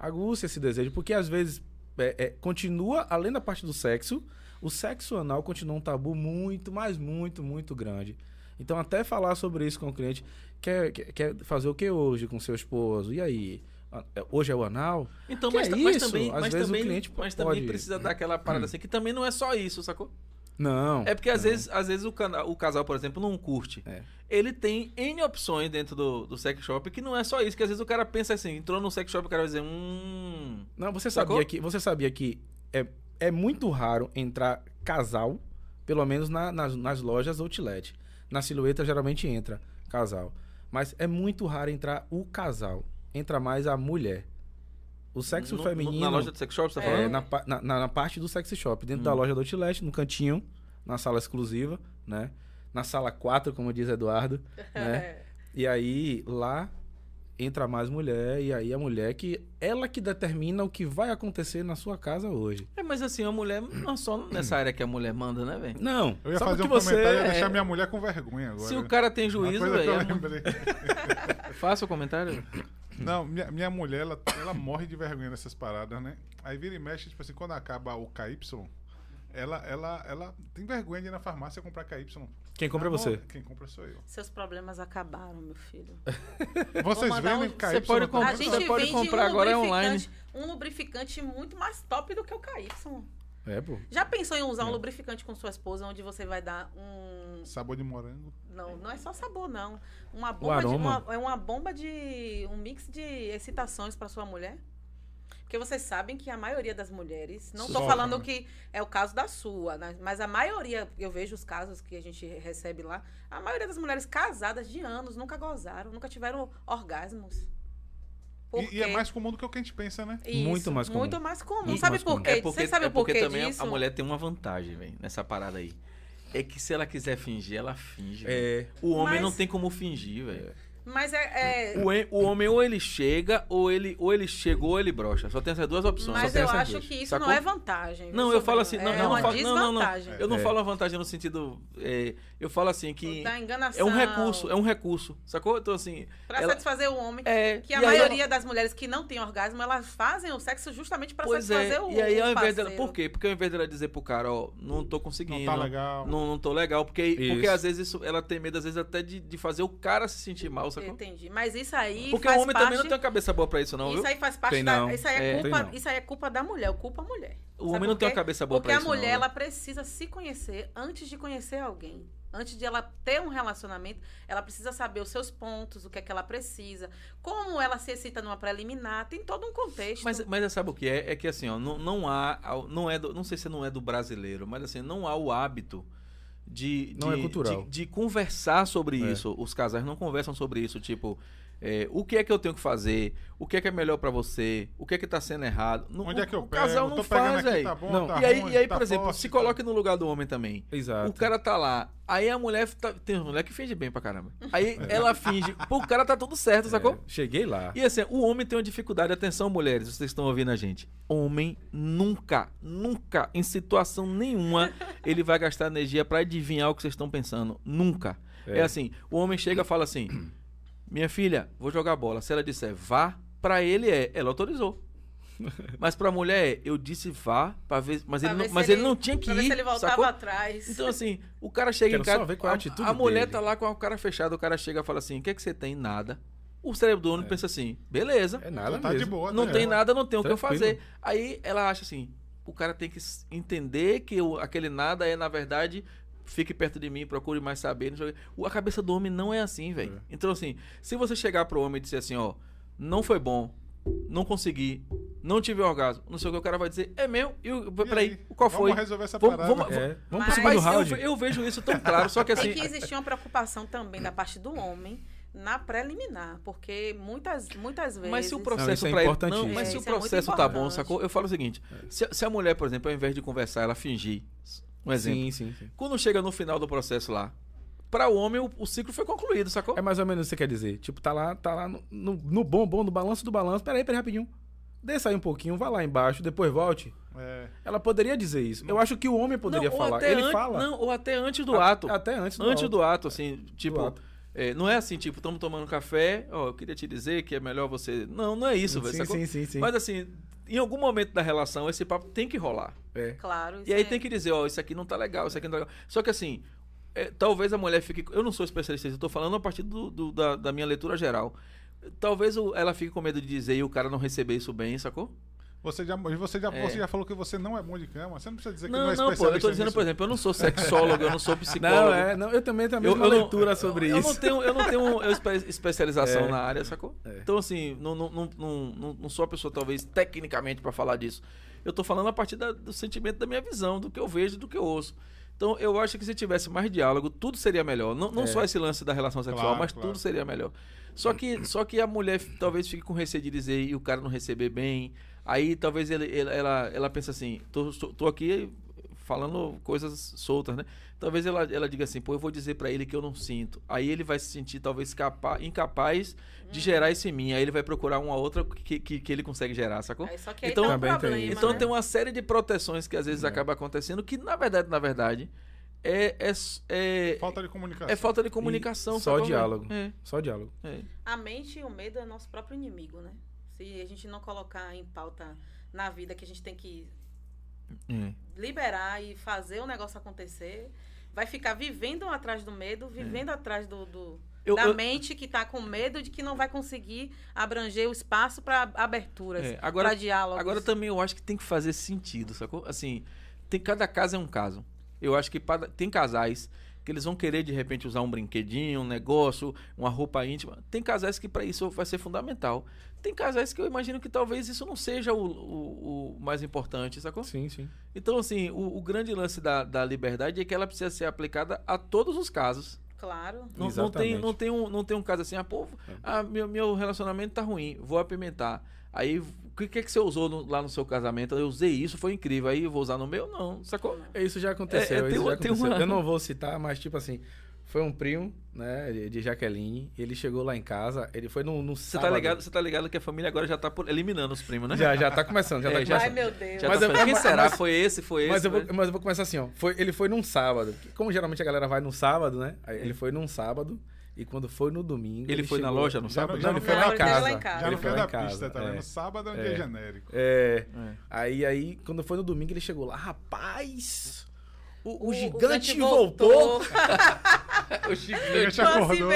Aguce esse desejo. Porque às vezes é, é, continua, além da parte do sexo, o sexo anal continua um tabu muito, mas muito, muito grande. Então, até falar sobre isso com o cliente, quer, quer, quer fazer o que hoje com seu esposo? E aí? É- Hoje é o anal? Então, Que mas, é mas isso? também, Às mas vezes o também, cliente mas pode- também precisa dar aquela parada assim, que também não é só isso, sacou? Não. É porque às não. vezes, às vezes o, cana- o casal, por exemplo, não curte. É. Ele tem N opções dentro do, do sex shop que não é só isso, que às vezes o cara pensa assim, entrou no sex shop, o cara vai dizer, hum. Não, você Sacou? sabia que você sabia que é, é muito raro entrar casal, pelo menos na- nas, nas lojas outlet. Na silhueta geralmente entra casal, mas é muito raro entrar o casal. Entra mais a mulher. O sexo no- no- feminino Na loja de sex shop, você tá É. é, falando? na, na, na- parte do sexy shop, dentro da Hum. loja do outlet, no cantinho, na sala exclusiva, né? Na sala 4, como diz Eduardo, né? [laughs] E aí lá entra mais mulher e aí a mulher que ela que determina o que vai acontecer na sua casa hoje. É, mas assim, a mulher não é só nessa área que a mulher manda, né, velho? Não, Eu ia só fazer um você comentário e ia é- deixar minha mulher com vergonha agora. Se o cara tem juízo, velho. é. [laughs] Faça o comentário. [laughs] Não, minha, minha mulher, ela, ela morre de vergonha nessas paradas, né? Aí vira e mexe, tipo assim, quando acaba o KY, ela, ela, ela tem vergonha de ir na farmácia comprar KY. quem compra é você. Quem compra sou eu. Seus problemas acabaram, meu filho. [laughs] Vocês vendem um- KY? Você pode comprar- A gente Você pode vende comprar um agora é lubrificante- Um lubrificante muito mais top do que o KY. É, pô. Já pensou em usar um lubrificante com sua esposa, onde você vai dar um. Sabor de morango. Não, não é só sabor, não. Uma bomba de. aroma. Uma, é uma bomba de. um mix de excitações para sua mulher. Porque vocês sabem que a maioria das mulheres, não estou falando né? que é o caso da sua, né? mas a maioria, eu vejo os casos que a gente recebe lá, a maioria das mulheres casadas de anos nunca gozaram, nunca tiveram orgasmos. Por E, e é mais comum do que o que a gente pensa, né? Muito mais comum. Muito mais comum. Muito sabe mais por comum. quê? É porque, Vocês sabem é o porque porquê também a- disso? a mulher tem uma vantagem, velho, nessa parada aí. É que se ela quiser fingir, ela finge. É. O homem Mas- não tem como fingir, velho. Mas é. é- O, o homem ou ele chega, ou ele, ou ele chegou ou ele brocha. Só tem essas duas opções. mas Só tem eu acho duas. que isso Sacou? não é vantagem. Não, eu falo assim, não, é não uma falo, não, não, não. desvantagem. Eu não É. falo a vantagem no sentido, é, eu falo assim que Da enganação. é um recurso, é um recurso, sacou? Então assim, Pra ela- satisfazer o homem. é Que a e maioria ela- das mulheres que não têm orgasmo, elas fazem o sexo justamente pra Pois satisfazer é, o e aí ao invés dela, por quê? Porque ao invés dela dizer pro cara, ó, não tô Não conseguindo, tá legal. não, não tô legal, porque, Isso. porque às vezes isso, ela tem medo, às vezes até de, de fazer o cara se sentir mal, sacou? Entendi. Mas isso aí Porque o homem parte... também não tem uma cabeça boa pra isso, não, isso viu? aí faz parte Tem da. Isso aí é, É. culpa, Tem isso aí é culpa da mulher, culpa a mulher. O Sabe homem não tem uma cabeça boa Porque pra a isso, mulher, não, ela precisa se conhecer antes de conhecer alguém. Antes de ela ter um relacionamento, ela precisa saber os seus pontos, o que é que ela precisa, como ela se excita numa preliminar, tem todo um contexto. Mas, mas sabe o que é? É que assim, ó, não, não há, não é do- não sei se não é do brasileiro, mas assim, não há o hábito de, Não é de- cultural. de, de conversar sobre É. isso. Os casais não conversam sobre isso, tipo, é, o que é que eu tenho que fazer? O que é que é melhor pra você? O que é que tá sendo errado? Não- Onde o, é que eu o pego? casal não faz, velho. Tá bom, Não. tá e aí, ruim, e aí tá por exemplo, forte, se tá- coloque no lugar do homem também. Exato. O cara tá lá, aí a mulher tá, tem mulher que finge bem pra caramba. Aí [laughs] ela finge, pô, o cara tá tudo certo, sacou? É, cheguei lá. E assim, o homem tem uma dificuldade, atenção mulheres, vocês estão ouvindo a gente. Homem nunca, nunca, em situação nenhuma, [laughs] ele vai gastar energia pra adivinhar o que vocês estão pensando. Nunca. É. É. assim, o homem chega e fala assim: Minha filha, vou jogar bola. Se ela disser vá, pra ele é, ela autorizou. [laughs] Mas pra mulher é, eu disse vá, pra ver, mas, Pra ele ver não, se mas ele, não tinha que pra ver ir. se ele voltava sacou? atrás. Então, assim, o cara chega Quero em casa. só ver qual é a a, atitude a mulher dele. tá lá com a cara fechada, o cara chega e fala assim: o que é que você tem? Nada. O cérebro do homem pensa assim: beleza, É nada tá mesmo. de boa, não tá tem de boa. nada, não tem o que eu fazer. Aí ela acha assim: o cara tem que entender que o- aquele nada é, na verdade, fique perto de mim, procure mais saber. Não o. O- a cabeça do homem não é assim, velho. É. Então, assim, se você chegar pro homem e dizer assim: ó, não foi bom, não consegui, não tive orgasmo, não sei o que, o cara vai dizer: é meu, e o- E peraí, aí? qual foi? Vamos resolver essa Vamos- parada. vamos- É, vamos Mas- pro segundo eu, round. ve- eu vejo isso tão claro, só que [laughs] assim. Tem que existir uma preocupação também da parte do homem na preliminar, porque muitas, muitas vezes. Mas se o Não, processo isso é pra ele. Não, mas se É, o isso é processo tá bom, sacou? Eu falo o seguinte: se, se a mulher, por exemplo, ao invés de conversar, ela fingir. Um exemplo. Sim, sim, sim. Quando chega no final do processo lá, pra o homem o, o ciclo foi concluído, sacou? É mais ou menos isso que você quer dizer. Tipo, tá lá, tá lá no, no, no bom, bom, no balanço do balanço. Peraí, peraí, rapidinho. Desça aí um pouquinho, vá lá embaixo, depois volte. É. Ela poderia dizer isso. Eu acho que o homem poderia Não, falar. até Ele an- fala. Não, ou até antes do A- ato. Até antes do antes ato. do ato, assim, tipo. ato. é, não é assim, tipo, estamos tomando café, ó, eu queria te dizer que é melhor você. Não, não é isso, velho. Sim, sim, sim, sim. Mas assim, em algum momento da relação, esse papo tem que rolar. É. Claro. E aí isso tem é- que dizer, ó, isso aqui não tá legal, isso aqui não tá legal. Só que assim, é, talvez a mulher fique. Eu não sou especialista, eu tô falando a partir do, do- da, da minha leitura geral. Talvez o- ela fique com medo de dizer e o cara não receber isso bem, sacou? Você já, você, já, É. você já falou que você não é bom de cama. Você não precisa dizer que não, Não, é não, pô, eu especialista tô dizendo, nisso. por exemplo, eu não sou sexólogo, eu não sou [laughs] psicólogo. Não, é, não, eu também tenho a Eu, mesma eu não- leitura sobre eu isso. Não tenho, eu não tenho [laughs] eu espe- especialização É. na área, sacou? É. Então, assim, não, não, não, não, não- não sou a pessoa, talvez, tecnicamente, pra falar disso. Eu tô falando a partir da- do sentimento da minha visão, do que eu vejo, do que eu ouço. Então, eu acho que se tivesse mais diálogo, tudo seria melhor. Não, não É. só esse lance da relação sexual, Claro, mas claro. tudo seria melhor. Só que, só que a mulher talvez fique com receio de dizer e o cara não receber bem. Aí talvez ele, ele- ela, ela pensa assim: tô, tô, aqui falando coisas soltas, né? Talvez ela, ela diga assim, pô, eu vou dizer pra ele que eu não sinto. Aí ele vai se sentir talvez capa- incapaz de gerar isso em mim. Aí ele vai procurar uma outra que, que, que ele consegue gerar, sacou? Aí, só que aí Então- tá um tem problema, isso. Então né? tem uma série de proteções que às vezes É. acaba acontecendo que, na verdade, na verdade, é, é, é, Falta de comunicação. é falta de comunicação. só diálogo. É, Só diálogo. é. A mente e o medo é nosso próprio inimigo, né? Se a gente não colocar em pauta na vida que a gente tem que É. liberar e fazer o negócio acontecer, vai ficar vivendo atrás do medo, vivendo atrás do, do- Eu- da eu- mente que tá com medo de que não vai conseguir abranger o espaço para aberturas, É, agora- para diálogos. Agora também eu acho que tem que fazer sentido, sacou? Assim, tem, cada caso é um caso. Eu acho que para- tem casais que eles vão querer de repente usar um brinquedinho, um negócio, uma roupa íntima. Tem casais que para isso vai ser fundamental. Tem casais que eu imagino que talvez isso não seja o, o- o mais importante, sacou? Sim, sim. Então, assim, o, o grande lance da, da liberdade é que ela precisa ser aplicada a todos os casos. Claro. Não, não tem, não, tem um, não tem um caso assim, ah, pô, É. ah, meu, meu relacionamento tá ruim, vou apimentar. Aí, o que, que, que você usou no- lá no seu casamento? Eu usei isso, foi incrível. Aí eu vou usar no meu? Não, sacou? Isso já aconteceu. É, é, tem isso já aconteceu. uma- Eu não vou citar, mas tipo assim, foi um primo, né, de- Jaqueline. Ele chegou lá em casa, ele foi no, no Você sábado. tá, ligado, você tá ligado que a família agora já tá por- eliminando os primos, né? Já, já tá começando, já É, tá já- Ai, meu Deus. Já Mas tá eu- Quem será? mas- foi esse? Foi esse? Mas eu, vou, mas eu vou começar assim, ó. Foi, ele foi num sábado. Como geralmente a galera vai no sábado, né? Aí É. ele foi num sábado. E quando foi no domingo. Ele foi na chegou- loja no Já sábado? não- já Não, ele foi Não, lá em ele foi casa. lá em casa. Já Ele no foi pé lá da em casa. pista, tá é. vendo? Sábado é um É. dia genérico. É. É. Aí, aí, quando foi no domingo, ele chegou lá. Rapaz! O, o O- o gigante gigante voltou! [laughs] O Chico- Ele já Tô assim acordou.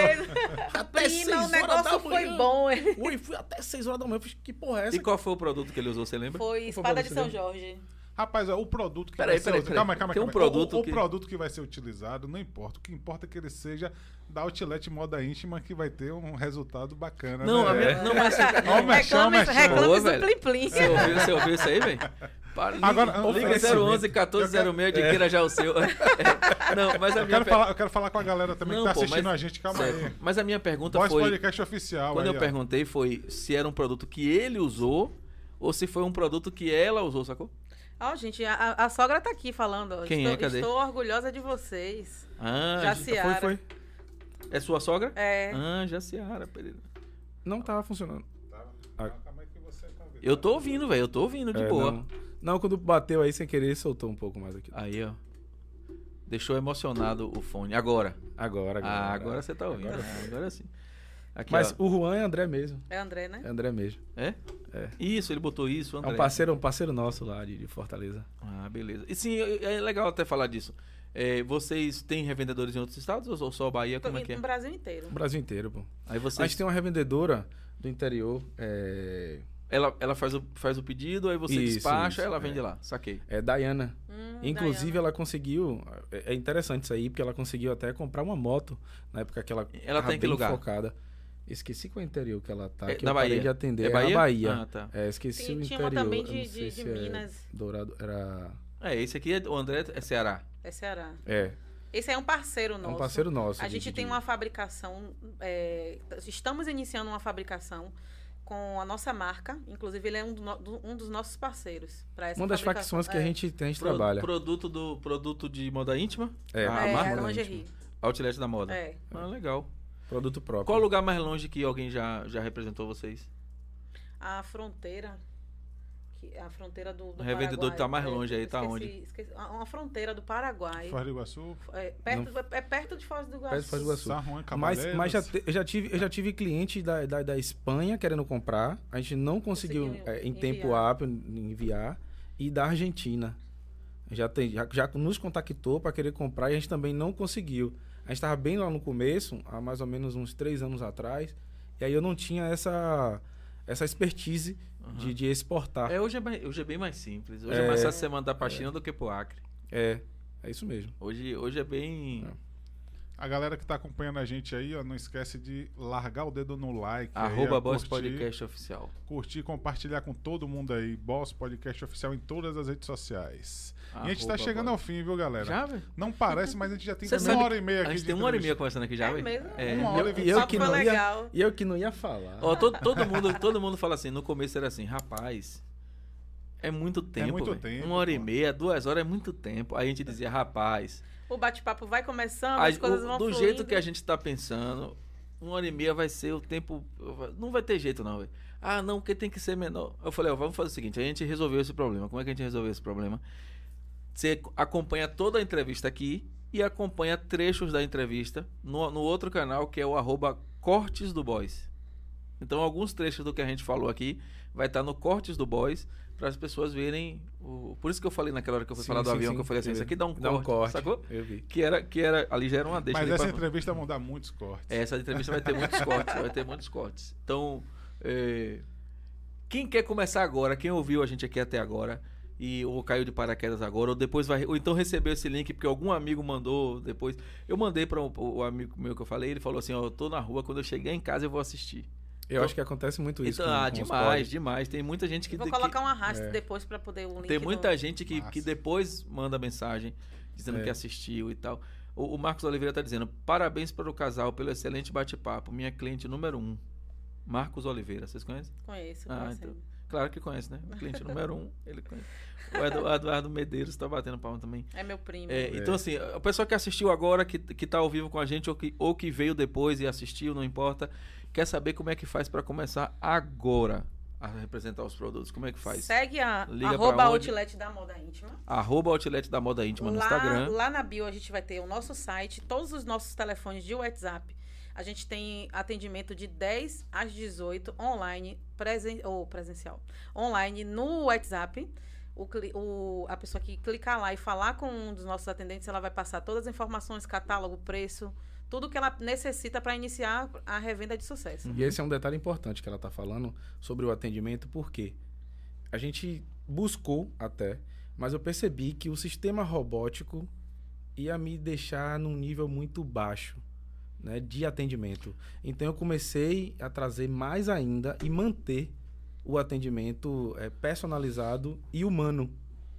Até Prima, seis o horas da negócio foi manhã. bom. Ui, fui até 6 horas da manhã. Eu falei, que porra é essa? E qual foi o produto que ele usou, você lembra? Foi Foi espada de São. Jorge. Rapaz, ó, o produto que Peraí, vai peraí, ser peraí. Calma, calma, Tem um calma. produto o, o que- produto que vai ser utilizado, não importa. O que importa é que ele seja da Outlet Moda Íntima, que vai ter um resultado bacana. Não, né? a minha, não, mas... [laughs] Ó, o o Ô, do. Plim Plim. Você ouviu, você ouviu isso aí, velho? Para, liga, Agora, liga oferecimento. 011 1406, adquira já o seu. [laughs] É. Não, mas a Eu minha quero, per- falar, eu quero falar com a galera também Não, que tá pô, assistindo mas- a gente. Calma Certo. aí. Mas a minha pergunta Voz foi... Podcast Oficial. Quando aí, eu ó. perguntei foi se era um produto que ele usou ou se foi um produto que ela usou, sacou? Ó, gente, a, a- sogra tá aqui falando. Quem estou, é? Cadê? Estou orgulhosa de vocês. Ah, Jaciara. Foi, foi. é sua sogra? É. Ah, Jaciara Pereira. Não tava funcionando. Tá, Calma aí que você tá vendo. Eu tô ouvindo, velho. Eu tô ouvindo de É, boa. Não. Não, quando bateu aí sem querer, soltou um pouco mais aqui. Aí, ó. Deixou emocionado o fone. Agora. Agora, agora. Ah, agora você tá ouvindo. Agora Ah, Agora sim. Aqui, Mas ó. o Juan é André mesmo. É André, né? É André mesmo. É? É. Isso, ele botou isso, É André. um parceiro, um parceiro nosso lá de, de Fortaleza. Ah, beleza. E sim, é é legal até falar disso. É, vocês têm revendedores em outros estados ou só Bahia? Como é que é? No Brasil inteiro. No Brasil inteiro, pô. Aí A vocês... gente tem uma revendedora do interior. É, Ela, ela faz, o, faz o pedido, aí você Isso, despacha, isso, ela é. vende lá. Saquei. é Dayana. Hum, Inclusive, Dayana. ela conseguiu. É é interessante isso aí, porque ela conseguiu até comprar uma moto na época que ela. Ela tá em que lugar? Focada. Esqueci qual interior que ela tá. É, que eu parei Bahia. de atender. É É Bahia? a Bahia. Ah, tá. É, esqueci Tem- o tinha interior. uma também de- de- de é Minas. Dourado. Era. É, esse aqui, é, o André é Ceará. É Ceará. É. Esse é um parceiro É nosso. um parceiro nosso. A gente de- tem uma fabricação. é, estamos iniciando uma fabricação com a nossa marca. Inclusive, ele é um, do um dos nossos parceiros. pra essa Uma das fabricação. facções que a É. gente tem, a gente Pro- trabalha. Produto, do, produto de moda íntima? É, a é, marca? moda lingerie. Outlet da moda. É. Ah, legal. Produto próprio. Qual o lugar mais longe que alguém já, já representou vocês? A fronteira. que- A fronteira do, do O revendedor Paraguai. tá mais longe aí, tá esqueci- onde? esqueci- a- uma fronteira do Paraguai. Foz do Iguaçu, É perto, é perto de Foz do Iguaçu. Perto de Foz do Iguaçu. São Juan, Mas, mas já, te- eu, já tive, eu já tive cliente da, da, da Espanha querendo comprar. A gente não conseguiu, Conseguiu é, em enviar. tempo hábil enviar. E da Argentina. Já, tem, já, já nos contactou para querer comprar e a gente também não conseguiu. A gente estava bem lá no começo, há mais ou menos uns três anos atrás. E aí eu não tinha essa, essa expertise de, de exportar. É, hoje é, mais- hoje é bem mais simples. Hoje é, É. mais fácil você mandar pra China do que pro Acre. É, é isso mesmo. Hoje, hoje é bem. A galera que tá acompanhando a gente aí, ó, não esquece de largar o dedo no like. aí, Arroba ó, Boss curtir, Podcast Oficial. Curtir, compartilhar com todo mundo aí. Boss Podcast Oficial em todas as redes sociais. e a gente tá Arroba chegando Boss. ao fim, viu, galera? Já, velho? Não parece, mas a gente já tem uma hora e meia aqui. A gente tem uma hora e meia conversando aqui já, É velho? mesmo? É. Uma hora e E vinte eu, Só que não ia, e eu que não ia falar. Ó, todo, todo, mundo, todo mundo fala assim, no começo era assim, rapaz, é muito tempo. muito velho. tempo, Uma hora e meia, duas horas é muito tempo. Aí a gente dizia, rapaz, O bate-papo vai começando, a- as coisas vão do fluindo. jeito que a gente tá pensando, uma hora e meia vai ser o tempo. Não vai ter jeito, não. Ah, não, porque tem que ser menor. Eu falei, ó, vamos fazer o seguinte: a gente resolveu esse problema. Como é que a gente resolveu esse problema? Você acompanha toda a entrevista aqui e acompanha trechos da entrevista no, no outro canal, que é o arroba Cortes do Boys. Então, alguns trechos do que a gente falou aqui vai estar no Cortes do Boys para as pessoas verem. O... Por isso que eu falei naquela hora que eu fui Sim, falar do sim, avião, sim. que eu falei assim: Eu isso aqui dá um Dá corte, um corte. sacou? Eu vi. Que era, que era, ali já era uma deixa Mas essa pra- entrevista vão dar muitos cortes. Essa entrevista vai ter muitos cortes, vai ter muitos cortes. Então, é, quem quer começar agora, quem ouviu a gente aqui até agora, e ou caiu de paraquedas agora, ou depois vai, ou então recebeu esse link porque algum amigo mandou depois. Eu mandei para o, o amigo meu que eu falei, ele falou assim: Ó, eu tô na rua, quando eu chegar em casa eu vou assistir. Eu acho que acontece muito isso. Então, com- ah, com demais, demais. Tem muita gente que. Vou que- colocar um arrasto É. depois pra poder o link tem do- muita gente que, Massa. que depois manda mensagem dizendo É. que assistiu e tal. O, o Marcos Oliveira está dizendo: parabéns para o casal pelo excelente bate-papo. Minha cliente número um. Marcos Oliveira, vocês conhecem? Conheço, Ah, conheço. então. Claro que conhece, né? O [laughs] cliente número um, ele conhece. O Edu- o Eduardo Medeiros está batendo palma também. É meu primo. É, Então, assim, o pessoal que assistiu agora, que, que tá ao vivo com a gente, ou que, ou que veio depois e assistiu, não importa, quer saber como é que faz para começar agora a representar os produtos. Como é que faz? Segue a Liga arroba outlet da moda íntima. Arroba Outlet da Moda Íntima no lá, Instagram. lá na bio a gente vai ter o nosso site, todos os nossos telefones de WhatsApp. A gente tem atendimento de 10 às 18 online, presen ou presencial. Online no WhatsApp. O, o- a pessoa que clicar lá e falar com um dos nossos atendentes, ela vai passar todas as informações, catálogo, preço, tudo que ela necessita para iniciar a revenda de sucesso. E esse é um detalhe importante que ela está falando sobre o atendimento, porque a gente buscou até, mas eu percebi que o sistema robótico ia me deixar num nível muito baixo né, de atendimento. Então eu comecei a trazer mais ainda e manter o atendimento é, personalizado e humano.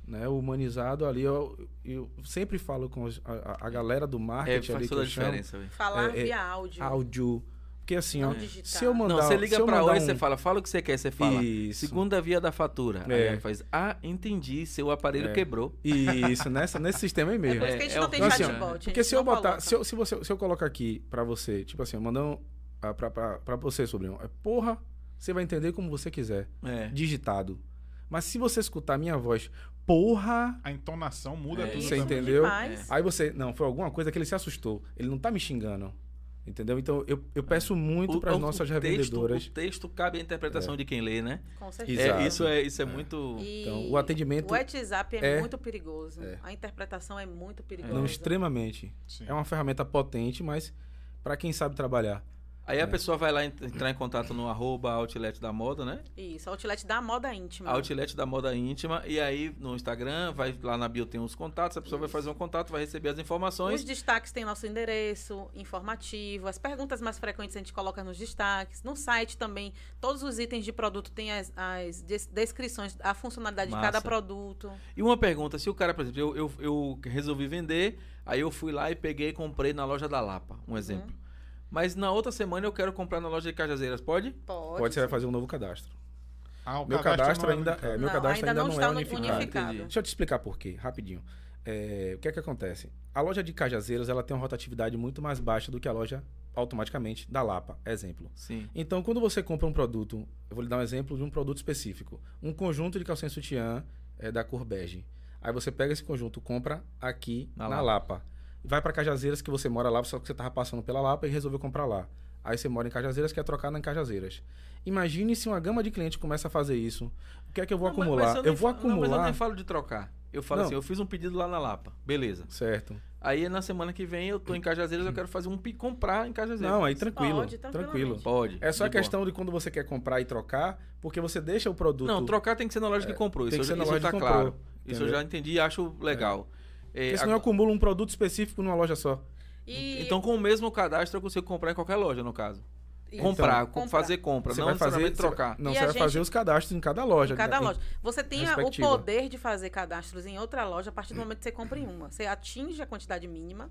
Né, humanizado ali, eu, eu sempre falo com a, a- galera do É, marketing ali faz chamo, diferença, velho. Falar É, é, via áudio. áudio, porque assim, Não ó, se eu mandar, Não, você se liga mandar oi, um- você fala, fala o que você quer, você fala. Isso. Segunda via da fatura. Aí É. ela faz, ah, entendi, seu aparelho É. quebrou. Isso, nessa, nesse sistema aí É mesmo. por isso que a gente É, não é tem o- chatbot. assim, gente Porque se eu botar, coloca. se eu, se, você, se eu colocar aqui pra você, tipo assim, mandando ah, pra você, sobrinho, é porra, você vai entender como você quiser, É. digitado. Mas se você escutar a minha voz, porra, A entonação muda É, tudo. você também. entendeu? Demais. aí você, não, foi alguma coisa que ele se assustou, ele não tá me xingando, entendeu? Então eu, eu peço muito O- para as o- nossa o revendedoras. Texto, o texto cabe à interpretação de quem lê, né? Com É, certeza. Exato. isso é, isso é, muito. E Então, o atendimento O WhatsApp é, é- muito perigoso. é. A interpretação é muito perigosa. Não, extremamente. Sim. É uma ferramenta potente, mas para quem sabe trabalhar. Aí a É. pessoa vai lá ent- entrar em contato no arroba outlet da moda, né? Isso, outlet da moda íntima. Outlet da moda íntima. E aí no Instagram, vai lá na bio tem os contatos, a pessoa vai fazer um contato, vai receber as informações. Os destaques têm nosso endereço informativo, as perguntas mais frequentes a gente coloca nos destaques. No site também, todos os itens de produto têm as, as des- descrições, a funcionalidade Massa. de cada produto. E uma pergunta, se o cara, por exemplo, eu, eu, eu resolvi vender, aí eu fui lá e peguei e comprei na loja da Lapa, um exemplo. Mas na outra semana eu quero comprar na loja de Cajazeiras, pode? Pode. Pode, você vai fazer um novo cadastro. Ah, o Meu cadastro não é ainda é, meu Não, cadastro ainda ainda, não não, está é no- unificado. unificado. Deixa eu te explicar por quê, rapidinho. É, o que é que acontece? A loja de Cajazeiras ela tem uma rotatividade muito mais baixa do que a loja automaticamente da Lapa, exemplo. Sim. Então, quando você compra um produto, eu vou lhe dar um exemplo de um produto específico. Um conjunto de calcinha sutiã é, da cor bege. Aí você pega esse conjunto, compra aqui Na na, Lapa. Vai para Cajazeiras, que você mora lá, só que você tava passando pela Lapa e resolveu comprar lá. Aí você mora em Cajazeiras, quer trocar na Cajazeiras. Imagine se uma gama de clientes começa a fazer isso. O que é que eu vou Não, mas- acumular? mas eu, nem vou fa- Não, mas eu acumular. nem falo de trocar. Eu falo Não. assim, eu fiz um pedido lá na Lapa. Beleza. Certo. Aí na semana que vem eu tô em Cajazeiras, eu quero fazer um comprar em Cajazeiras. Não, aí tranquilo. Pode, tranquilamente. tranquilo. Pode. É só boa. questão de quando você quer comprar e trocar, porque você deixa o produto. Não, trocar tem que ser na loja que comprou. tem Isso, que ser na isso loja tá que comprou, claro. Isso eu entendeu? já entendi e acho legal. É, Porque senão eu acumulo um produto específico numa loja só. E Então com o mesmo cadastro eu consigo comprar em qualquer loja, no caso. Comprar, Então, com- fazer compra, Você não vai fazer, trocar. não, E você vai gente- fazer os cadastros em cada loja. Em cada Em- loja. Você tem a- o poder de fazer cadastros em outra loja a partir do momento que você compra em uma. Você atinge a quantidade mínima.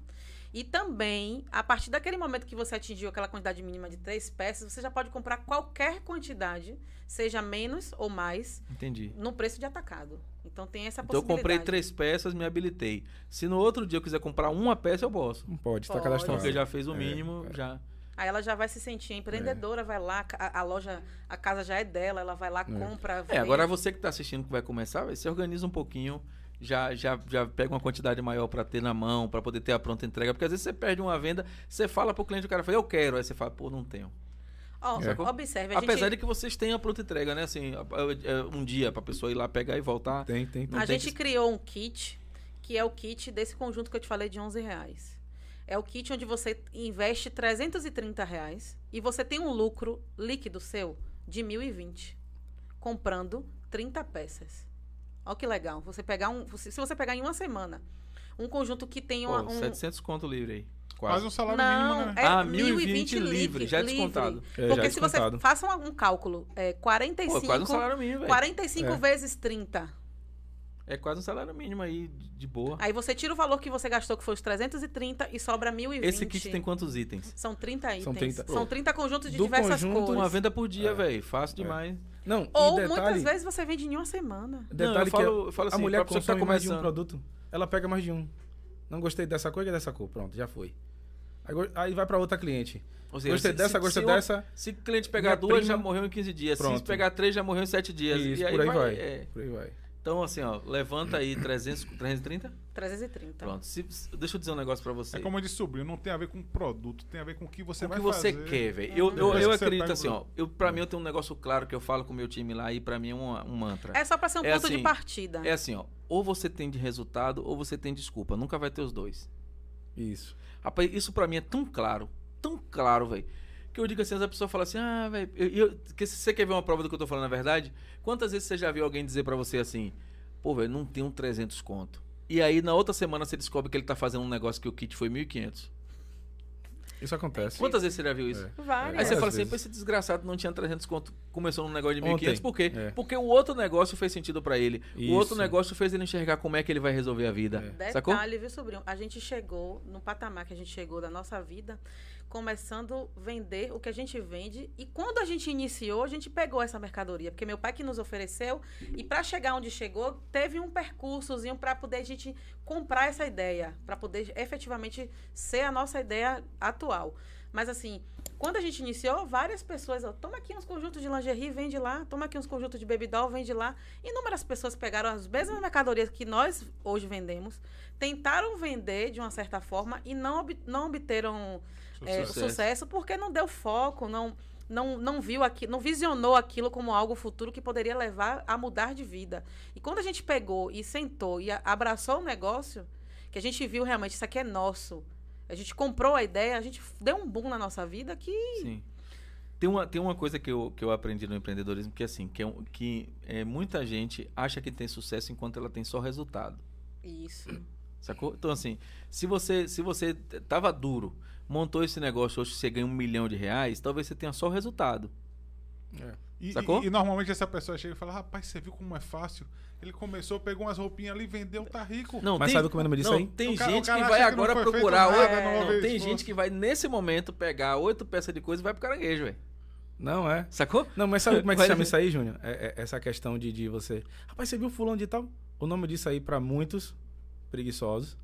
E também, a partir daquele momento que você atingiu aquela quantidade mínima de três peças, você já pode comprar qualquer quantidade, seja menos ou mais, Entendi. no preço de atacado. Então tem essa Então eu possibilidade. comprei três peças, me habilitei. Se no outro dia eu quiser comprar uma peça, eu posso. Não pode, está cadastrado. Porque já fez o É, mínimo, já. Aí ela já vai se sentir empreendedora, vai lá, a, a loja, a casa já é dela, ela vai lá, compra. É, agora vende. você que está assistindo que vai começar, vai, se organiza um pouquinho, já, já, já pega uma quantidade maior para ter na mão, para poder ter a pronta entrega. Porque às vezes você perde uma venda, você fala pro cliente, o cara fala, eu quero. Aí você fala, pô, não tenho. Ó, Sacou? observe, a Apesar gente, de que vocês tenham a pronta entrega, né? Assim, é, é, um dia para pessoa ir lá pegar e voltar. Tem, tem, tem. a tem gente que- criou um kit, que é o kit desse conjunto que eu te falei de 11 reais. É o kit onde você investe 330 reais e você tem um lucro líquido seu de 1.020, comprando 30 peças. Olha que legal. Você pegar um, se você pegar em uma semana um conjunto que tem uma, Pô, um, 700 conto livre aí. Quase Quase. um salário Não, mínimo, né? é Ah, 1.020 1.020 livre, já é descontado. É, já Porque é se você descontado. faça um, um cálculo, é Pô, 45, é quase um salário mínimo, velho. 45 É. vezes 30. É quase um salário mínimo aí, de boa. Aí você tira o valor que você gastou, que foi os 330, e sobra 1.020. Esse kit tem quantos itens? São 30 itens. São São 30. 30, conjuntos de Do diversas conjunto, cores. Uma venda por dia, É. velho. Fácil demais. Não, Ou e detalhe, muitas vezes você vende em uma semana. detalhe Não, eu que falo- eu falo a assim, mulher pra pessoa que tá mais de um produto, ela pega mais de um. Não gostei dessa cor e dessa cor. Pronto, já foi. Aí, aí vai pra outra cliente. Ou seja, Gostei se- dessa, se- gostei se dessa. Se o cliente pegar duas, prima- já morreu em 15 dias. Se Pronto. pegar três, já morreu em 7 dias. Isso, e aí por aí vai. é. Por aí vai. Então, assim, ó, levanta aí 300, 330. 330. Pronto. Se- deixa eu dizer um negócio pra você. É como eu disse, sobrinho, não tem a ver com produto, tem a ver com o que você o vai que você fazer. quer, velho. Uhum. Eu, eu, Depois eu que você acredito o assim, ó. Eu, pra mim, eu tenho um negócio claro que eu falo com o meu time lá e pra mim é um, um mantra. É só pra ser um É ponto de assim, partida. É assim, ó. Ou você tem de resultado ou você tem desculpa. Nunca vai ter os dois. Isso. Rapaz, isso pra mim é tão claro, tão claro, velho. Que eu digo assim, a pessoa fala assim, ah, velho, eu, que se você quer ver uma prova do que eu tô falando na verdade? Quantas vezes você já viu alguém dizer pra você assim, pô, velho, não tem um 300 conto. E aí na outra semana você descobre que ele tá fazendo um negócio que o kit foi 1.500. Isso acontece. Quantas vezes você já viu isso? É. Várias. Aí você fala assim, esse desgraçado não tinha 300 conto, começou num negócio de 1.500, Ontem. por quê? É. Porque o outro negócio fez sentido pra ele. O outro Isso. negócio fez ele enxergar como é que ele vai resolver a vida. É. Sacou? Detalhe, viu, sobrinho? A gente chegou no patamar que a gente chegou da nossa vida, começando a vender o que a gente vende. E quando a gente iniciou, a gente pegou essa mercadoria, porque meu pai que nos ofereceu. E para chegar onde chegou, teve um percursozinho para poder a gente comprar essa ideia, para poder efetivamente ser a nossa ideia atual. Mas assim, quando a gente iniciou, várias pessoas, ó, toma aqui uns conjuntos de lingerie, vende lá, toma aqui uns conjuntos de baby doll, vende lá. Inúmeras pessoas pegaram as mesmas mercadorias que nós hoje vendemos, tentaram vender de uma certa forma e não, ob- não obteram é, Sucesso. sucesso. porque não deu foco, não, não, não viu aquilo, não visionou aquilo como algo futuro que poderia levar a mudar de vida. E quando a gente pegou e sentou e abraçou o negócio, que a gente viu realmente isso aqui é nosso. A gente comprou a ideia, a gente deu um boom na nossa vida que Sim. Tem uma, tem uma coisa que eu, que eu aprendi no empreendedorismo que é assim, que, é, que é, muita gente acha que tem sucesso enquanto ela tem só resultado. isso. Sacou? Então, assim, se você, se você tava duro, montou esse negócio, hoje você ganha um milhão de reais, talvez você tenha só o resultado. É. E, Sacou? e- e normalmente essa pessoa chega e fala, rapaz, você viu como é fácil? Ele começou, pegou umas roupinhas ali, vendeu, tá rico. Não, Mas tem, sabe como é o nome disso não, aí? tem cara- gente cara que vai que não agora procurar nada, oito. não não, tem gente que vai nesse momento pegar oito peças de coisa e vai pro caranguejo, velho. Não é. Sacou? Não, mas sabe como é que se chama isso aí, Júnior? É, é essa questão de, de você. Rapaz, você viu fulano de tal? O nome disso aí, pra muitos preguiçosos,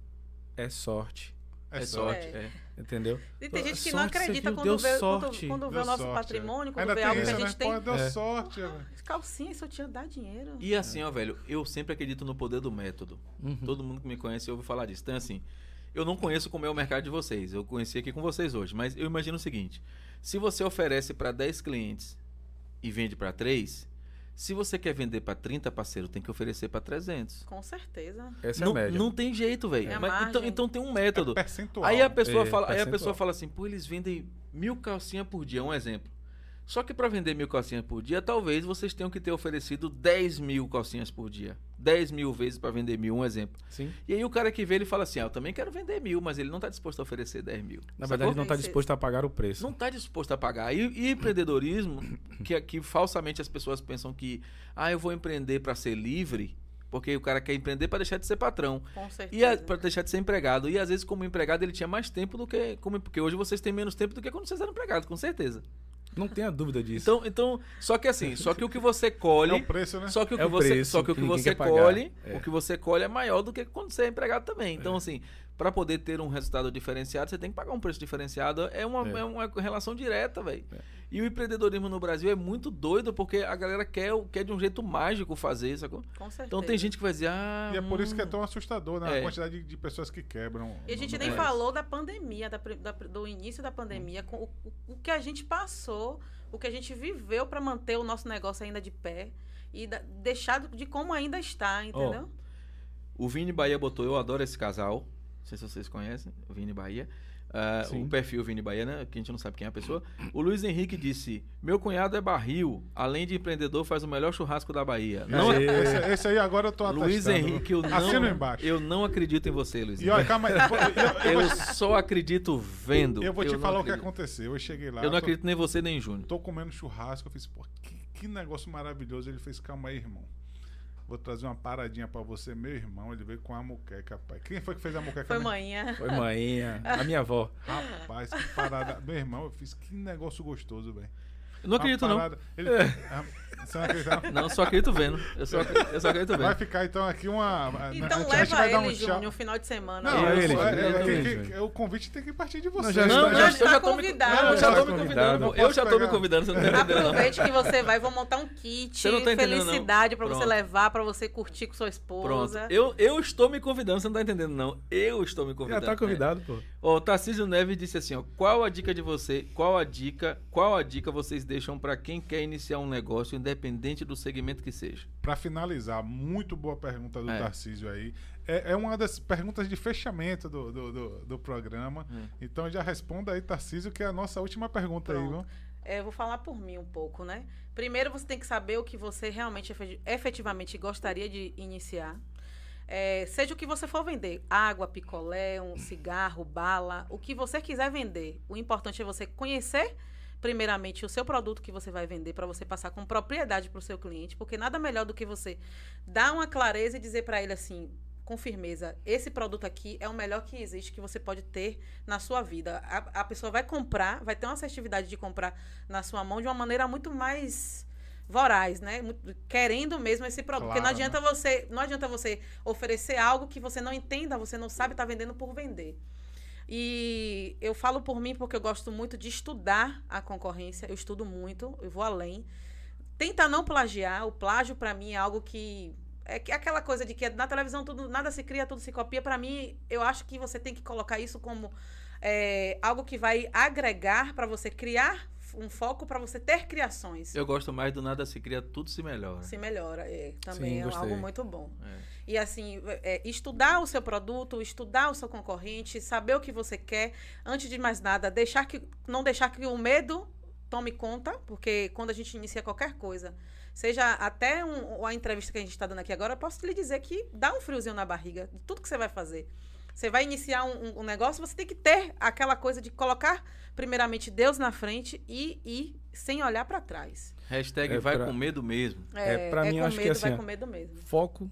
é sorte. É, sorte. sorte. é. Entendeu? E tem gente que Sorte, não acredita viu, quando deu vê, quando, sorte. quando vê Deu o nosso sorte, patrimônio, é. quando Ainda vê algo que a isso, gente né? tem. Pô, deu É. sorte, velho. Calcinha, isso tinha dá dinheiro. E assim, ó, velho, eu sempre acredito no poder do método. Uhum. Todo mundo que me conhece ouve falar disso. Então, assim, eu não conheço como é o mercado de vocês. Eu conheci aqui com vocês hoje. Mas eu imagino o seguinte: se você oferece para 10 clientes e vende para 3, se você quer vender para 30 parceiro, tem que oferecer para 300. Com certeza. Essa é não, a média. não tem jeito, velho. É então, então tem um método. Percentual. Aí a pessoa É, fala, aí a percentual. pessoa fala assim, pô, eles vendem mil calcinhas por dia, um exemplo. Só que para vender mil calcinhas por dia, talvez vocês tenham que ter oferecido 10 mil calcinhas por dia. 10 mil vezes para vender mil, um exemplo. Sim. E aí o cara que vê, ele fala assim, ah, eu também quero vender mil, mas ele não está disposto a oferecer 10 mil. Na Sacou? verdade, ele não está disposto a pagar o preço. não está disposto a pagar. E, e empreendedorismo, [coughs] que, que falsamente as pessoas pensam que, ah, eu vou empreender para ser livre, porque o cara quer empreender para deixar de ser patrão. Com E certeza. para deixar de ser empregado. E às vezes, como empregado, ele tinha mais tempo do que. Como, porque hoje vocês têm menos tempo do que quando vocês eram empregados, com certeza. Não tenha dúvida disso. Então, então, só que assim, só que o que você colhe. É o preço, né? Só que o É que o você, preço só que o que você colhe, É. o que você colhe é maior do que quando você é empregado também. Então, assim, para poder ter um resultado diferenciado, você tem que pagar um preço diferenciado. É uma, É. é. uma relação direta, velho. É. E o empreendedorismo no Brasil é muito doido porque a galera quer, quer de um jeito mágico fazer, sacou? Com certeza. Então tem gente que vai dizer, ah. E é por isso que é hum, tão assustador, né? É. A quantidade de, de pessoas que quebram. E a gente nem É. país. falou da pandemia, da da- do início da pandemia, com o, o- que a gente passou, o que a gente viveu para manter o nosso negócio ainda de pé e da- deixar de como ainda está, entendeu? O Vini Bahia botou, eu adoro esse casal. Não sei se vocês conhecem, o Vini Bahia. Ah, Sim. o perfil Vini Bahia, né? Que a gente não sabe quem é a pessoa. O Luiz Henrique disse: Meu cunhado é barril, além de empreendedor, faz o melhor churrasco da Bahia. Não, Esse, esse- esse aí agora eu tô Luiz atestando. Henrique, eu não, embaixo. eu não acredito em você, Luiz E Henrique. olha, calma Eu, eu Eu vou, só acredito vendo. eu vou te falar o que aconteceu. Eu cheguei lá. Eu não tô- acredito nem em você nem em Júnior. Tô comendo churrasco, eu fiz, pô, que, que negócio maravilhoso. Ele fez, calma aí, irmão. Vou trazer uma paradinha pra você, meu irmão. Ele veio com a muqueca, pai. Quem foi que fez a muqueca? Foi manhã. Foi manhinha, a minha avó. Rapaz, que parada. meu irmão, eu fiz que negócio gostoso, velho. Eu não acredito, não. Ele, Ah, você não acredita, não? Não, só acredito vendo. Eu só, eu só acredito Vai vendo. ficar então aqui uma. Então a gente leva vai um ele, tchau. Júnior, no final de semana. Não, É ele, é- é- o convite tem que partir de você. já Não, já, já eu já está tô me, convidado. não, eu já Já tô está me convidado. convidando. Não Eu já tô me convidando, você não tá entendendo, não. Aproveite que você vai, vou montar um kit, Você não tá entendendo, não. felicidade pra você Pronto. levar, pra você curtir com sua Pronto. esposa. Eu, eu estou me convidando, você não tá entendendo, não. Eu estou me Já convidando. tá convidado, pô. Ó, o Tarcísio Neves disse assim, ó, qual a dica de você, qual a dica, qual a dica vocês deixam pra quem quer iniciar um negócio, independente do segmento que seja? Pra finalizar, muito boa pergunta do É. Tarcísio aí. É, é uma das perguntas de fechamento do, do, do, do programa. Hum. Então já responda aí, Tarcísio, que é a nossa última pergunta aí, Pronto. viu? É, eu vou falar por mim um pouco, né? Primeiro você tem que saber o que você realmente efet- efetivamente gostaria de iniciar. É, seja o que você for vender, água, picolé, um cigarro, bala, o que você quiser vender. O importante é você conhecer primeiramente o seu produto que você vai vender para você passar com propriedade para o seu cliente, porque nada melhor do que você dar uma clareza e dizer para ele assim, com firmeza, esse produto aqui é o melhor que existe que você pode ter na sua vida. A, a pessoa vai comprar, vai ter uma assertividade de comprar na sua mão de uma maneira muito mais voraz, né? Querendo mesmo esse produto. Porque não Claro, adianta você, não adianta você oferecer algo que você não entenda, você não sabe estar vendendo por vender. E eu falo por mim porque eu gosto muito de estudar a concorrência, eu estudo muito, eu vou além. Tenta não plagiar, o plágio para mim é algo que é que- aquela coisa de que na televisão tudo nada se cria, tudo se copia. Para mim, eu acho que você tem que colocar isso como é, algo que vai agregar para você criar um foco para você ter criações. Eu gosto mais do nada se cria, tudo se melhora. Se melhora, é, também Sim, é gostei. algo muito bom. É. E assim, é, estudar o seu produto, estudar o seu concorrente, saber o que você quer. Antes de mais nada, deixar que, não deixar que o medo tome conta, porque quando a gente inicia qualquer coisa, seja até um, a entrevista que a gente está dando aqui agora, eu posso lhe dizer que dá um friozinho na barriga de tudo que você vai fazer. Você vai iniciar um, um- um negócio, você tem que ter aquela coisa de colocar primeiramente Deus na frente e ir sem olhar para trás. Hashtag É vai pra- com medo mesmo. É, pra mim, eu com acho que medo, assim, vai com medo mesmo. foco,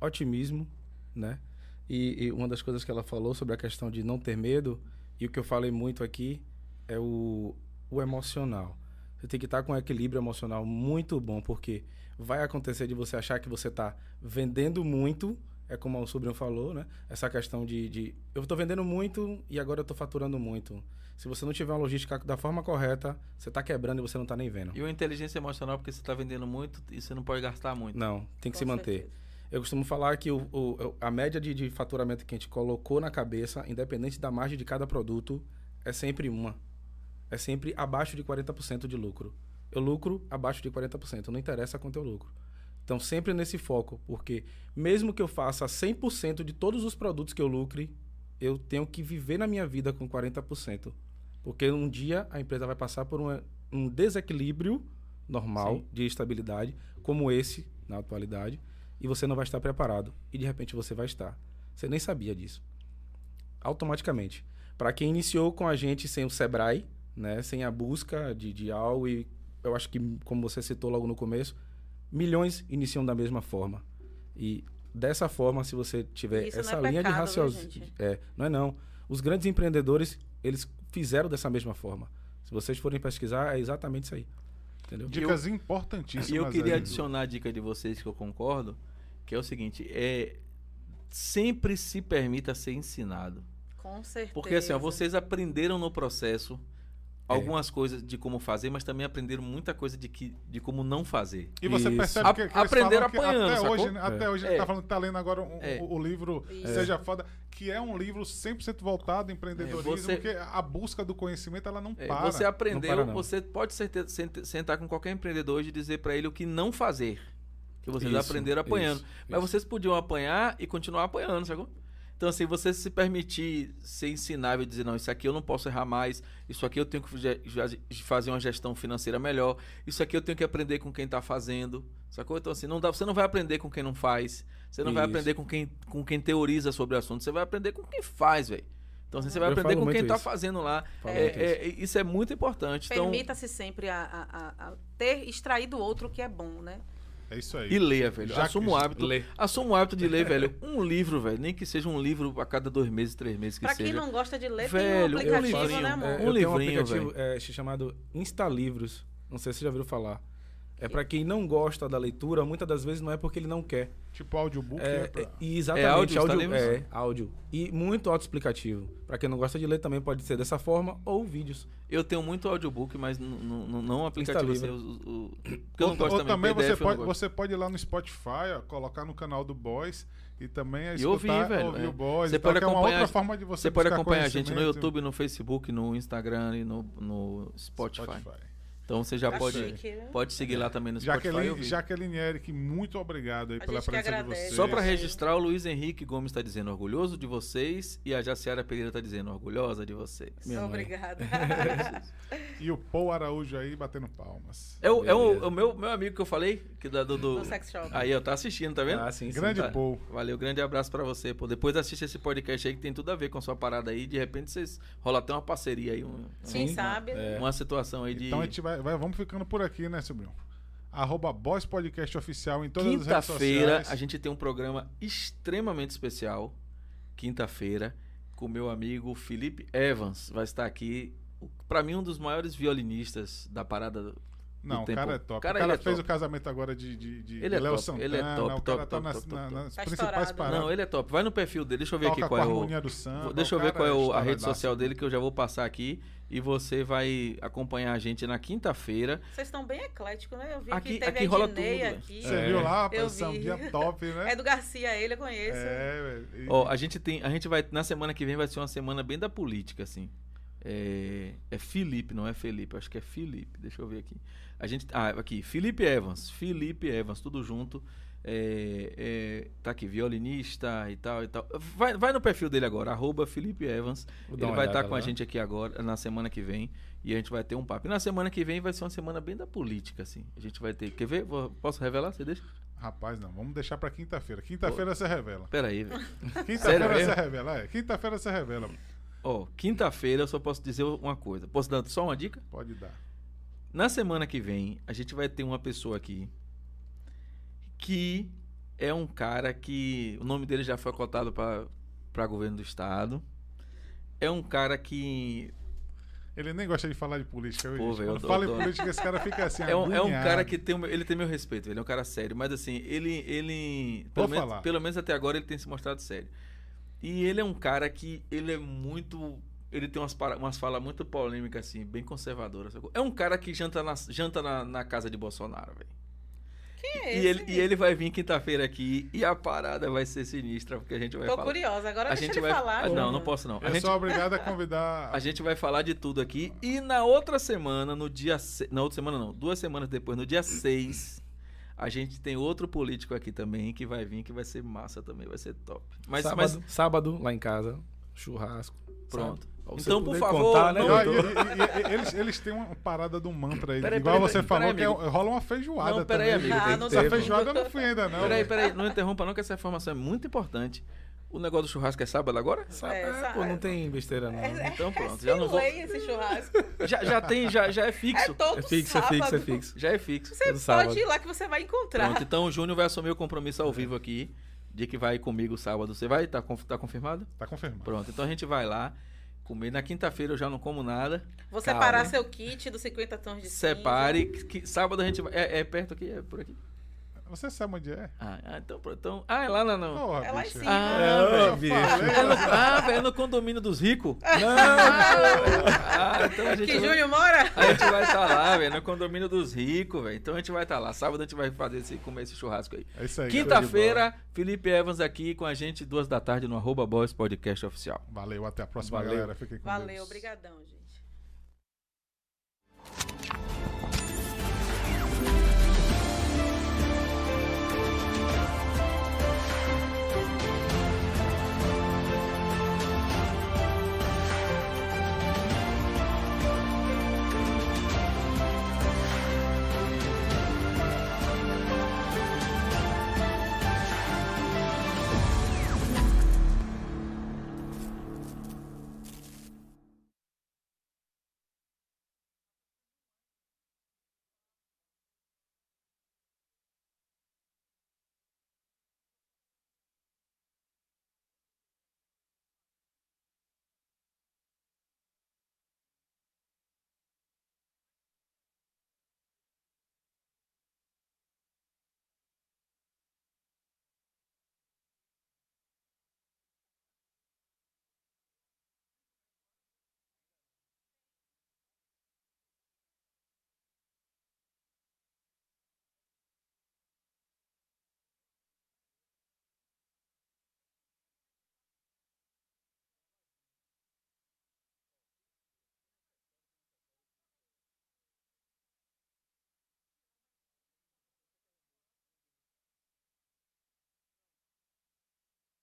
otimismo, né? E, e uma das coisas que ela falou sobre a questão de não ter medo, e o que eu falei muito aqui, é o, o emocional. Você tem que estar com um equilíbrio emocional muito bom, porque vai acontecer de você achar que você está vendendo muito, é como o sobrinho falou, né? Essa questão de, de eu estou vendendo muito e agora eu estou faturando muito. Se você não tiver uma logística da forma correta, você está quebrando e você não está nem vendo. E uma inteligência emocional, porque você tá vendendo muito e você não pode gastar muito. Não, tem que Com se manter. certeza. Eu costumo falar que o, o- a média de, de faturamento que a gente colocou na cabeça, independente da margem de cada produto, é sempre uma. É sempre abaixo de 40% de lucro. Eu lucro abaixo de 40%, não interessa quanto eu lucro. Então, sempre nesse foco, porque mesmo que eu faça 100% de todos os produtos que eu lucre, eu tenho que viver na minha vida com 40%. Porque um dia a empresa vai passar por uma- um desequilíbrio normal Sim. de estabilidade, como esse na atualidade. e você não vai estar preparado. E de repente você vai estar. Você nem sabia disso. Automaticamente. Para quem iniciou com a gente sem o Sebrae, né, sem a busca de, de algo, e eu acho que, como você citou logo no começo, milhões iniciam da mesma forma. E dessa forma, se você tiver Isso essa é linha pecado, de viu, raciocínio. É, não é não. Os grandes empreendedores, eles fizeram dessa mesma forma. Se vocês forem pesquisar, é exatamente isso aí. Entendeu? Dicas importantíssimas. E eu queria aí. adicionar a dica de vocês que eu concordo, que é o seguinte, é sempre se permita ser ensinado. Com certeza. Porque assim, ó, vocês aprenderam no processo. Algumas coisas de como fazer, mas também aprenderam muita coisa de, que, de como não fazer. E você Isso. percebe que, que aprenderam apanhando, até sacou? hoje, né, até É. hoje ele É. tá falando que tá lendo agora um- É. o, o livro Isso. Seja Foda, que é um livro 100% voltado em empreendedorismo, É, você- porque a busca do conhecimento ela não É, para. você aprendeu, Não para, não. você pode sentar com qualquer empreendedor hoje e dizer pra ele o que não fazer. Que vocês Isso, aprenderam apanhando. isso, Mas isso. vocês podiam apanhar e continuar apanhando, sacou? Então, assim, você se permitir ser ensinável e dizer, não, isso aqui eu não posso errar mais, isso aqui eu tenho que fazer uma gestão financeira melhor, isso aqui eu tenho que aprender com quem tá fazendo, sacou? Então, assim, não dá, você não vai aprender com quem não faz, você não vai Isso. aprender com quem, com quem teoriza sobre o assunto, você vai aprender com quem faz, velho. Então, assim, você vai Eu aprender com quem tá isso. fazendo lá. É, muito é, isso é muito importante. Então, Permita-se sempre a, a- a- ter extrair do outro que é bom, né? É isso aí. E leia, velho. Já Assuma o hábito. Lê. Assuma o hábito de ler, velho. Um livro, velho. Nem que seja um livro a cada dois meses, três meses que Pra quem seja. não gosta de ler, Velho, tem um eu aplicativo, livrinho, né, É, amor? Um eu tenho um livrinho, aplicativo é, chamado Instalivros. Não sei se você já ouviu falar. É para quem não gosta da leitura, muitas das vezes não é porque ele não quer. Tipo audiobook. É, né, pra- é, exatamente, É áudio, áudio, Instalivros? é, áudio. E muito autoexplicativo. Para quem não gosta de ler, também pode ser dessa forma ou vídeos. Eu tenho muito audiobook, mas não aplicativo assim. o- Porque eu Ou, não gosto ou também, você, eu não pode, gosto. você pode ir lá no Spotify, ó, colocar no canal do Boys e também E escutar, ouvir, velho, ouvir é. o Boys. Você e tal, pode que é uma acompanhar- outra forma de você Você pode acompanhar a gente no. YouTube, no Facebook, no Instagram e no, no Spotify. Então você já Tá pode, né? pode seguir lá também no Spotify. Jaqueline, ouvir. Jaqueline Eric, muito obrigado aí A pela presença de vocês. Só para Sim. registrar, o Luiz Henrique Gomes está dizendo orgulhoso de vocês e a Jaciara Pereira está dizendo orgulhosa de vocês. Minha mãe. Obrigada. [laughs] [laughs] E o Paul Araújo aí batendo palmas. É o, é o, Beleza. o meu, meu amigo que eu falei, que da, do, do- sex shop. Aí, ó, tá assistindo, tá vendo? Ah, sim, sim. Grande Tá. Paul. Valeu, grande abraço pra você. Pô. Depois assiste esse podcast aí que tem tudo a ver com a sua parada aí. De repente vocês rola até uma parceria aí, um- Quem um- sabe? É. uma situação aí de Então a gente vai, vai- vamos ficando por aqui, né, Sobrinho? Arroba Boys Podcast Oficial em todas as redes quinta-feira. sociais. A gente tem um programa extremamente especial. Quinta-feira com meu amigo Felipe Evans vai estar aqui. O- Pra mim um dos maiores violinistas da parada. do Não, o cara é top. Cara, o cara ele é fez top. o casamento agora de, de, de Ele é Léo top, Santana. ele é top, o cara top, tá top, nas, top, na- top. nas Tá principais né? paradas. Não, ele é top. Vai no perfil dele. Deixa eu ver Toca aqui com qual a é o. samba. Deixa eu o ver qual é é o- a rede social dele que eu já vou passar aqui e você vai acompanhar a gente na quinta-feira. Vocês estão bem ecléticos, né? Eu vi Aqui- que teve aqui a rola Ednei tudo, aqui. Você É. viu lá, rapaz? vi. Sambinha top, né? [laughs] É do Garcia, ele eu conheço. É, velho. Ó, a gente tem, a gente vai na semana que vem vai ser uma semana bem da política assim. É, é Felipe, não é Felipe, acho que é Felipe. Deixa eu ver aqui. A gente, ah, aqui, Felipe Evans, Felipe Evans, tudo junto. É, é, tá aqui, violinista e tal e tal. Vai, vai no perfil dele agora, arroba Felipe Evans. Vou Ele vai estar olhada com a lá. gente aqui agora, na semana que vem, e a gente vai ter um papo. E na semana que vem vai ser uma semana bem da política, assim. A gente vai ter. Quer ver? Vou- posso revelar? Você deixa? Rapaz, não. Vamos deixar pra quinta-feira. Quinta-feira você revela. Pera aí, velho. [laughs] [laughs] Quinta-feira você revela. É, quinta-feira você revela. Ó, quinta-feira eu só posso dizer uma coisa. Posso dar só uma dica? Pode dar. Na semana que vem, a gente vai ter uma pessoa aqui que é um cara que o nome dele já foi cotado para governo do estado. É um cara que Ele nem gosta de falar de política. Pô, eu Quando tô- fala tô- em política, esse cara fica assim, [laughs] é um, é um cara que tem ele tem meu respeito, ele é um cara sério, mas assim, ele ele pelo Vou menos, pelo menos até agora ele tem se mostrado sério. E ele é um cara que ele é muito ele tem umas, umas falas muito polêmicas assim, bem conservadoras. É um cara que janta na, janta na, na casa de Bolsonaro, velho. Quem é E esse? ele, e ele vai vir quinta-feira aqui e a parada vai ser sinistra, porque a gente vai Tô falar. curiosa. Agora a deixa gente ele vai falar. Ah, Não, não posso não. A Eu gente, sou obrigado a convidar. [laughs] a gente vai falar de tudo aqui. E na outra semana, no dia. se- Na outra semana, não. Duas semanas depois, no dia 6, a gente tem outro político aqui também que vai vir, que vai ser massa também, vai ser top. Mas, sábado, mas sábado, lá em casa, churrasco. pronto. Você Então, por favor, contar, né, não- E, doutor? e- e- e- eles, eles têm uma parada do mantra aí. Peraí, igual peraí, você peraí, falou, peraí, que é- rola uma feijoada Não, peraí, também. amigo, Ah, não Essa feijoada eu não fui ainda, não. Peraí, peraí, não interrompa não, que essa informação é muito importante. O negócio do churrasco é sábado agora? É, é, sabe. pô, não tem besteira não. né? Então pronto, É já não vou. esse churrasco. Já, já tem, já, já é É fixo. todo É fixo, é sábado. fixo, é fixo. Já é fixo. Você pode sábado. ir lá que você vai encontrar. Pronto, então o Júnior vai assumir o compromisso ao vivo aqui, de que vai comigo sábado. Você vai? Tá, tá confirmado? Tá confirmado. Pronto, então a gente vai lá comer. Na quinta-feira eu já não como nada. Vou Calma, separar seu kit dos 50 tons de cinza. Separe. Que, que sábado a gente vai. É, é perto aqui? É por aqui? Você sabe onde é? Ah, ah, então, pronto, então. Ah, é lá na. Não. Porra, É lá em bicho. cima. Ah, bicho. falei, É no, ah, velho, é no condomínio dos ricos? [laughs] Ah, então a gente Que vai- Júnior mora? A gente vai estar lá, velho, no condomínio dos ricos, velho. Então a gente vai estar lá. Sábado a gente vai fazer esse, comer esse churrasco aí. É isso aí. Quinta-feira, Felipe Evans aqui com a gente, duas da tarde, no arroba Boys Podcast Oficial. Valeu, até a próxima, Valeu. galera. Fiquem com Valeu, Deus. obrigadão, gente.